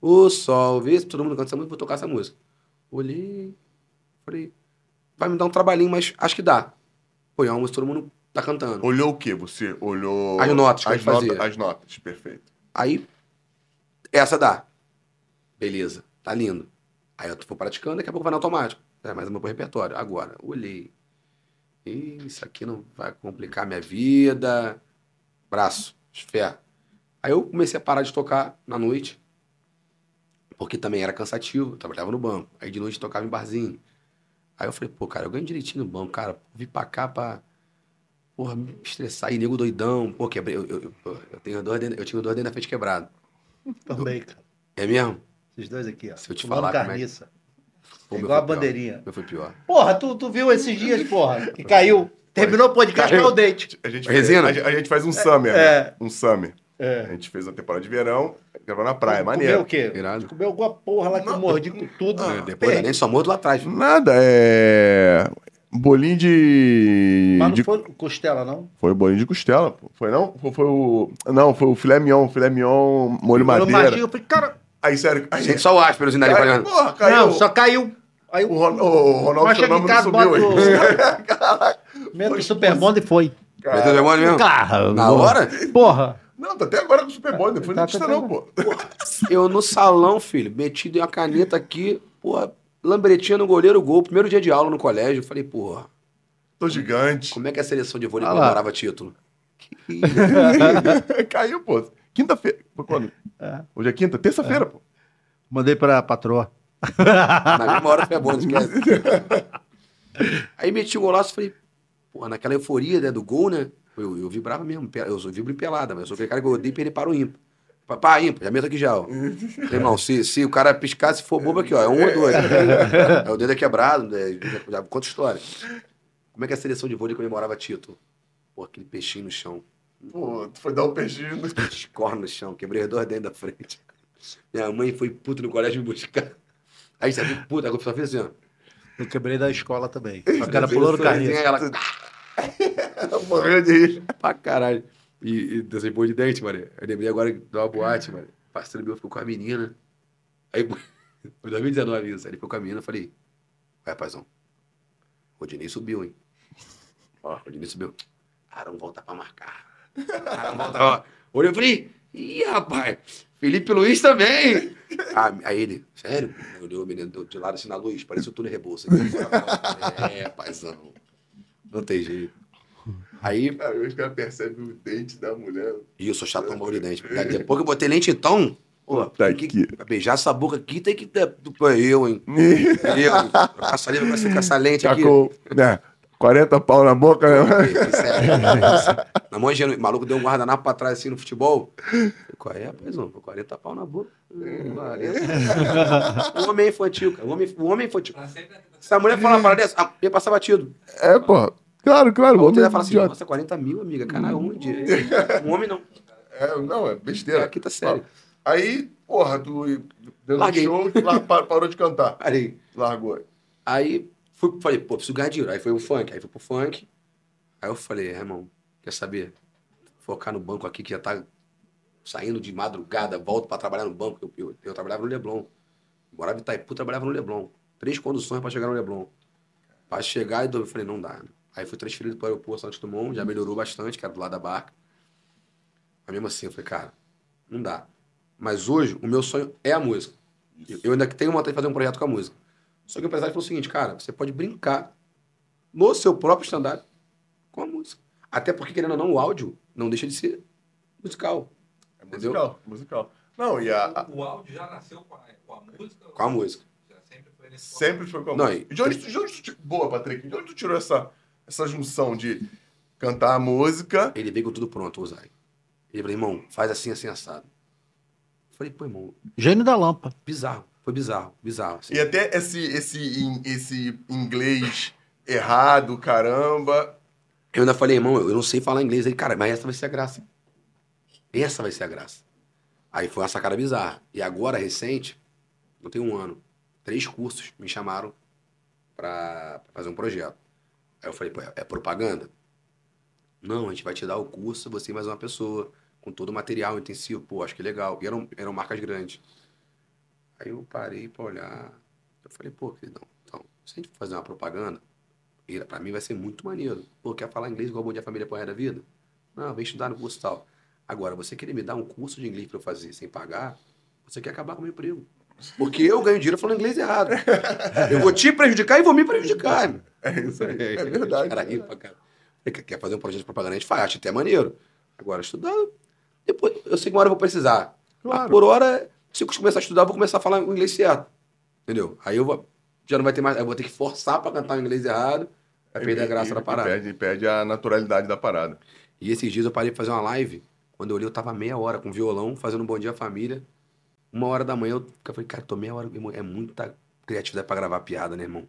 O sol, vê se todo mundo canta essa música, vou tocar essa música. Olhei, falei, vai me dar um trabalhinho, mas acho que dá. É uma música que todo mundo tá cantando. Olhou o quê? Você olhou... As notas que as eu fazia. notas, As notas, perfeito. Aí, essa dá. Beleza, tá lindo. Aí eu tô praticando, daqui a pouco vai no automático. É mais uma pro repertório. Agora, olhei. Isso aqui não vai complicar minha vida. Braço, fé. Aí eu comecei a parar de tocar na noite. Porque também era cansativo. Eu trabalhava no banco. Aí de noite eu tocava em barzinho. Aí eu falei, pô, cara, eu ganho direitinho no banco, cara. Vim pra cá pra. Porra, me estressar. E nego doidão. Pô, quebrei. Eu, eu, eu, eu tenho dois eu tinha dois dentes da frente quebrado. (laughs) Também, cara. É mesmo? Esses dois aqui, ó. Se eu te falar como é carniça. Pô, É igual a pior. bandeirinha. Meu foi pior. Porra, tu, tu viu esses dias, porra, que caiu. Terminou o podcast, Caiu. o dente. A gente, Resina? a, gente- a gente faz um summer, é. né? Um summer. A É. gente fez uma temporada de verão, gravou na praia, Comeu maneiro. o quê? Irado. Comeu alguma porra lá que eu mordi com tudo. É, depois Pei. nem só mordo lá atrás. Nada, é... Bolinho de... Mas não de- foi costela, não? Foi o bolinho de costela, pô. Foi não? Foi, foi o... Não, foi o filé mignon, filé mignon, molho Eu madeira. eu falei, cara. Aí, sério... Aí, Gente, só o áspero, assim, falhando. porra, caiu. Não, só caiu. Aí O, o Ron, o Ronaldo Mas chega em Fenômeno casa, subiu bota aí. o- (laughs) Caraca. meto o Super Bond e foi. Meteu o demônio mesmo? Cara, Na hora? Porra. Não, tá até agora com o Super Bowl, não foi Tá, tá, não, tá. pô. Eu no salão, filho, meti dei uma caneta aqui, porra, lambretinha no goleiro, gol. Primeiro dia de aula no colégio. Eu falei, porra, Tô gigante. como é que é a seleção de vôlei Ah comemorava título? (laughs) Caiu, pô. Quinta-feira. Quando? É. Hoje é quinta? Terça-feira, pô. Mandei pra patroa. Na mesma hora foi bom, não esquece. (laughs) Aí meti o golaço e falei, porra, naquela euforia né, do gol, né? Eu, eu vibrava mesmo, eu sou vibro em pelada, mas eu sou aquele cara que eu odeio perder para o ímpar. Pá, ímpar, já meto aqui já, ó. (laughs) Irmão, se, se o cara piscar, se for bobo aqui, ó, é um ou dois. É o dedo é quebrado, é, já, já conta história. Como é que a seleção de vôlei comemorava título? Pô, aquele peixinho no chão. Pô, tu foi dar um peixinho no... Escorre (laughs) no chão, quebrei os dois dentes da frente. Minha mãe foi puta no colégio me buscar. Aí sabe, puta, eu só fiz assim, ó. Eu quebrei da escola também. O cara pulou no Assim, carrinho. ela, (laughs) Morrendo de rir. pra caralho. E, e boas de dente, mano. Eu lembrei agora de uma boate, mano. O parceiro meu ficou com a menina. Aí, (laughs) foi 2019 isso. Aí ele ficou com a menina, eu falei, vai, rapazão. Rodinei subiu, hein? Ó, Rodinei subiu. Arão volta pra marcar. Arão volta, ó. Olhei e falei, ih, rapaz, Felipe Luiz também. Ah, aí ele, sério? Olhou o menino de lado assim na luz, parecia o túnel Rebouça. (laughs) É, paizão. Não tem jeito. Aí, Aí os caras percebem o dente da mulher. e eu sou chato com de dente. Depois que eu botei lente, então. Pô, Tá que aqui. beijar essa boca aqui tem que. Pô, eu, hein? (laughs) Eu? Trocar saliva com essa, com essa lente aqui. Tacou. É. 40 pau na boca, né? Sério. Na mão ingênua, o maluco deu um guardanapo pra trás assim no futebol. Qual é, paizão? 40 pau na boca. Hum, 40. O homem é infantil, cara. O homem, o homem é infantil. Pra aqui. Se a mulher falar uma parada dessa, a- ia passar batido. É, pô. Claro, claro. Homem ia falar assim, idiota. nossa, 40 mil, amiga. Caralho, onde? Um homem não. É, não, é É besteira. a quinta série. Aí, porra, tu deu um Larguei. show e lar- pa- parou de cantar. Parei. Largou. Aí fui, falei, pô, preciso ganhar dinheiro. Aí foi o funk, aí fui pro funk. Aí eu falei, é, irmão, quer saber? Focar no banco aqui que já tá saindo de madrugada, volto pra trabalhar no banco. Eu, eu, eu trabalhava no Leblon. Morava em Itaipu, trabalhava no Leblon. Três conduções pra chegar no Leblon. Pra chegar, eu falei, não dá. Né? Aí fui transferido pro aeroporto Santos Dumont, já melhorou bastante, que era do lado da barca. Mas mesmo assim, eu falei, cara, não dá. Mas hoje, o meu sonho é a música. Eu- Eu ainda tenho vontade de fazer um projeto com a música. Só que o empresário falou o seguinte, cara, você pode brincar no seu próprio stand-up com a música. Até porque, querendo ou não, o áudio não deixa de ser musical. É Entendeu? musical, musical. Não, e a, O, o áudio já nasceu com a, com a música? Com a música. Já sempre foi nesse sempre foi com a Não, música. e- De onde, tu- de onde tu, boa, Patrick, de onde tu tirou essa, essa junção de cantar a música? Ele veio com tudo pronto, o Zay. Ele falou, irmão, faz assim, assim, assado. Eu falei, pô, irmão, Gênio da lâmpada. bizarro. Foi bizarro, bizarro. assim. E até esse, esse, in- esse inglês errado, caramba. Eu ainda falei, irmão, eu não sei falar inglês. Aí, cara, mas essa vai ser a graça. Essa vai ser a graça. Aí foi uma sacada bizarra. E agora, recente, não tem um ano, três cursos me chamaram pra fazer um projeto. Aí eu falei, pô, é, é propaganda? Não, a gente vai te dar o curso, você e mais uma pessoa, com todo o material intensivo. Pô, acho que é legal. E eram, eram marcas grandes. Aí eu parei pra olhar. Eu falei, pô, queridão, então, se a gente for fazer uma propaganda, pra mim vai ser muito maneiro. Pô, quer falar inglês igual Bom Dia Família pro resto da vida? Não, vem estudar no curso tal. Agora, você querer me dar um curso de inglês pra eu fazer sem pagar, você quer acabar com o meu emprego. Porque eu ganho dinheiro falando inglês errado. Eu vou te prejudicar e vou me prejudicar. É isso aí. É verdade. Cara, ri pra cara. Quer- fazer um projeto de propaganda, a gente faz, acho até maneiro. Agora, estudar, depois, eu sei que uma hora eu vou precisar. Claro. Por hora, se eu começar a estudar, eu vou começar a falar o inglês certo. Entendeu? Aí eu vou, já não vai ter mais, eu vou ter que forçar pra cantar o inglês errado, vai perder a graça E- da parada. Perde, perde a naturalidade da parada. E esses dias eu parei pra fazer uma live. Quando eu olhei, eu tava meia hora com violão, fazendo um bom dia à família. Uma hora da manhã, eu falei, cara, tô meia hora. irmão, É muita criatividade pra gravar piada, né, irmão?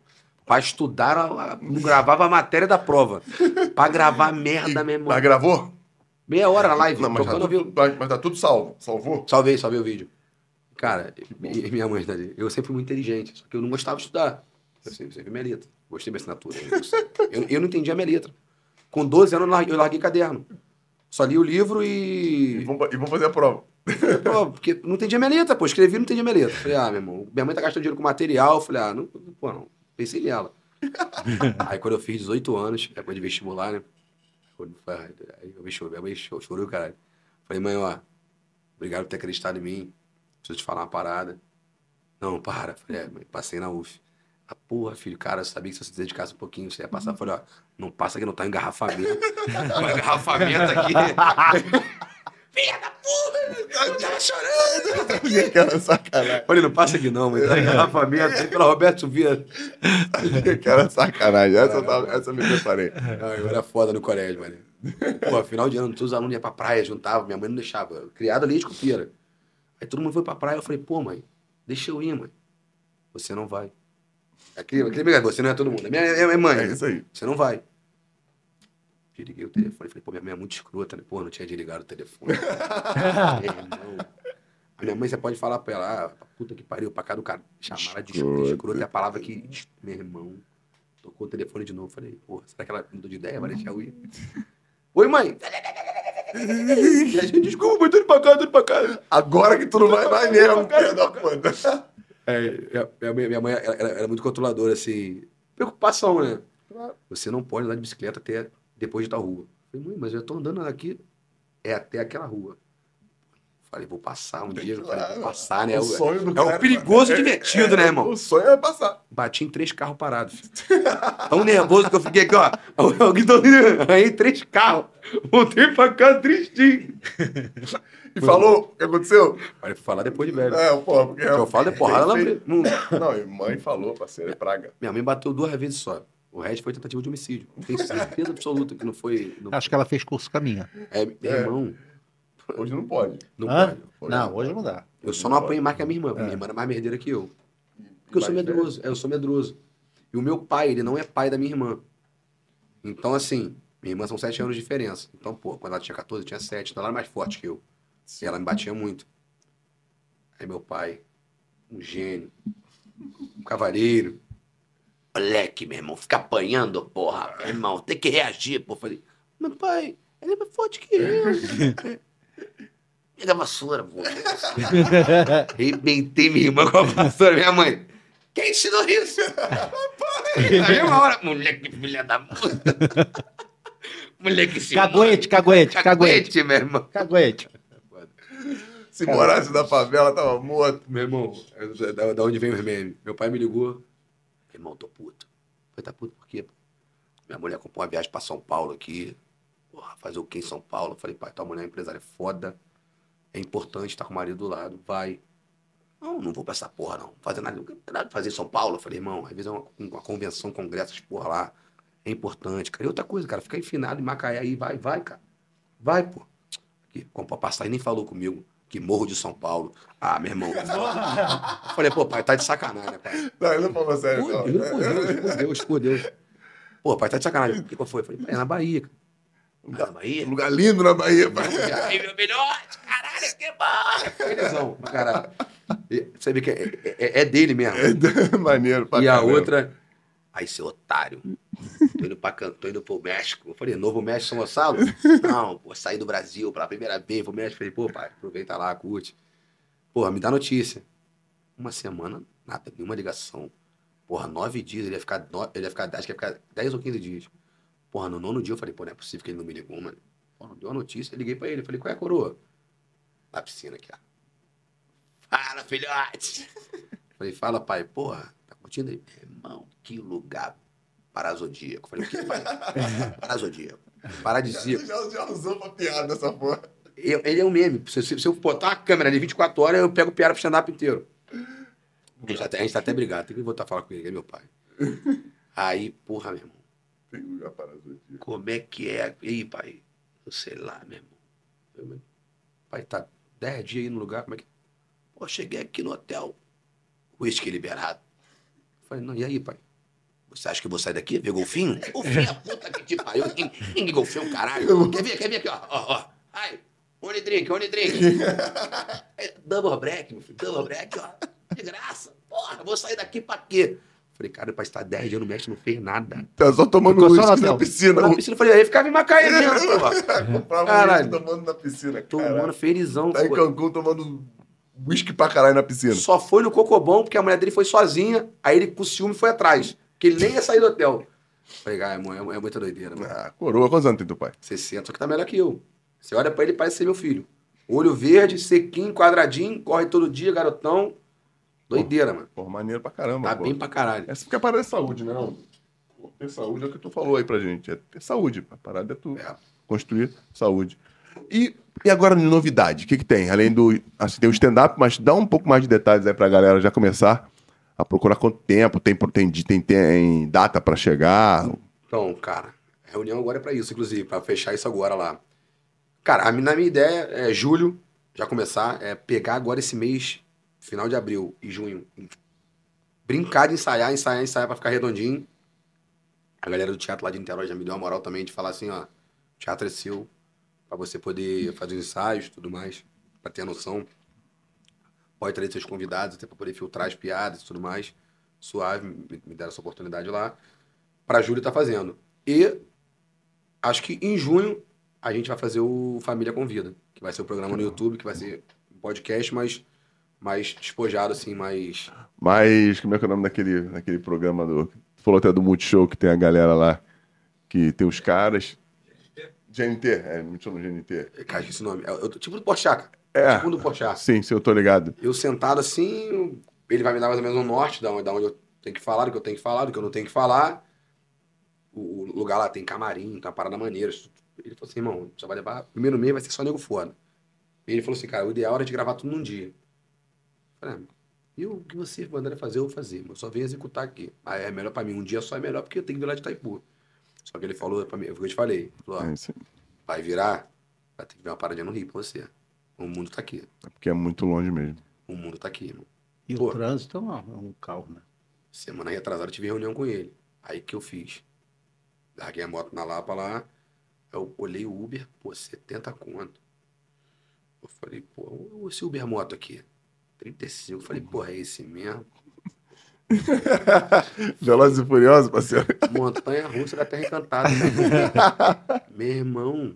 Pra estudar, não gravava a matéria da prova. Pra gravar merda, meu irmão. Mas gravou? Meia hora na live, Não, mas, tá tocando tudo, violão. mas, tá tudo salvo. Salvou? Salvei, salvei o vídeo. Cara, e- minha mãe, né, eu sempre fui muito inteligente, só que eu não gostava de estudar. Eu sempre, sempre minha letra. Gostei da minha assinatura. Eu, eu não entendia a minha letra. Com 12 anos, eu larguei, eu larguei caderno. Só li o livro E e. vamos, e vamos fazer a prova. Pô, porque não entendia minha letra, pô. Escrevi e não entendia minha letra. Falei, ah, meu irmão, minha mãe tá gastando dinheiro com material. Falei, ah, não, pô, não. Pensei nela. (laughs) Aí quando eu fiz 18 anos, época de vestibular, né? Aí eu me chorei, minha mãe chorou, chorou, caralho. Falei, mãe, ó, obrigado por ter acreditado em mim. Preciso te falar uma parada. Não, para. Falei, é, mãe, passei na UF. Ah, porra, filho, cara, eu sabia que se você se dedicasse um pouquinho, você ia passar. Falei, ó, não passa que não tá engarrafamento. (laughs) Engarrafamento aqui. (laughs) Filha da puta! Eu tava chorando! (laughs) Aquela sacanagem. Falei, não passa aqui não, mãe. Tá engarrafamento aí pela Roberto Vieira. (laughs) Aquela sacanagem. Essa, eu tava- essa eu me preparei. Ah, eu era foda no colégio, mano. Pô, final de ano, todos os alunos iam pra praia, juntavam, minha mãe não deixava. Criado ali de copieira. Aí todo mundo foi pra praia, eu falei, pô, mãe, deixa eu ir, mãe. Você não vai. Aquele, aquele você não é todo mundo. É minha, é minha mãe. É isso aí. Você não vai. Desliguei o telefone, falei, pô, minha mãe é muito escrota, né? Pô, não tinha desligado o telefone. (laughs) Meu irmão. A minha mãe, você pode falar pra ela, ah, puta que pariu, pra cá do cara. Chamar ela de escrota, escrota é a palavra que, meu irmão, tocou o telefone de novo. Falei, porra, será que ela mudou de ideia? Vai deixar eu ir? Oi, mãe! E a gente, desculpa, mãe, tô indo pra cá, tô indo pra cá. Agora que tu não vai, vai mesmo, filho da puta. É, minha, mãe ela, ela era muito controladora, assim. Preocupação, né? Você não pode andar de bicicleta até depois de tal rua. Falei, mãe, mas eu tô andando aqui, é até aquela rua. Falei, vou passar um dia. Falei, vou passar, né? O sonho do é o cara- perigoso é- divertido, né, irmão? O sonho é passar. Bati em três carros parados. Tão nervoso que eu fiquei aqui, ó. Aí (laughs) três carros. Voltei pra casa tristinho. E falou o que aconteceu? Falei, falar depois de velho. É, pô, porque... O que eu falo é porrada, ela... Não, e mãe falou, parceiro, é praga. Minha mãe bateu duas vezes só. O resto foi tentativa de homicídio. Tenho certeza absoluta que não foi. Não, Acho que ela fez curso com a minha. é, meu irmão, Hoje não pode. não Hã? pode. Não, hoje não dá. Eu só não apanhei mais que a minha irmã. porque Minha irmã era mais merdeira que eu. Porque eu sou Mais medroso. É, eu sou medroso. E o meu pai, ele não é pai da minha irmã. Então, assim, minha irmã são sete anos de diferença. Então, pô, quando ela tinha 14, eu tinha sete. Então ela era mais forte que eu. E ela me batia muito. Aí meu pai, um gênio, um cavaleiro. Moleque, meu irmão, fica apanhando, porra. Meu irmão, tem que reagir, pô. Falei, meu pai, ele é mais forte que eu. (laughs) Pega a vassoura, pô. Arrebentei minha irmã com a vassoura. Minha mãe, quem ensinou isso? Na mesma hora, moleque, filha da puta. (laughs) Moleque, se Caguete, caguete, caguete. meu irmão. Caguete. Se morasse na favela, tava morto. Meu irmão, é da, da onde vem os memes? Meu pai me ligou. Irmão, tô puto. Foi tá puto por quê? Minha mulher comprou uma viagem pra São Paulo aqui. Porra, fazer o que em São Paulo? Falei, pai, tua mulher é empresária foda. É importante estar com o marido do lado. Vai. Não, não vou pra essa porra, não. Fazer nada. Nada fazer em São Paulo. Falei, irmão, às vezes é uma, uma convenção, congresso, essas porra lá. É importante, cara. E outra coisa, cara, fica enfinado em Macaé aí. Vai, vai, cara. Vai, pô. Aqui, comprou passagem, nem falou comigo. Que morro de São Paulo. Ah, meu irmão. Falei, pô, pai, tá de sacanagem, né, pai? Não, ele não falou sério, não. juro por Deus, por Deus, por Deus. Pô, pai, tá de sacanagem. O que que foi? Eu falei, pai, é na Bahia. Ah, na Bahia? Lugar lindo na Bahia, pai. Meu melhote, caralho, que bom! Felizão, caralho. E Você vê que é, é- é dele mesmo. (laughs) Maneiro pra e a caramba. outra, aí, seu otário, (laughs) tô indo, pra, tô indo pro México. Eu falei, Novo México, São Gonçalo? (laughs) Não, pô, saí do Brasil pela primeira vez pro México. Falei, pô, pai, aproveita lá, curte. Porra, me dá notícia. Uma semana, nada, nenhuma ligação. Porra, nove dias, ele ia ficar, no- ele ia ficar, acho que ia ficar dez ou quinze dias. Porra, no nono dia eu falei, pô, não é possível que ele não me ligou, mano. Pô, não deu a notícia, eu liguei pra ele. Falei, qual é a coroa? Na piscina aqui, ó. Fala, filhote! (laughs) Falei, fala, pai. Porra, curtindo? Irmão, que lugar parazodíaco. Falei, o que, pai? (laughs) Parazodíaco. Paradisíaco. Já, já usou pra piada essa porra. Eu- ele é um meme. Se, se- se eu botar uma câmera ali 24 horas, eu pego piada pro stand-up inteiro. A gente, tá até, a gente tá até brigado. Tem que voltar a falar com ele, que é meu pai. Aí, porra, meu irmão. Tem lugar para as outras. Como é que é? E aí, pai? Eu sei lá, meu irmão. Eu, pai, tá 10 dias aí no lugar, como é que. Pô, cheguei aqui no hotel. Uísque liberado. Falei, não, e aí, pai? Você acha que eu vou sair daqui? Ver golfinho? Golfinho, é a puta que te pariu. Quem, quem que golfinho, caralho? Quer ver? Quer ver aqui, ó? Ó, ó. Ai, only drink, only drink. (laughs) É, double break, meu filho, double break, ó. De graça. Porra, vou sair daqui pra quê? Falei, cara, pai, estar 10 dias no México não fez nada. Tá só tomando Ficou só uísque na na piscina. Na piscina, eu falei, aí ficava em Macaé mesmo, porra. (laughs) Comprava tomando na piscina. Tomando felizão. Tá em pô. Cancún tomando uísque pra caralho na piscina. Só foi no Cocobão, porque a mulher dele foi sozinha, aí ele com ciúme foi atrás. Que ele nem ia sair do hotel. Falei, cara, é, é muita doideira, mano. Ah, coroa, quantos anos tem teu pai? 60, só que tá melhor que eu. Você olha pra ele, parece ser meu filho. Olho verde, sequinho, quadradinho, corre todo dia, garotão. Doideira, mano. Pô, maneiro pra caramba. Tá pô. bem pra caralho. Essa porque a parada é saúde, né? não? Pô, Ter saúde é o que tu falou aí pra gente. É ter saúde. A parada é tu É. construir saúde. E, e agora, novidade, o que, que tem? Além do. Assim, tem o stand-up, mas dá um pouco mais de detalhes aí pra galera já começar a procurar quanto tempo, tem, tem, tem, tem data pra chegar. Então, cara, a reunião agora é pra isso, inclusive, pra fechar isso agora lá. Cara, a na minha ideia é julho, já começar, é pegar agora esse mês, final de abril e junho, brincar de ensaiar, ensaiar, ensaiar pra ficar redondinho. A galera do teatro lá de Niterói já me deu uma moral também de falar assim, ó, teatro é seu, pra você poder fazer os ensaios e tudo mais, pra ter a noção. Pode trazer seus convidados, até pra poder filtrar as piadas e tudo mais. Suave, me, me deram essa oportunidade lá para julho tá fazendo. E acho que em junho a gente vai fazer o Família Convida, que vai ser o programa no YouTube, que vai ser um podcast, mas mais despojado, assim, mais. Mas, como é que é o nome daquele, daquele programa do. Tu falou até do Multishow, que tem a galera lá, que tem os caras. GNT, é, Multishow no GNT. Cara, o nome. É, o- tipo do Porchat. É. Tipo do Porchat. Sim, sim, eu tô ligado. Eu sentado assim, ele vai me dar mais ou menos um norte da onde, da onde eu tenho que falar, do que eu tenho que falar, do que eu não tenho que falar. O, o lugar lá tem camarim, tem uma parada maneira. Ele falou assim, irmão, você vai levar. Primeiro mês vai ser só nego foda. E ele falou assim, cara, o ideal era de gravar tudo num dia. Eu falei, ah, E o que você mandar fazer, eu vou fazer. Eu só venho executar aqui. Aí é melhor pra mim. Um dia só é melhor porque eu tenho que vir lá de Itaipu. Só que ele falou pra mim, é o que eu te falei. Ele falou, ó, É isso aí. vai virar, vai ter que vir uma paradinha no Rio pra você. O mundo tá aqui. É porque é muito longe mesmo. O mundo tá aqui, irmão. E Pô. o trânsito não, é um carro, né? Semana retrasada eu tive reunião com ele. Aí que eu fiz? Larguei a moto na Lapa lá. Eu olhei o Uber, pô, 70 conto. Eu falei, pô, esse Uber moto aqui. 35. Eu falei, pô, é esse mesmo. (laughs) Velozes e Furiosos, parceiro. Montanha russa da Terra Encantada. (laughs) Meu irmão,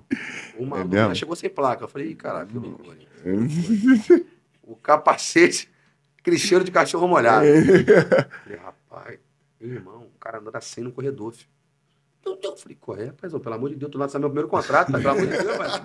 uma É é chegou sem placa. Eu falei, caraca, que loucura. (laughs) O capacete, aquele cheiro de cachorro molhado. Falei, rapaz, meu irmão, o cara andando assim no corredor, filho. Meu Deus, eu falei, qual é, paizão? Pelo amor de Deus, tu lança meu primeiro contrato, tá? Pelo amor de Deus.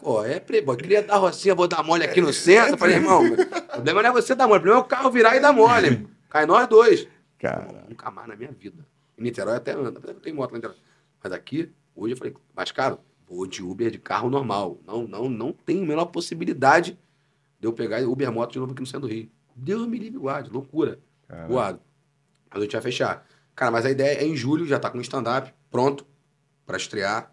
Qual é, playboy? Queria dar rocinha, vou dar mole aqui no centro. Eu falei, irmão, o problema não é você dar mole, o problema é o carro virar e dar mole. Cai nós dois. Cara, Nunca mais na minha vida. Em Niterói até anda, eu tenho moto lá em Niterói. Mas aqui, hoje eu falei, mas caro, vou de Uber de carro normal. Não, não, não tem a menor possibilidade de eu pegar Uber moto de novo aqui no centro do Rio. Deus me livre e guarde, loucura. cara. Voado. Mas a gente vai fechar. Cara, mas a ideia é em julho, já tá com o stand-up pronto pra estrear.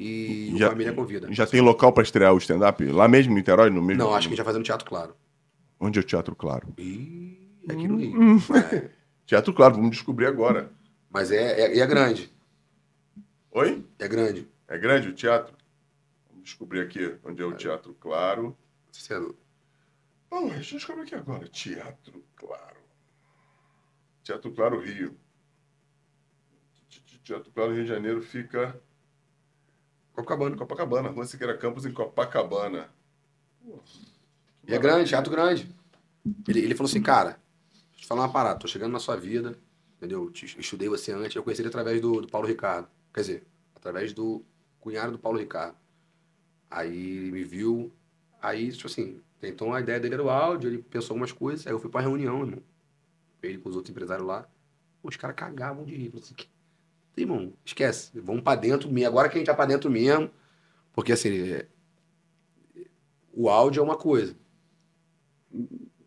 E Já- o Família convida. Já tem local pra estrear o stand-up? Lá mesmo, em Niterói? No mesmo, Não, acho que a gente vai fazer no Teatro Claro. Onde é o Teatro Claro? Ih, aqui no Rio. Hum. (laughs) É. Teatro Claro, vamos descobrir agora. Mas é, é, é grande. Oi? É grande. É grande o teatro? Vamos descobrir aqui onde é o Teatro Claro. Você- Bom, deixa eu descobrir aqui agora. Teatro Claro. Teatro Claro, Rio. Teatro Claro, Rio de Janeiro fica... Copacabana. Copacabana, Rua Siqueira Campos, em Copacabana. E é grande, teatro grande. Ele, ele falou assim, cara, te falar uma parada, tô chegando na sua vida, entendeu? Te- Estudei você antes, eu conheci ele através do, do Paulo Ricardo. Quer dizer, através do cunhado do Paulo Ricardo. Aí me viu, aí, tipo assim, então a ideia dele era o áudio, ele pensou algumas coisas, aí eu fui pra reunião, irmão. Ele com os outros empresários lá, os caras cagavam de rir. Assim, irmão, esquece, vamos pra dentro mesmo, agora que a gente tá pra dentro mesmo, porque assim, é- o áudio é uma coisa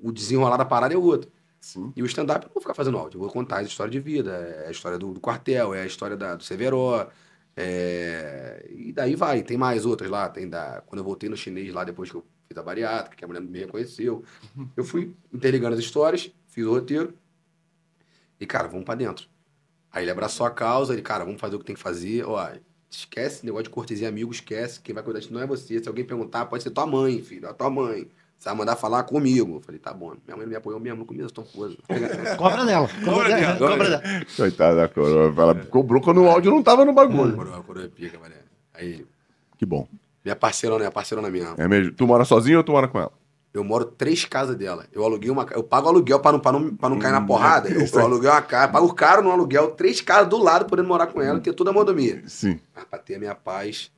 o desenrolar da parada é outra. Sim. E o stand-up eu não vou ficar fazendo áudio, eu vou contar a história de vida, é a história do, do quartel, é a história da, do Severo, é... e daí vai, tem mais outras lá, tem da... Quando eu voltei no chinês lá, depois que eu fiz a bariátrica, que a mulher me reconheceu, eu fui interligando as histórias, fiz o roteiro, e cara, vamos pra dentro. Aí ele abraçou a causa, ele, cara, vamos fazer o que tem que fazer, ó, esquece esse negócio de cortesia amigo, esquece, quem vai cuidar disso não é você, se alguém perguntar, pode ser tua mãe, filho, a tua mãe. Você vai mandar falar comigo. Eu falei, tá bom. Minha mãe me apoiou mesmo no começo, tão coisa. (laughs) Cobra dela. Cobra dela. Cobra dela. Coitada da coroa. Ela cobrou quando o áudio não tava no bagulho. Coroa, coroa pica, mané. Aí, Que bom. minha parceirona, minha parceirona mesmo. É mesmo? Tu mora sozinho ou tu mora com ela? Eu moro três casas dela. Eu aluguei uma Eu pago aluguel pra não, pra não, pra não cair na porrada. Eu, eu aluguei uma casa, pago caro no aluguel, três casas do lado, podendo morar com ela, ter toda a mordomia. Sim. Mas pra ter a minha paz.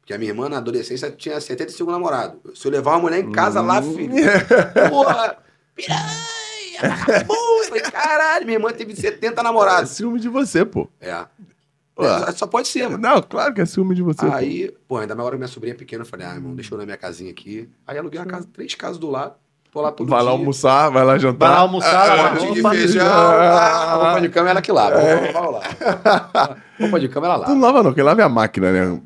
Porque a minha irmã, na adolescência, tinha 75 namorados. Se eu levar uma mulher em casa lá, filho. Porra! (laughs) Piranha! vagabundo. Eu falei, caralho, minha irmã teve 70 É namorados. ciúme de você, pô. É. Ué. Só pode ser, mano. Não, claro que é ciúme de você. pô. Aí, pô, ainda mais hora que minha sobrinha é pequena, eu falei, ah, irmão, deixa eu na minha casinha aqui. Aí aluguei uma casa, três casas do lado. Tô lá todo Vai lá dia. almoçar, vai lá jantar. Vai lá almoçar, lavar Pote de roupa. feijão, ah, roupa de cama é ela que lava. Vai lá. Roupa de cama ela Tu não lava. lava não, quem lava é a máquina, né?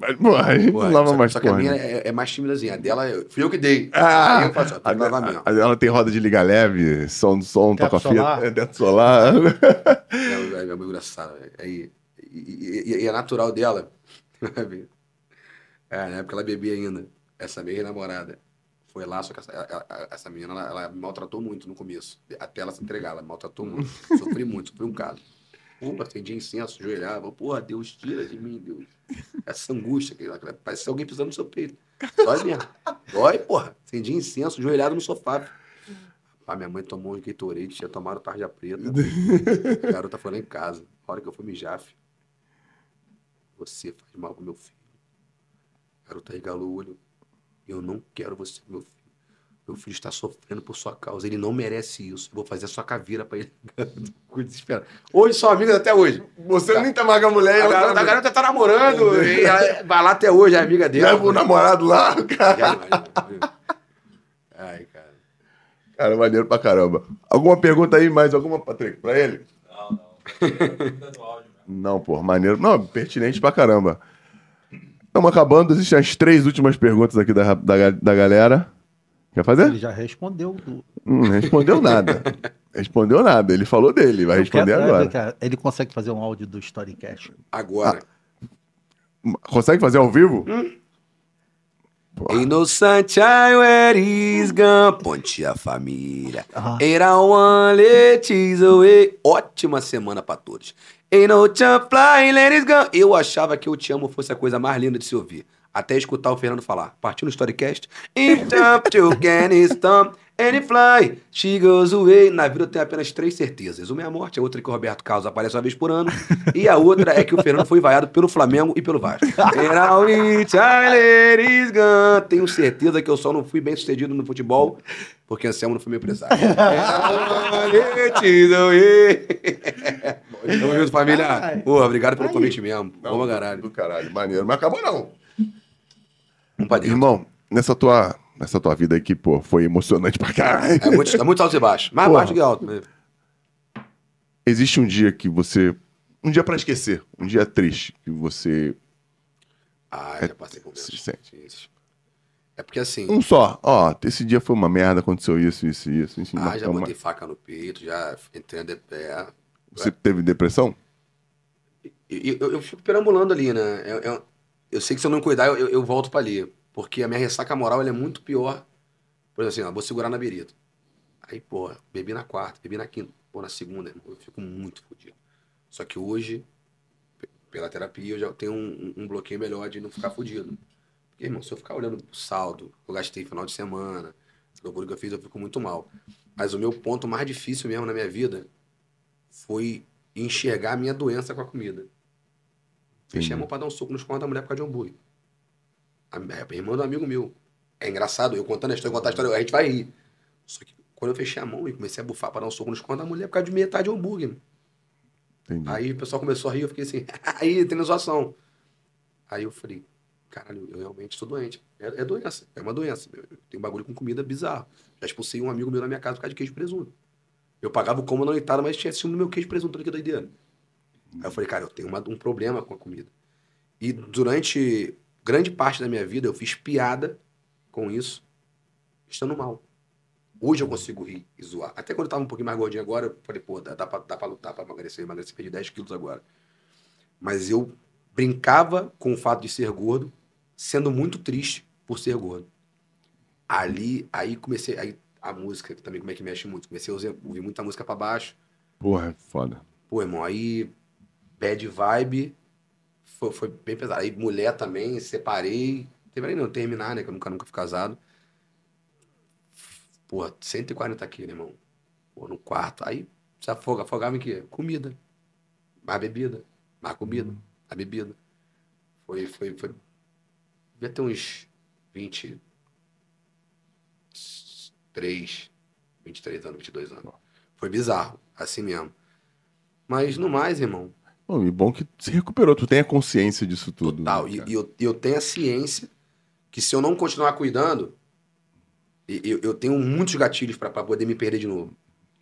A gente Pô, não lava só, mais só que a porra, minha né? é, é mais tímidazinha. A dela, fui eu que dei. Ah, Aí eu faço, lavar mesmo. a- a- ela tem roda de liga leve, som do som, toca fita, (laughs) é, teto solar. É, é, é muito engraçado. e, e- e é natural dela. (laughs) é, na época ela bebia ainda. Essa minha namorada foi lá, só que essa, essa menina ela, ela me maltratou muito no começo. Até ela se entregar, ela me maltratou muito. (laughs) Sofri muito, sofri um caso. Pô, acendia incenso, joelhava. Porra, Deus, tira de mim, Deus. Essa angústia, que parece alguém pisando no seu peito. Dói mesmo. Dói, porra. Acendia incenso, joelhado no sofá. A minha mãe tomou um Gatorade, tinha tomado tarja preta. A garota foi lá em casa. A hora que eu fui mijar, filho. Você faz mal pro meu filho. A garota regalou o olho. Eu não quero você, meu filho. Meu filho está sofrendo por sua causa. Ele não merece isso. Eu vou fazer a sua caveira pra ele. (laughs) Ficou desesperado. Hoje são amigas até hoje. Você nem tá mais com a mulher, A garota, a tá... garota tá namorando. e ela vai lá até hoje, é amiga dela. Leva o namorado lá, cara. Ai, cara. Cara, maneiro pra caramba. Alguma pergunta aí, mais alguma, Patrick, pra ele? Não, não. Mesmo. Não, pô, maneiro. Não, pertinente pra caramba. Estamos acabando, existem as três últimas perguntas aqui da, da, da galera. Quer fazer? Ele já respondeu. Hum, Não respondeu nada. (laughs) respondeu nada. Ele falou dele, vai Eu responder quero- agora. cara, Ele consegue fazer um áudio do Storycast. Agora. Consegue fazer ao vivo? Ain't no sunshine where he's gone. Ponte a família. Ah. Era one let away. Ótima semana pra todos. Ain't no jump let it go. Eu achava que eu te amo fosse a coisa mais linda de se ouvir. Até escutar o Fernando falar. Partiu no Storycast. If jump (laughs) to and fly, she goes away. Na vida eu tenho apenas três certezas. Uma é a morte, a outra é que o Roberto Carlos aparece uma vez por ano. E a outra é que o Fernando foi vaiado pelo Flamengo e pelo Vasco. And all it, I let it go. Tenho certeza que eu só não fui bem sucedido no futebol porque Anselmo não foi meu empresário. Tamo junto, família. Porra, obrigado pelo convite mesmo. Vamos, caralho. Do caralho, maneiro. Mas acabou não. Vamos pra dentro. Irmão, nessa tua, nessa tua vida aqui, pô, foi emocionante pra caralho. É muito, é muito alto e baixo. Mais Porra. baixo que alto. né? Existe um dia que você. Um dia pra esquecer. Um dia triste. Que você. Ah, já passei por Se menos. sente. Isso. É porque assim. Um só. Ó, esse dia foi uma merda, aconteceu isso, isso, isso. Enfim, Ah, já uma- botei faca no peito, já entrei na DPE. Você teve depressão? Eu, eu, eu fico perambulando ali, né? Eu, eu, eu sei que se eu não cuidar, eu, eu, volto pra ali. Porque a minha ressaca moral é muito pior. Por exemplo, assim, ó, vou segurar na berita. Aí, pô, bebi na quarta, bebi na quinta, pô, na segunda, irmão, eu fico muito fodido. Só que hoje, pe- pela terapia, eu já tenho um, um bloqueio melhor de não ficar fodido. Porque, irmão, se eu ficar olhando pro saldo, eu gastei final de semana, loucura que eu fiz, eu fico muito mal. Mas o meu ponto mais difícil mesmo na minha vida foi enxergar a minha doença com a comida. Fechei a mão pra dar um soco nos cornos da mulher por causa de hambúrguer. A, a irmã do amigo meu. É engraçado, eu contando a história, contar a história, a gente vai rir. Só que quando eu fechei a mão e comecei a bufar pra dar um soco nos cornos da mulher por causa de metade de hambúrguer. Entendi. Aí o pessoal começou a rir, eu fiquei assim, (laughs) aí tem zoação. Aí eu falei, caralho, eu realmente sou doente. É, é doença, é uma doença. Eu, tenho um bagulho com comida bizarro. Já expulsei um amigo meu da minha casa por causa de queijo e presunto. Eu pagava o como na noitada, mas tinha ciúme do meu queijo presunto, que doideira. Aí eu falei, cara, eu tenho uma- um problema com a comida. E durante grande parte da minha vida eu fiz piada com isso, estando mal. Hoje eu consigo rir e zoar. Até quando eu tava um pouquinho mais gordinho agora, eu falei, pô, dá, dá, pra, dá pra lutar pra emagrecer. Eu emagreci, perdi 10 quilos agora. Mas eu brincava com o fato de ser gordo, sendo muito triste por ser gordo. Ali, aí comecei, aí a música também, como é que mexe muito. Comecei a usar- ouvir muita música pra baixo. Porra, é foda. Pô, irmão, aí bad vibe foi, foi bem pesado. Aí mulher também, separei. Separei não, terminar, né? Que eu nunca, nunca fui casado. Pô, 140 quilos, irmão. Pô, no quarto. Aí se afoga, afogava em quê? Comida. Mais bebida. Mais comida. Mais bebida. Foi, foi, foi. Devia ter uns 23, 23 anos, 22 anos. Foi bizarro, assim mesmo. Mas no mais, irmão, Bom, e bom que se recuperou, tu tem a consciência disso tudo. Total. né, E, cara? e eu, e eu tenho a ciência que se eu não continuar cuidando, e- eu, eu tenho muitos gatilhos pra poder me perder de novo.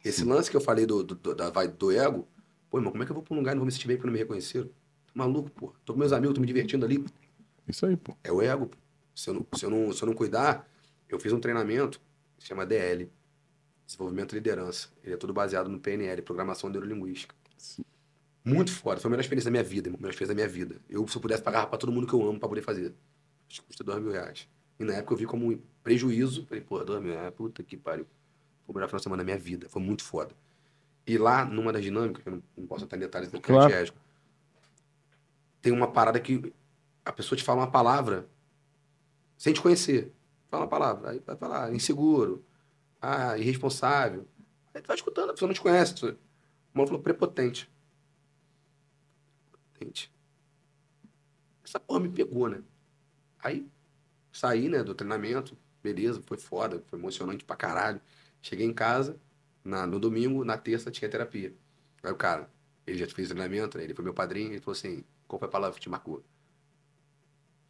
Esse lance que eu falei do, do, da, vai, do ego, pô, irmão, como é que eu vou pra um lugar e não vou me sentir bem porque não me reconheceram? Tô maluco, pô. Tô com meus amigos, tô me divertindo ali. Isso aí, pô. É o ego. pô. Se eu, não, se, eu não, se eu não cuidar, eu fiz um treinamento chama DL Desenvolvimento e Liderança. Ele é todo baseado no PNL, Programação Neurolinguística. Muito foda. Foi a melhor experiência da minha vida, irmão. A melhor experiência da minha vida. Eu, se eu pudesse, pagava pra todo mundo que eu amo pra poder fazer. Acho que custa dois mil reais. E na época eu vi como um prejuízo. Falei, pô, dois mil reais, puta que pariu. Foi o melhor final de semana da minha vida. Foi muito foda. E lá, numa das dinâmicas, que eu não, não posso entrar em detalhes do Claro. claro. tem uma parada que a pessoa te fala uma palavra sem te conhecer. Fala uma palavra. Aí vai falar inseguro, ah, irresponsável. Aí tu vai escutando, a pessoa não te conhece. O mano falou prepotente. Prepotente. Essa porra me pegou, né? Aí saí, né, do treinamento, beleza, foi foda, foi emocionante pra caralho. Cheguei em casa, na, no domingo, na terça tinha terapia. Aí o cara, ele já fez treinamento, né? ele foi meu padrinho, ele falou assim, qual foi a palavra que te marcou?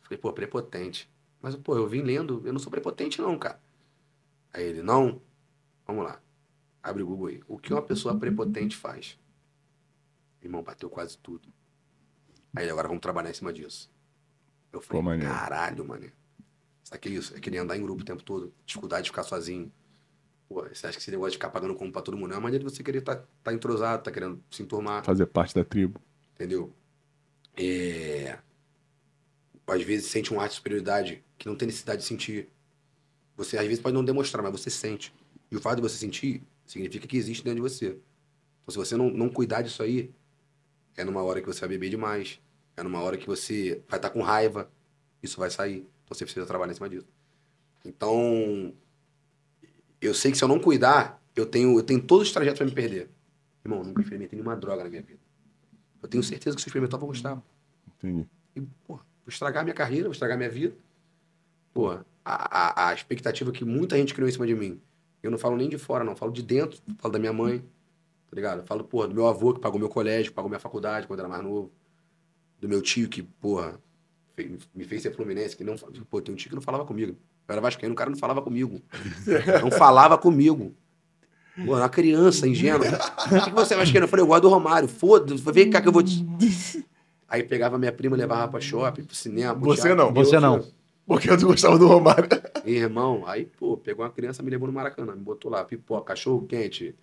Falei, pô, prepotente. Mas, pô, eu vim lendo, eu não sou prepotente não, cara. Aí ele, não? Vamos lá. Abre o Google aí. O que uma pessoa prepotente faz? Irmão, bateu quase tudo. Aí agora vamos trabalhar em cima disso. Eu falei, Pô, caralho, mano. Sabe que é isso? É que nem andar em grupo o tempo todo. Dificuldade de ficar sozinho. Pô, você acha que esse negócio de ficar pagando como pra todo mundo é uma maneira de você querer estar tá, entrosado, tá querendo se enturmar. Fazer parte da tribo. Entendeu? É... Às vezes sente um ar de superioridade que não tem necessidade de sentir. Você às vezes pode não demonstrar, mas você sente. E o fato de você sentir significa que existe dentro de você. Então, se você não, não cuidar disso aí, é numa hora que você vai beber demais. É numa hora que você vai estar com raiva. Isso vai sair. Então, você precisa trabalhar em cima disso. Então, eu sei que se eu não cuidar, eu tenho, eu tenho todos os trajetos para me perder. Irmão, eu nunca experimentei nenhuma droga na minha vida. Eu tenho certeza que se eu experimentar, eu vou gostar. Entendi. E, porra, vou estragar minha carreira, vou estragar minha vida. Porra, a, a, a expectativa que muita gente criou em cima de mim. Eu não falo nem de fora, não. Falo de dentro. Falo da minha mãe, tá ligado? Falo, porra, do meu avô que pagou meu colégio, que pagou minha faculdade quando era mais novo. Do meu tio que, porra, me fez ser fluminense, que não... Pô, tem um tio que não falava comigo. Eu era vascaíno, o cara não falava comigo. (laughs) Não falava comigo. Pô, uma criança ingênua. O que você é vascaíno? Eu falei, eu gosto do Romário. Foda-se, vem cá que eu vou te... (laughs) Aí pegava minha prima, levava pra shopping, pro cinema. pro Você teatro. não. Você não. filho, Porque eu gostava do Romário. Irmão, aí, pô, pegou uma criança, me levou no Maracanã, me botou lá, pipoca, cachorro quente,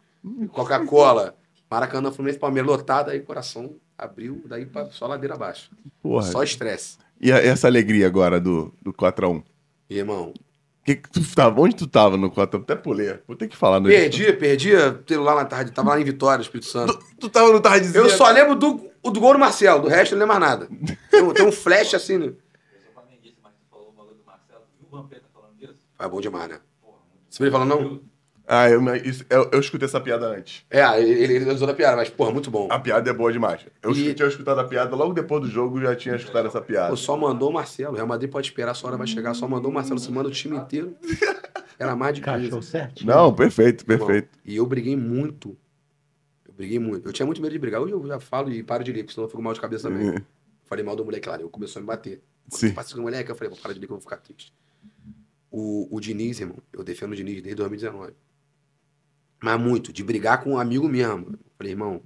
Coca-Cola, Maracanã, Fluminense, Palmeiras lotado, aí o coração abriu, daí pra, só ladeira abaixo. Porra. Só estresse. E a- essa alegria agora do, do 4x1? E, irmão, Que que tu tava? Onde tu tava no 4x1? Até pulei. Vou ter que falar no perdi, perdi o celular na tarde, tava lá em Vitória, Espírito Santo. Tu, tu tava no Tardezinho? Eu só lembro do, do gol do Marcelo, do resto eu não lembro mais nada. Tem, um- tem um flash assim, né? Eu sou flamenguista, mas tu falou o bagulho do Marcelo. Viu o Vampeta falando disso? É bom demais, né? Você veio falando, não? Ah, eu, isso- eu, eu escutei essa piada antes. É, ele, ele usou da piada, mas, porra, muito bom. A piada é boa demais. Eu E- tinha escutado a piada logo depois do jogo, já tinha escutado essa piada. Pô, só mandou o Marcelo. O Real Madrid pode esperar, sua hora vai chegar. Só mandou o Marcelo, se manda o time inteiro. (laughs) Era mais de Cachorro 15. certo? Não, perfeito, perfeito. E eu briguei muito. Eu briguei muito. Eu tinha muito medo de brigar. Hoje eu já falo e paro de ler, porque senão eu fico mal de cabeça também. É. Falei mal do moleque lá, ele começou a me bater. Sim. Passei com o moleque, eu falei, vou parar de ler que eu vou ficar triste. O, o Diniz, irmão, eu defendo o Diniz desde 2019. Mas muito, de brigar com um amigo mesmo. Eu falei, irmão,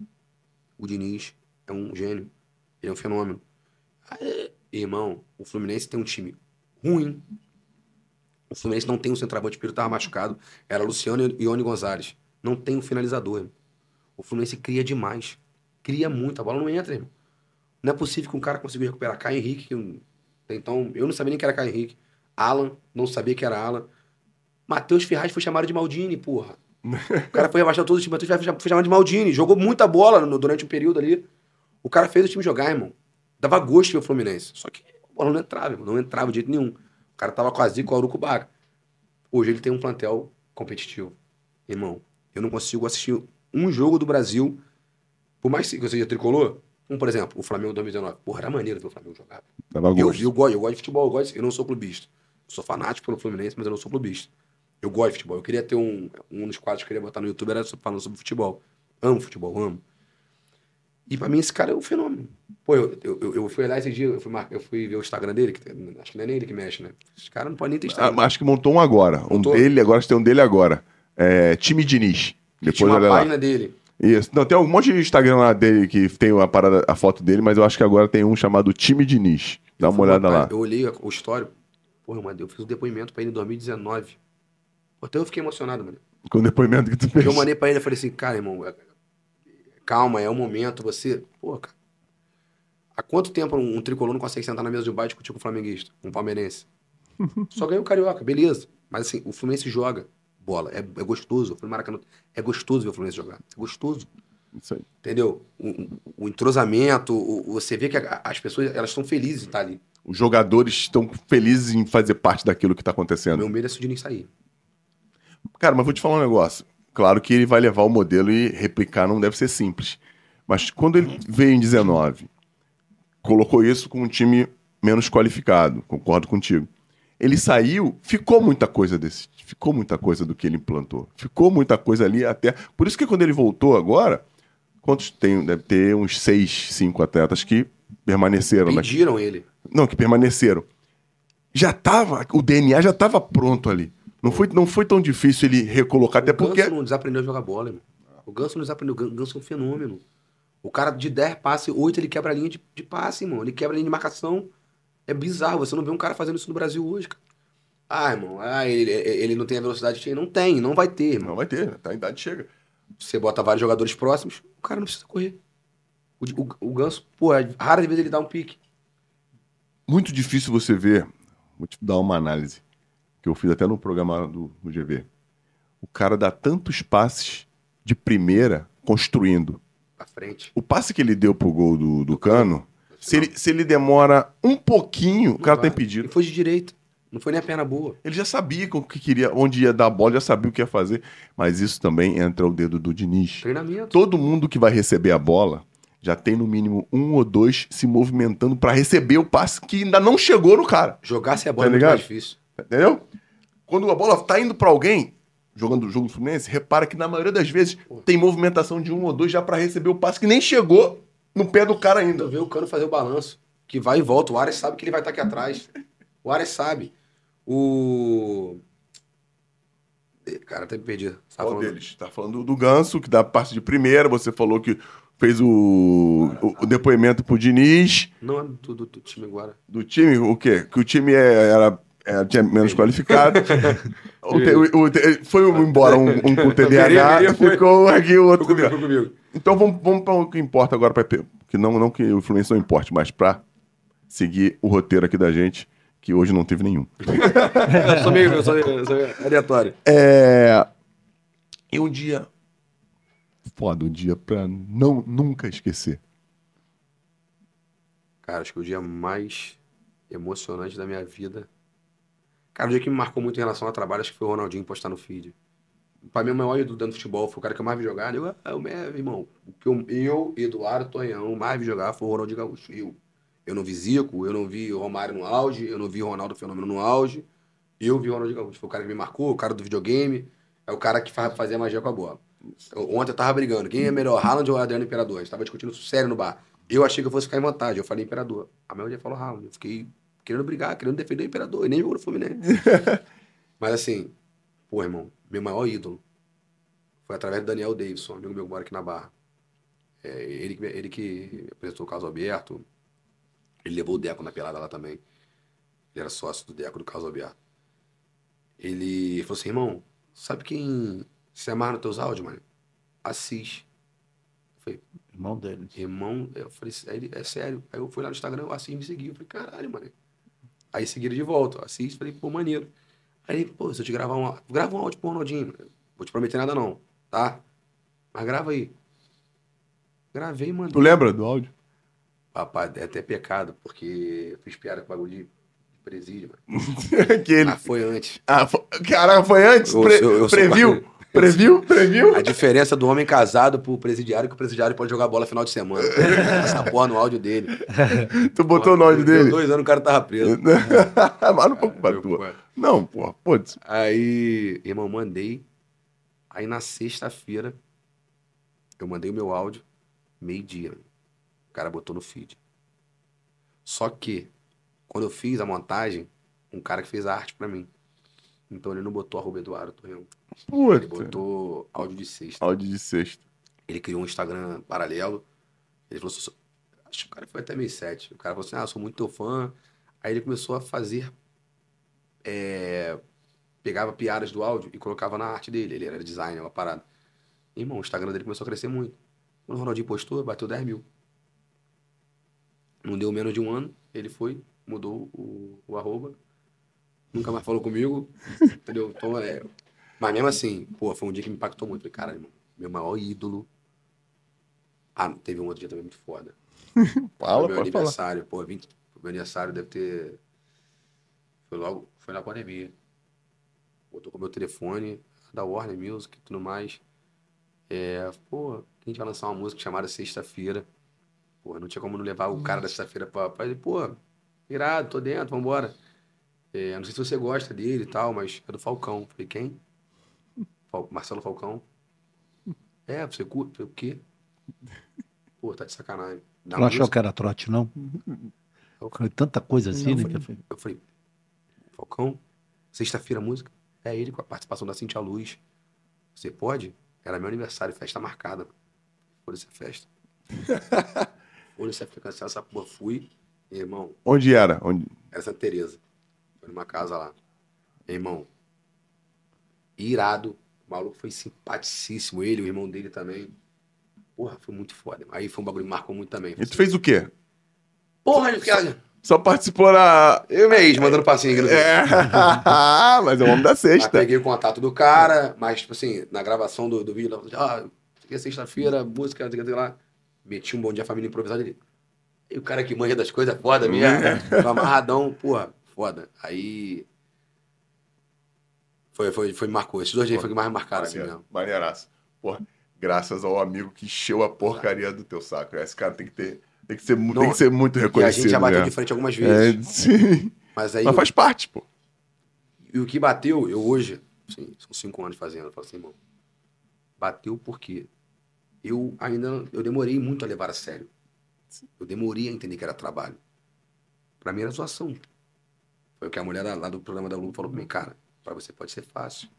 o Diniz é um gênio. Ele é um fenômeno. Aí, irmão, o Fluminense tem um time ruim. O Fluminense não tem um centroavante, o Piro tava machucado. Era Luciano e Ione Gonzalez. Não tem um finalizador, irmão. O Fluminense cria demais. Cria muito, a bola não entra, irmão. Não é possível que um cara conseguiu recuperar Caio Henrique, que então eu não sabia nem que era Caio Henrique. Alan, não sabia que era Alan. Matheus Ferraz foi chamado de Maldini, porra. O cara foi rebaixado todo o time. Matheus Ferraz foi chamado de Maldini. Jogou muita bola no- durante um período ali. O cara fez o time jogar, irmão. Dava gosto de ver o Fluminense. Só que a bola não entrava, irmão. Não entrava de jeito nenhum. O cara tava quase com o Urucubaca. Hoje ele tem um plantel competitivo. Irmão, eu não consigo assistir um jogo do Brasil, por mais que seja tricolor, um, por exemplo, o Flamengo 2019. Porra, era maneiro ver o Flamengo jogar. Tava Eu, gosto. eu, gosto, eu gosto de futebol, eu, gosto, eu não sou clubista. Eu sou fanático pelo Fluminense, mas eu não sou clubista. Eu gosto de futebol. Eu queria ter um, um dos quadros que eu queria botar no YouTube, era falando sobre futebol. Amo futebol, amo. E pra mim esse cara é um fenômeno. Pô, eu, eu, eu- fui lá esse dia, eu fui, mar- eu fui ver o Instagram dele, que tem- acho que não é nem ele que mexe, né? Esse cara não pode nem ter Instagram. Ah, acho que montou um agora. Montou? Um dele, agora tem um dele agora. É, time Diniz. Depois Tinha uma olha lá. página dele. Isso. Não, tem um monte de Instagram lá dele que tem a, parada, a foto dele, mas eu acho que agora tem um chamado Time Diniz. Dá uma olhada lá. Eu olhei o histórico. Porra, mano, eu fiz um depoimento pra ele em 2019. Pô, Até eu fiquei emocionado, mano. Com o depoimento que tu fez. Eu mandei pra ele, eu falei assim, cara, irmão, é- calma, é o momento, você... Pô, cara, há quanto tempo um, um tricolor não consegue sentar na mesa de um bar e discutir com um flamenguista, um palmeirense? (laughs) Só ganhou o Carioca, beleza. Mas assim, o Fluminense joga bola, é, é gostoso. No Maracanã, é gostoso ver o Fluminense jogar, é gostoso. Isso aí. Entendeu? O, o- o entrosamento, o- você vê que a- as pessoas, elas estão felizes de estar ali. Os jogadores estão felizes em fazer parte daquilo que tá O acontecendo. meu medo é se o Diniz sair. Cara, mas vou te falar um negócio. Claro que ele vai levar o modelo e replicar não deve ser simples. Mas quando ele veio em 19, colocou isso com um time menos qualificado, concordo contigo. Ele saiu, ficou muita coisa desse, ficou muita coisa do que ele implantou. Ficou muita coisa ali até. Por isso que quando ele voltou agora, quantos tem? Deve ter uns seis, cinco atletas que permaneceram, né? Pediram ele. Não, que permaneceram. Já tava, o DNA já estava pronto ali. Não foi, não foi tão difícil ele recolocar, até o porque. Ganso não desaprendeu a jogar bola, irmão. O Ganso não desaprendeu. O Ganso é um fenômeno. O cara de 10 passes, 8 ele quebra a linha de, de passe, irmão. Ele quebra a linha de marcação. É bizarro. Você não vê um cara fazendo isso no Brasil hoje, cara. Ah, irmão, ah, ele, ele não tem a velocidade que. Não tem, não vai ter, irmão. Não vai ter, tá? A idade chega. Você bota vários jogadores próximos, o cara não precisa correr. O, o, o Ganso, pô, é rara de vez ele dá um pique. Muito difícil você ver. Vou te dar uma análise que eu fiz até no programa do, do GV. O cara dá tantos passes de primeira construindo. Pra frente. O passe que ele deu pro gol do, do Cano, se ele, se ele demora um pouquinho, o cara tá vai. impedido. E foi de direita. Não foi nem a perna boa. Ele já sabia o que queria, onde ia dar a bola, já sabia o que ia fazer. Mas isso também entra o dedo do Diniz. Treinamento. Todo mundo que vai receber a bola já tem no mínimo um ou dois se movimentando pra receber o passe que ainda não chegou no cara. Jogar sem a bola Tá é muito mais difícil. Entendeu? Quando a bola tá indo pra alguém, jogando o jogo do Fluminense, repara que na maioria das vezes tem movimentação de um ou dois já pra receber o passe que nem chegou no pé do cara ainda. Tu vê o Cano fazer o balanço, que vai e volta. O Ares sabe que ele vai estar aqui atrás. O Ares sabe. O. Cara, até me perdi. Você tava Qual falando- deles? Tá falando do Ganso, que dá passe de primeira. Você falou que fez o, o, o depoimento pro Diniz. Não é do, do, do time agora. Do time, o quê? Que o time é- era, era- tinha menos qualificado. (laughs) O te- o- o foi embora um, um com TDAH, Queria, queria, foi. ficou aqui o outro. Comigo, foi comigo. Então vamos, vamos para o que importa agora, pra, que não, não que o Fluminense não importe, mas para seguir o roteiro aqui da gente, que hoje não teve nenhum. (laughs) Eu sou meio, eu sou, eu sou meio aleatório. É... E um dia. Foda, um dia pra não, nunca esquecer. Cara, acho que o dia mais emocionante da minha vida. Cara, o dia que me marcou muito em relação ao trabalho, acho que foi o Ronaldinho postar no feed. Pra mim, o maior ídolo dentro do futebol foi o cara que eu mais vi jogar. Eu, ah, o meu irmão, o que eu, eu, Eduardo Tonhão, mais vi jogar foi o Ronaldinho Gaúcho. Eu. Eu não vi Zico, eu não vi Romário no auge, eu não vi Ronaldo Fenômeno no auge. Eu vi o Ronaldinho Gaúcho. Foi o cara que me marcou, o cara do videogame. É o cara que fa- fazia magia com a bola. Ontem eu tava brigando. Quem é melhor, Haaland ou Adriano Imperador? A gente tava discutindo sério no bar. Eu achei que eu fosse ficar em vantagem. Eu falei Imperador. A maioria falou Haaland. Eu fiquei querendo brigar, querendo defender o Imperador. E nem jogou no Fluminense. (laughs) Mas assim, pô, irmão, meu maior ídolo foi através do Daniel Davidson, amigo meu que mora aqui na Barra. É, ele, que- ele que apresentou o caso aberto. Ele levou o Deco na pelada lá também. Ele era sócio do Deco do caso aberto. Ele falou assim, irmão, sabe quem se amarra nos teus áudios, mano? Assis. Eu falei, Irmão dele. Irmão, eu falei, aí ele, é sério. Aí eu fui lá no Instagram, o Assis me seguiu. Eu falei, caralho, mano. Aí seguiram de volta. o Assis, falei, pô, maneiro. Aí ele, pô, se eu te gravar um áudio, grava um áudio pro Ronaldinho. mano. Vou te prometer nada não, tá? Mas grava aí. Gravei, mano. Tu lembra do áudio? Papai, é até pecado, porque eu fiz piada com bagulho de presídio, mano. (laughs) Aquele. Mas foi antes. Ah, foi... Caraca, foi antes? Eu- Pre- eu- eu sou previu? Previu? Previu? A diferença do homem casado pro presidiário é que o presidiário pode jogar bola final de semana. Essa porra no áudio dele. Tu botou o áudio Deu dele? dois anos o cara tava preso. Mas não culpa Foi, tua. Não, porra, putz. Aí, irmão, mandei. Aí na sexta-feira, eu mandei o meu áudio, meio-dia. O cara botou no feed. Só que, quando eu fiz a montagem, um cara que fez a arte pra mim. Então ele não botou arroba Eduardo Torreão. Ele botou áudio de sexta. Áudio de sexta. Ele criou um Instagram paralelo. Ele falou assim, acho que o cara foi até meio sete. O cara falou assim, ah, sou muito teu fã. Aí ele começou a fazer, é, pegava piadas do áudio e colocava na arte dele. Ele era designer, uma parada. Irmão, o Instagram dele começou a crescer muito. Quando o Ronaldinho postou, bateu 10 mil. Não deu menos de um ano, ele foi, mudou o, o arroba. Nunca mais falou comigo, entendeu? Então, é... Mas mesmo assim, pô, foi um dia que me impactou muito. Falei, cara, meu maior ídolo. Ah, teve um outro dia também muito foda. (laughs) Fala, meu pode falar. aniversário, pô, 20, meu aniversário deve ter. Foi logo, foi na pandemia. Botou com o meu telefone, da Warner Music e tudo mais. É, pô, a gente vai lançar uma música chamada Sexta-feira. Pô, não tinha como não levar o cara da sexta-feira pra, pra ele, pô, irado, tô dentro, vambora. É, não sei se você gosta dele e tal, mas é do Falcão. Falei, quem? Fal- Marcelo Falcão. É, você curte? Falei, o quê? Pô, tá de sacanagem. Na Não achou que era trote, não? Eu falei, tanta coisa assim, Eu né? eu falei, eu falei, Falcão, sexta-feira música? É ele com a participação da Cintia Luz. Você pode? Era meu aniversário, festa marcada. Foda-se a festa. (laughs) Foda-se a festa, essa porra. Fui, irmão, Onde era? Onde... era Santa Teresa. Foi numa casa lá. Irmão, irado. O maluco foi simpaticíssimo. Ele, o irmão dele também. Porra, foi muito foda. Aí foi um bagulho que marcou muito também. E tu fez o quê? Porra, ele fica... Só participou na. Eu mesmo, mandando passinho aqui É. (laughs) mas é o homem da sexta. peguei o contato do cara, mas, tipo assim, na gravação do, do vídeo, ah, é sexta-feira, música, não sei o que, lá. Meti um bom dia família improvisada ali. E o cara que manja das coisas é foda mesmo. Tô amarradão, porra, foda. Aí. Foi, foi, foi, marcou. Esses dois dias foi o que mais marcaram assim mesmo. Maneiraço. Porra, graças ao amigo que encheu a porcaria do teu saco. Esse cara tem que ter. Tem que ser, Não, tem que ser muito E a reconhecido. gente já bateu né? de frente algumas É, vezes. sim. Mas aí. Mas faz parte, pô. E o que bateu, eu hoje, assim, são cinco anos fazendo, eu falo assim, irmão, bateu porque eu ainda, eu demorei muito a levar a sério. Eu demorei a entender que era trabalho. Pra mim era zoação. Foi o que a mulher lá do programa da Globo falou pra mim, cara, pra você pode ser fácil.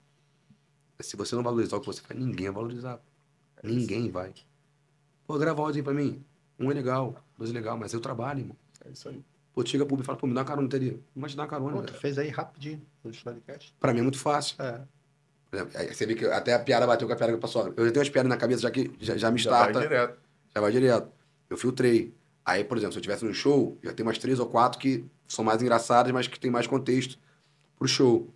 Mas se você não valorizar o que você faz, ninguém vai valorizar. Ninguém vai. Pô, grava áudio aí pra mim. Um é legal, dois é legal, mas eu trabalho, irmão. É isso aí. Pô, chega pro público e fala, pô, me dá uma carona, teria. Não vai te dar uma carona, Pô, tu fez aí rapidinho no Storycast. Pra mim é muito fácil. É. Por exemplo, aí você vê que até a piada bateu com a piada que passou. Eu já tenho as piadas na cabeça já que já, já me Já vai starta, direto. já vai direto. Eu filtrei. Aí, por exemplo, se eu tivesse no show, já tem umas três ou quatro que são mais engraçadas, mas que tem mais contexto pro show.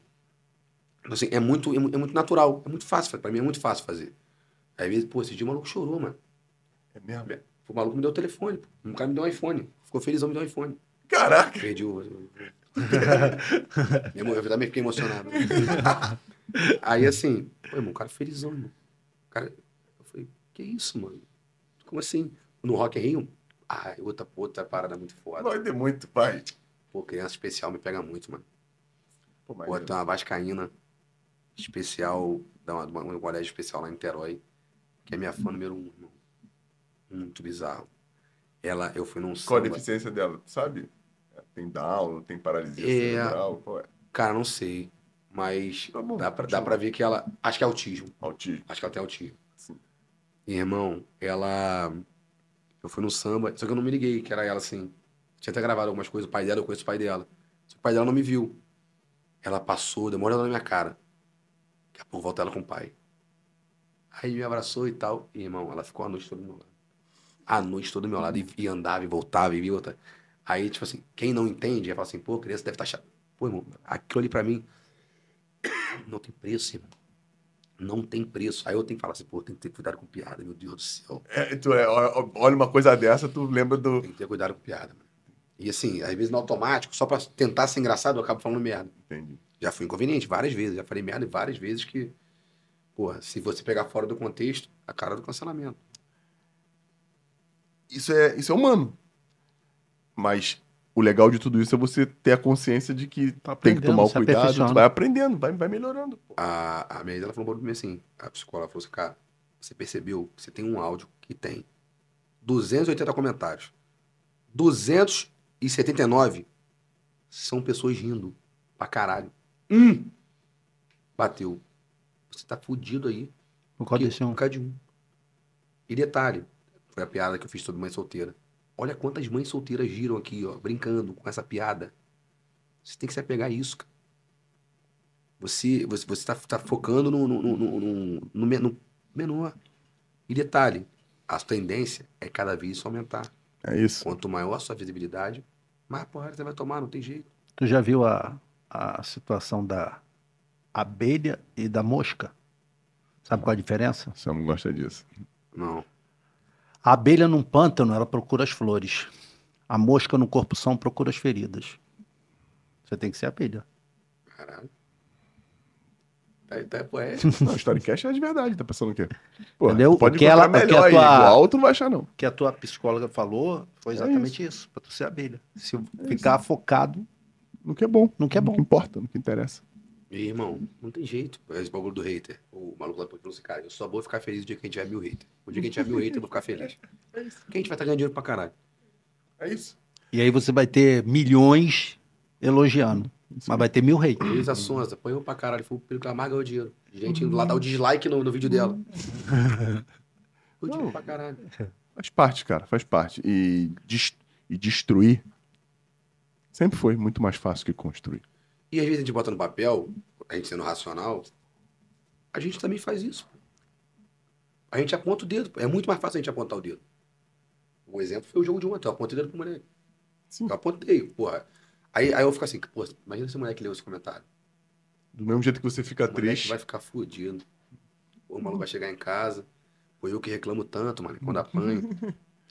Então, assim, é muito, é, é muito natural, é muito fácil. Pra mim é muito fácil fazer. Aí, às vezes, pô, esse dia o maluco chorou, mano. É mesmo? O maluco me deu o telefone. Um cara me deu um iPhone. Ficou felizão, me deu um iPhone. Caraca! Perdi o. (laughs) Eu também fiquei emocionado. (laughs) Aí assim, pô, irmão, o cara felizão, irmão. O cara, eu falei, que isso, mano? Como assim? No Rock in Rio? Ah, outra, outra parada muito foda. Vai ter muito, pai. Pô, criança especial me pega muito, mano. Pô, Pô, maneiro. tem uma vascaína especial, da uma, uma, um colégio especial lá em Niterói, que é minha fã número um, irmão. Muito bizarro. Ela, eu fui num Qual a deficiência dela? Sabe? Tem Down, tem paralisia É. cerebral, qual é? Cara, não sei. Mas Tá bom, dá, pra, dá pra ver que ela. Acho que é autismo. Autismo. Acho que ela tem autismo. Sim. Irmão, ela. Eu fui no samba, só que eu não me liguei, que era ela assim. Tinha até gravado algumas coisas, o pai dela, eu conheço o pai dela. Só que o pai dela não me viu. Ela passou, demora ela na minha cara. Daqui a pouco volta ela com o pai. Aí me abraçou e tal. E, irmão, ela ficou a noite toda do meu lado. A noite toda do meu lado. E, e andava, e voltava, e via outra. Aí, tipo assim, quem não entende, ia falar assim, pô, criança deve estar chata. Pô, irmão, aquilo ali pra mim (coughs) não tem preço, irmão. Não tem preço. Aí eu tenho que falar assim, pô, tem que ter cuidado com piada, meu Deus do céu. É, tu é, olha uma coisa dessa, tu lembra do. Tem que ter cuidado com piada, mano. E assim, às vezes no automático, só pra tentar ser engraçado, eu acabo falando merda. Entendi. Já fui inconveniente várias vezes, já falei merda várias vezes que, porra, se você pegar fora do contexto, a cara do cancelamento. Isso é, isso é humano. Mas o legal de tudo isso é você ter a consciência de que Tá tem que tomar o cuidado, tu vai aprendendo, vai, vai melhorando. pô. A, a minha ela falou pra mim assim, a psicóloga falou assim, cara, você percebeu que você tem um áudio que tem 280 comentários. 279 são pessoas rindo pra caralho. Hum! Bateu. Você tá fudido aí. Por causa desse um. causa de um. E detalhe, foi a piada que eu fiz sobre mãe solteira. Olha quantas mães solteiras giram aqui, ó, brincando com essa piada. Você tem que se apegar a isso, cara. Você, você, você tá, tá focando no, no, no, no, no- no me- no menor. E detalhe, a tendência é cada vez isso aumentar. É isso. Quanto maior a sua visibilidade, mais porrada você vai tomar, não tem jeito. Tu já viu a, a situação da abelha e da mosca? Sabe qual a diferença? Você não gosta disso. Não. A abelha num pântano, ela procura as flores. A mosca no corpo são procura as feridas. Você tem que ser abelha. Caralho. Tá, tá poético. (laughs) Não, Storycast é de verdade, tá pensando o quê? Pô, Entendeu? Pode O que ela- o que melhor a aí, tua- igual tu não vai achar, não. O que a tua psicóloga falou foi É exatamente isso, pra tu ser abelha. Se ficar focado No que é bom. no que é No bom. que importa, no que interessa. E, irmão, não tem jeito. Esse bagulho do hater. O maluco lá falou assim, cara, eu só vou ficar feliz o dia que a gente tiver mil haters. O dia que a gente tiver mil haters, eu vou ficar feliz. Porque a gente vai estar ganhando dinheiro pra caralho. É isso. E aí você vai ter milhões elogiando. Mas vai ter mil reis. Luísa Sonza, apanhou pra caralho. Foi o período que ela mais ganhou dinheiro. Gente indo lá dar o dislike no, no vídeo dela. (laughs) Foi dinheiro pra caralho. Faz parte, cara, faz parte. E, des- e destruir sempre foi muito mais fácil que construir. E às vezes a gente bota no papel, a gente sendo racional, a gente também faz isso. A gente aponta o dedo. É muito mais fácil a gente apontar o dedo. O exemplo foi o jogo de ontem. Eu apontei o dedo pro moleque. Sim. Eu apontei, porra. Aí, aí eu fico assim, pô, imagina se o moleque leu esse comentário. Do mesmo jeito que você fica o moleque triste. vai ficar fudido. Pô, o maluco vai chegar em casa. Pô, eu que reclamo tanto, mano. Quando apanho,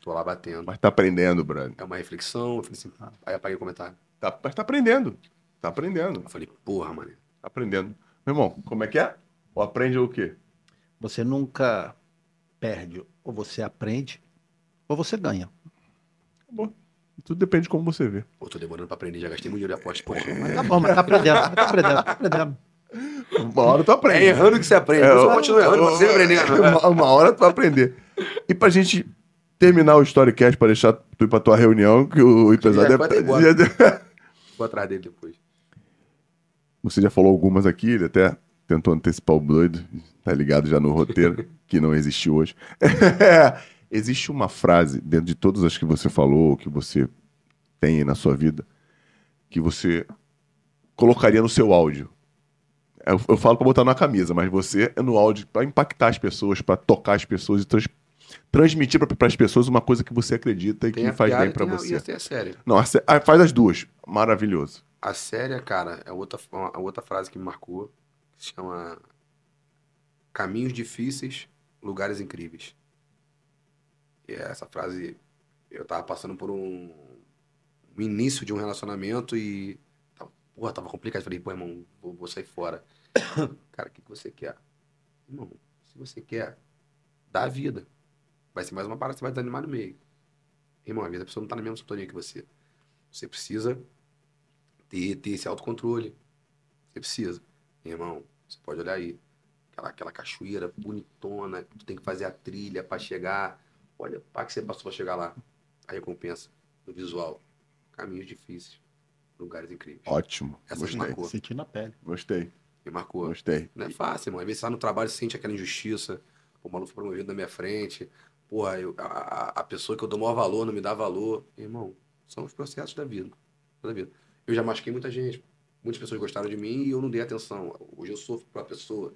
tô lá batendo. Mas tá aprendendo, brother. É uma reflexão. Eu falei assim, aí apaguei o comentário. Tá, mas tá aprendendo. Tá aprendendo. Eu falei, porra, mano. Tá aprendendo. Meu irmão, como é que é? Ou aprende o quê? Você nunca perde. Ou você aprende, ou você ganha. Acabou. Tudo depende de como você vê. Pô, tô demorando pra aprender, já gastei muito dinheiro de aposta, porra. Mas tá bom, mas tá aprendendo, tá aprendendo, tá aprendendo. Uma hora tu aprende. É errando que você aprende. É, Você eu- continua errando, você sempre aprendendo. (laughs) Uma, uma hora tu vai aprender. E pra gente terminar o Storycast, pra deixar tu ir pra tua reunião, que o empresário já- Vou atrás dele depois. Você já falou algumas aqui, ele até tentou antecipar o doido, tá ligado já no roteiro, (laughs) que não existe hoje. (laughs) existe uma frase dentro de todas as que você falou, que você tem na sua vida, que você colocaria no seu áudio. Eu, eu falo pra botar na camisa, mas você é no áudio pra impactar as pessoas, pra tocar as pessoas e trans- transmitir para as pessoas uma coisa que você acredita e Tem que a faz piada bem pra tem a- você. E tem a série. Não, a sé- ah, faz as duas. Maravilhoso. A série, cara, é outra, uma, outra frase que me marcou. Que se chama Caminhos difíceis, lugares incríveis. E essa frase, eu tava passando por um, um início de um relacionamento e. Porra, tava complicado. Falei, pô, irmão, vou, vou sair fora. (coughs) Cara, o que, que você quer? Irmão, se você quer, dá a vida. Vai ser mais uma parada, você vai desanimar no meio. Irmão, a vida a pessoa não tá na mesma sintonia que você. Você precisa ter, ter esse autocontrole. Você precisa. Irmão, você pode olhar aí. Aquela, aquela cachoeira bonitona, que tu tem que fazer a trilha pra chegar. Olha o que você passou pra chegar lá. A recompensa no visual. Caminhos difíceis. Lugares incríveis. Ótimo. Essa me Gostei. marcou. Senti na pele. Gostei. Me marcou. Gostei. Não é fácil, irmão. Às vezes você tá no trabalho e sente aquela injustiça. Pô, o maluco foi promovido na minha frente. Porra, eu- a, a- a pessoa que eu dou maior valor não me dá valor. Irmão, são os processos da vida. Da vida. Eu já machuquei muita gente. Muitas pessoas gostaram de mim e eu não dei atenção. Hoje eu sofro pra pessoa.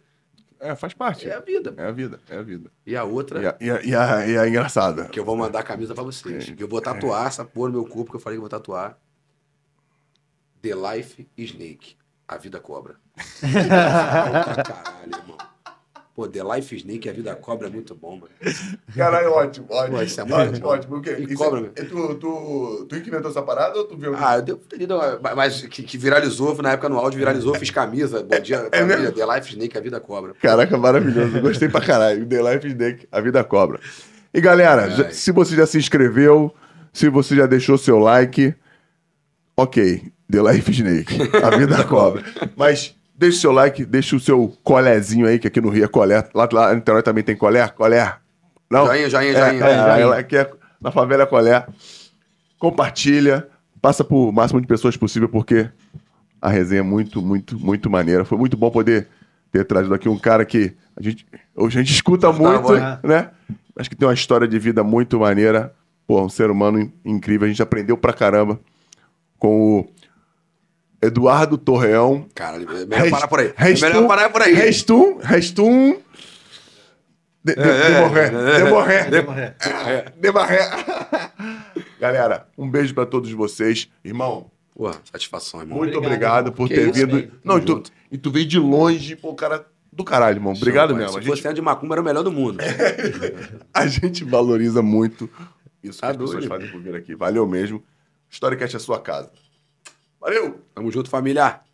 É, faz parte. É a vida. É a vida, é a vida. E a outra, E a, e a, e a, e a engraçada. que eu vou mandar a camisa pra vocês. Que eu vou tatuar essa porra no meu corpo que eu falei que eu vou tatuar. The Life Snake. A vida cobra. (laughs) Caralho, irmão. Pô, The Life Snake, a vida cobra é muito bom, mano. Caralho, ótimo, ótimo. Pô, isso é ótimo, ótimo. O quê? E Isso cobra, é- é tu, tu, tu inventou essa parada ou tu viu? Ah, eu devo ter lido, mas que, que viralizou, na época no áudio viralizou, fiz camisa, bom dia, família, É mesmo? The Life Snake, a vida cobra. Caraca, maravilhoso. Gostei pra caralho. The Life Snake, a vida cobra. E galera, já- se você já se inscreveu, se você já deixou seu like, ok. The Life Snake, a vida (laughs) cobra. Mas deixa o seu like, deixa o seu colézinho aí, que aqui no Rio é colé. Lá, lá em Niterói também tem colé? Colé? Não? Joinha, joinha, É, joinha. é, joinha. aqui é na favela Colé. Compartilha, passa pro máximo de pessoas possível, porque a resenha é muito, muito, muito maneira. Foi muito bom poder ter trazido aqui um cara que a gente, hoje a gente escuta muito, bom, né? Acho que tem uma história de vida muito maneira. Pô, um ser humano in- incrível. A gente aprendeu pra caramba com o Eduardo Torreão. Caralho, é melhor parar por aí. É Restum- melhor parar por aí. Restum, Restum. De, de, de morrer, de morrer, É. de morrer. (laughs) Galera, um beijo pra todos vocês. Irmão, Pô, satisfação, irmão. muito Obrigado, obrigado por Que ter isso, vindo. Tamo Não, e tu, e tu veio de longe, pô, cara do caralho, irmão. Obrigado Show, mesmo. Se gente, ano de macumba, era o melhor do mundo. (laughs) a gente valoriza muito isso que as pessoas fazem por vir aqui. Valeu mesmo. Storycast é sua casa. Valeu! Tamo junto, família.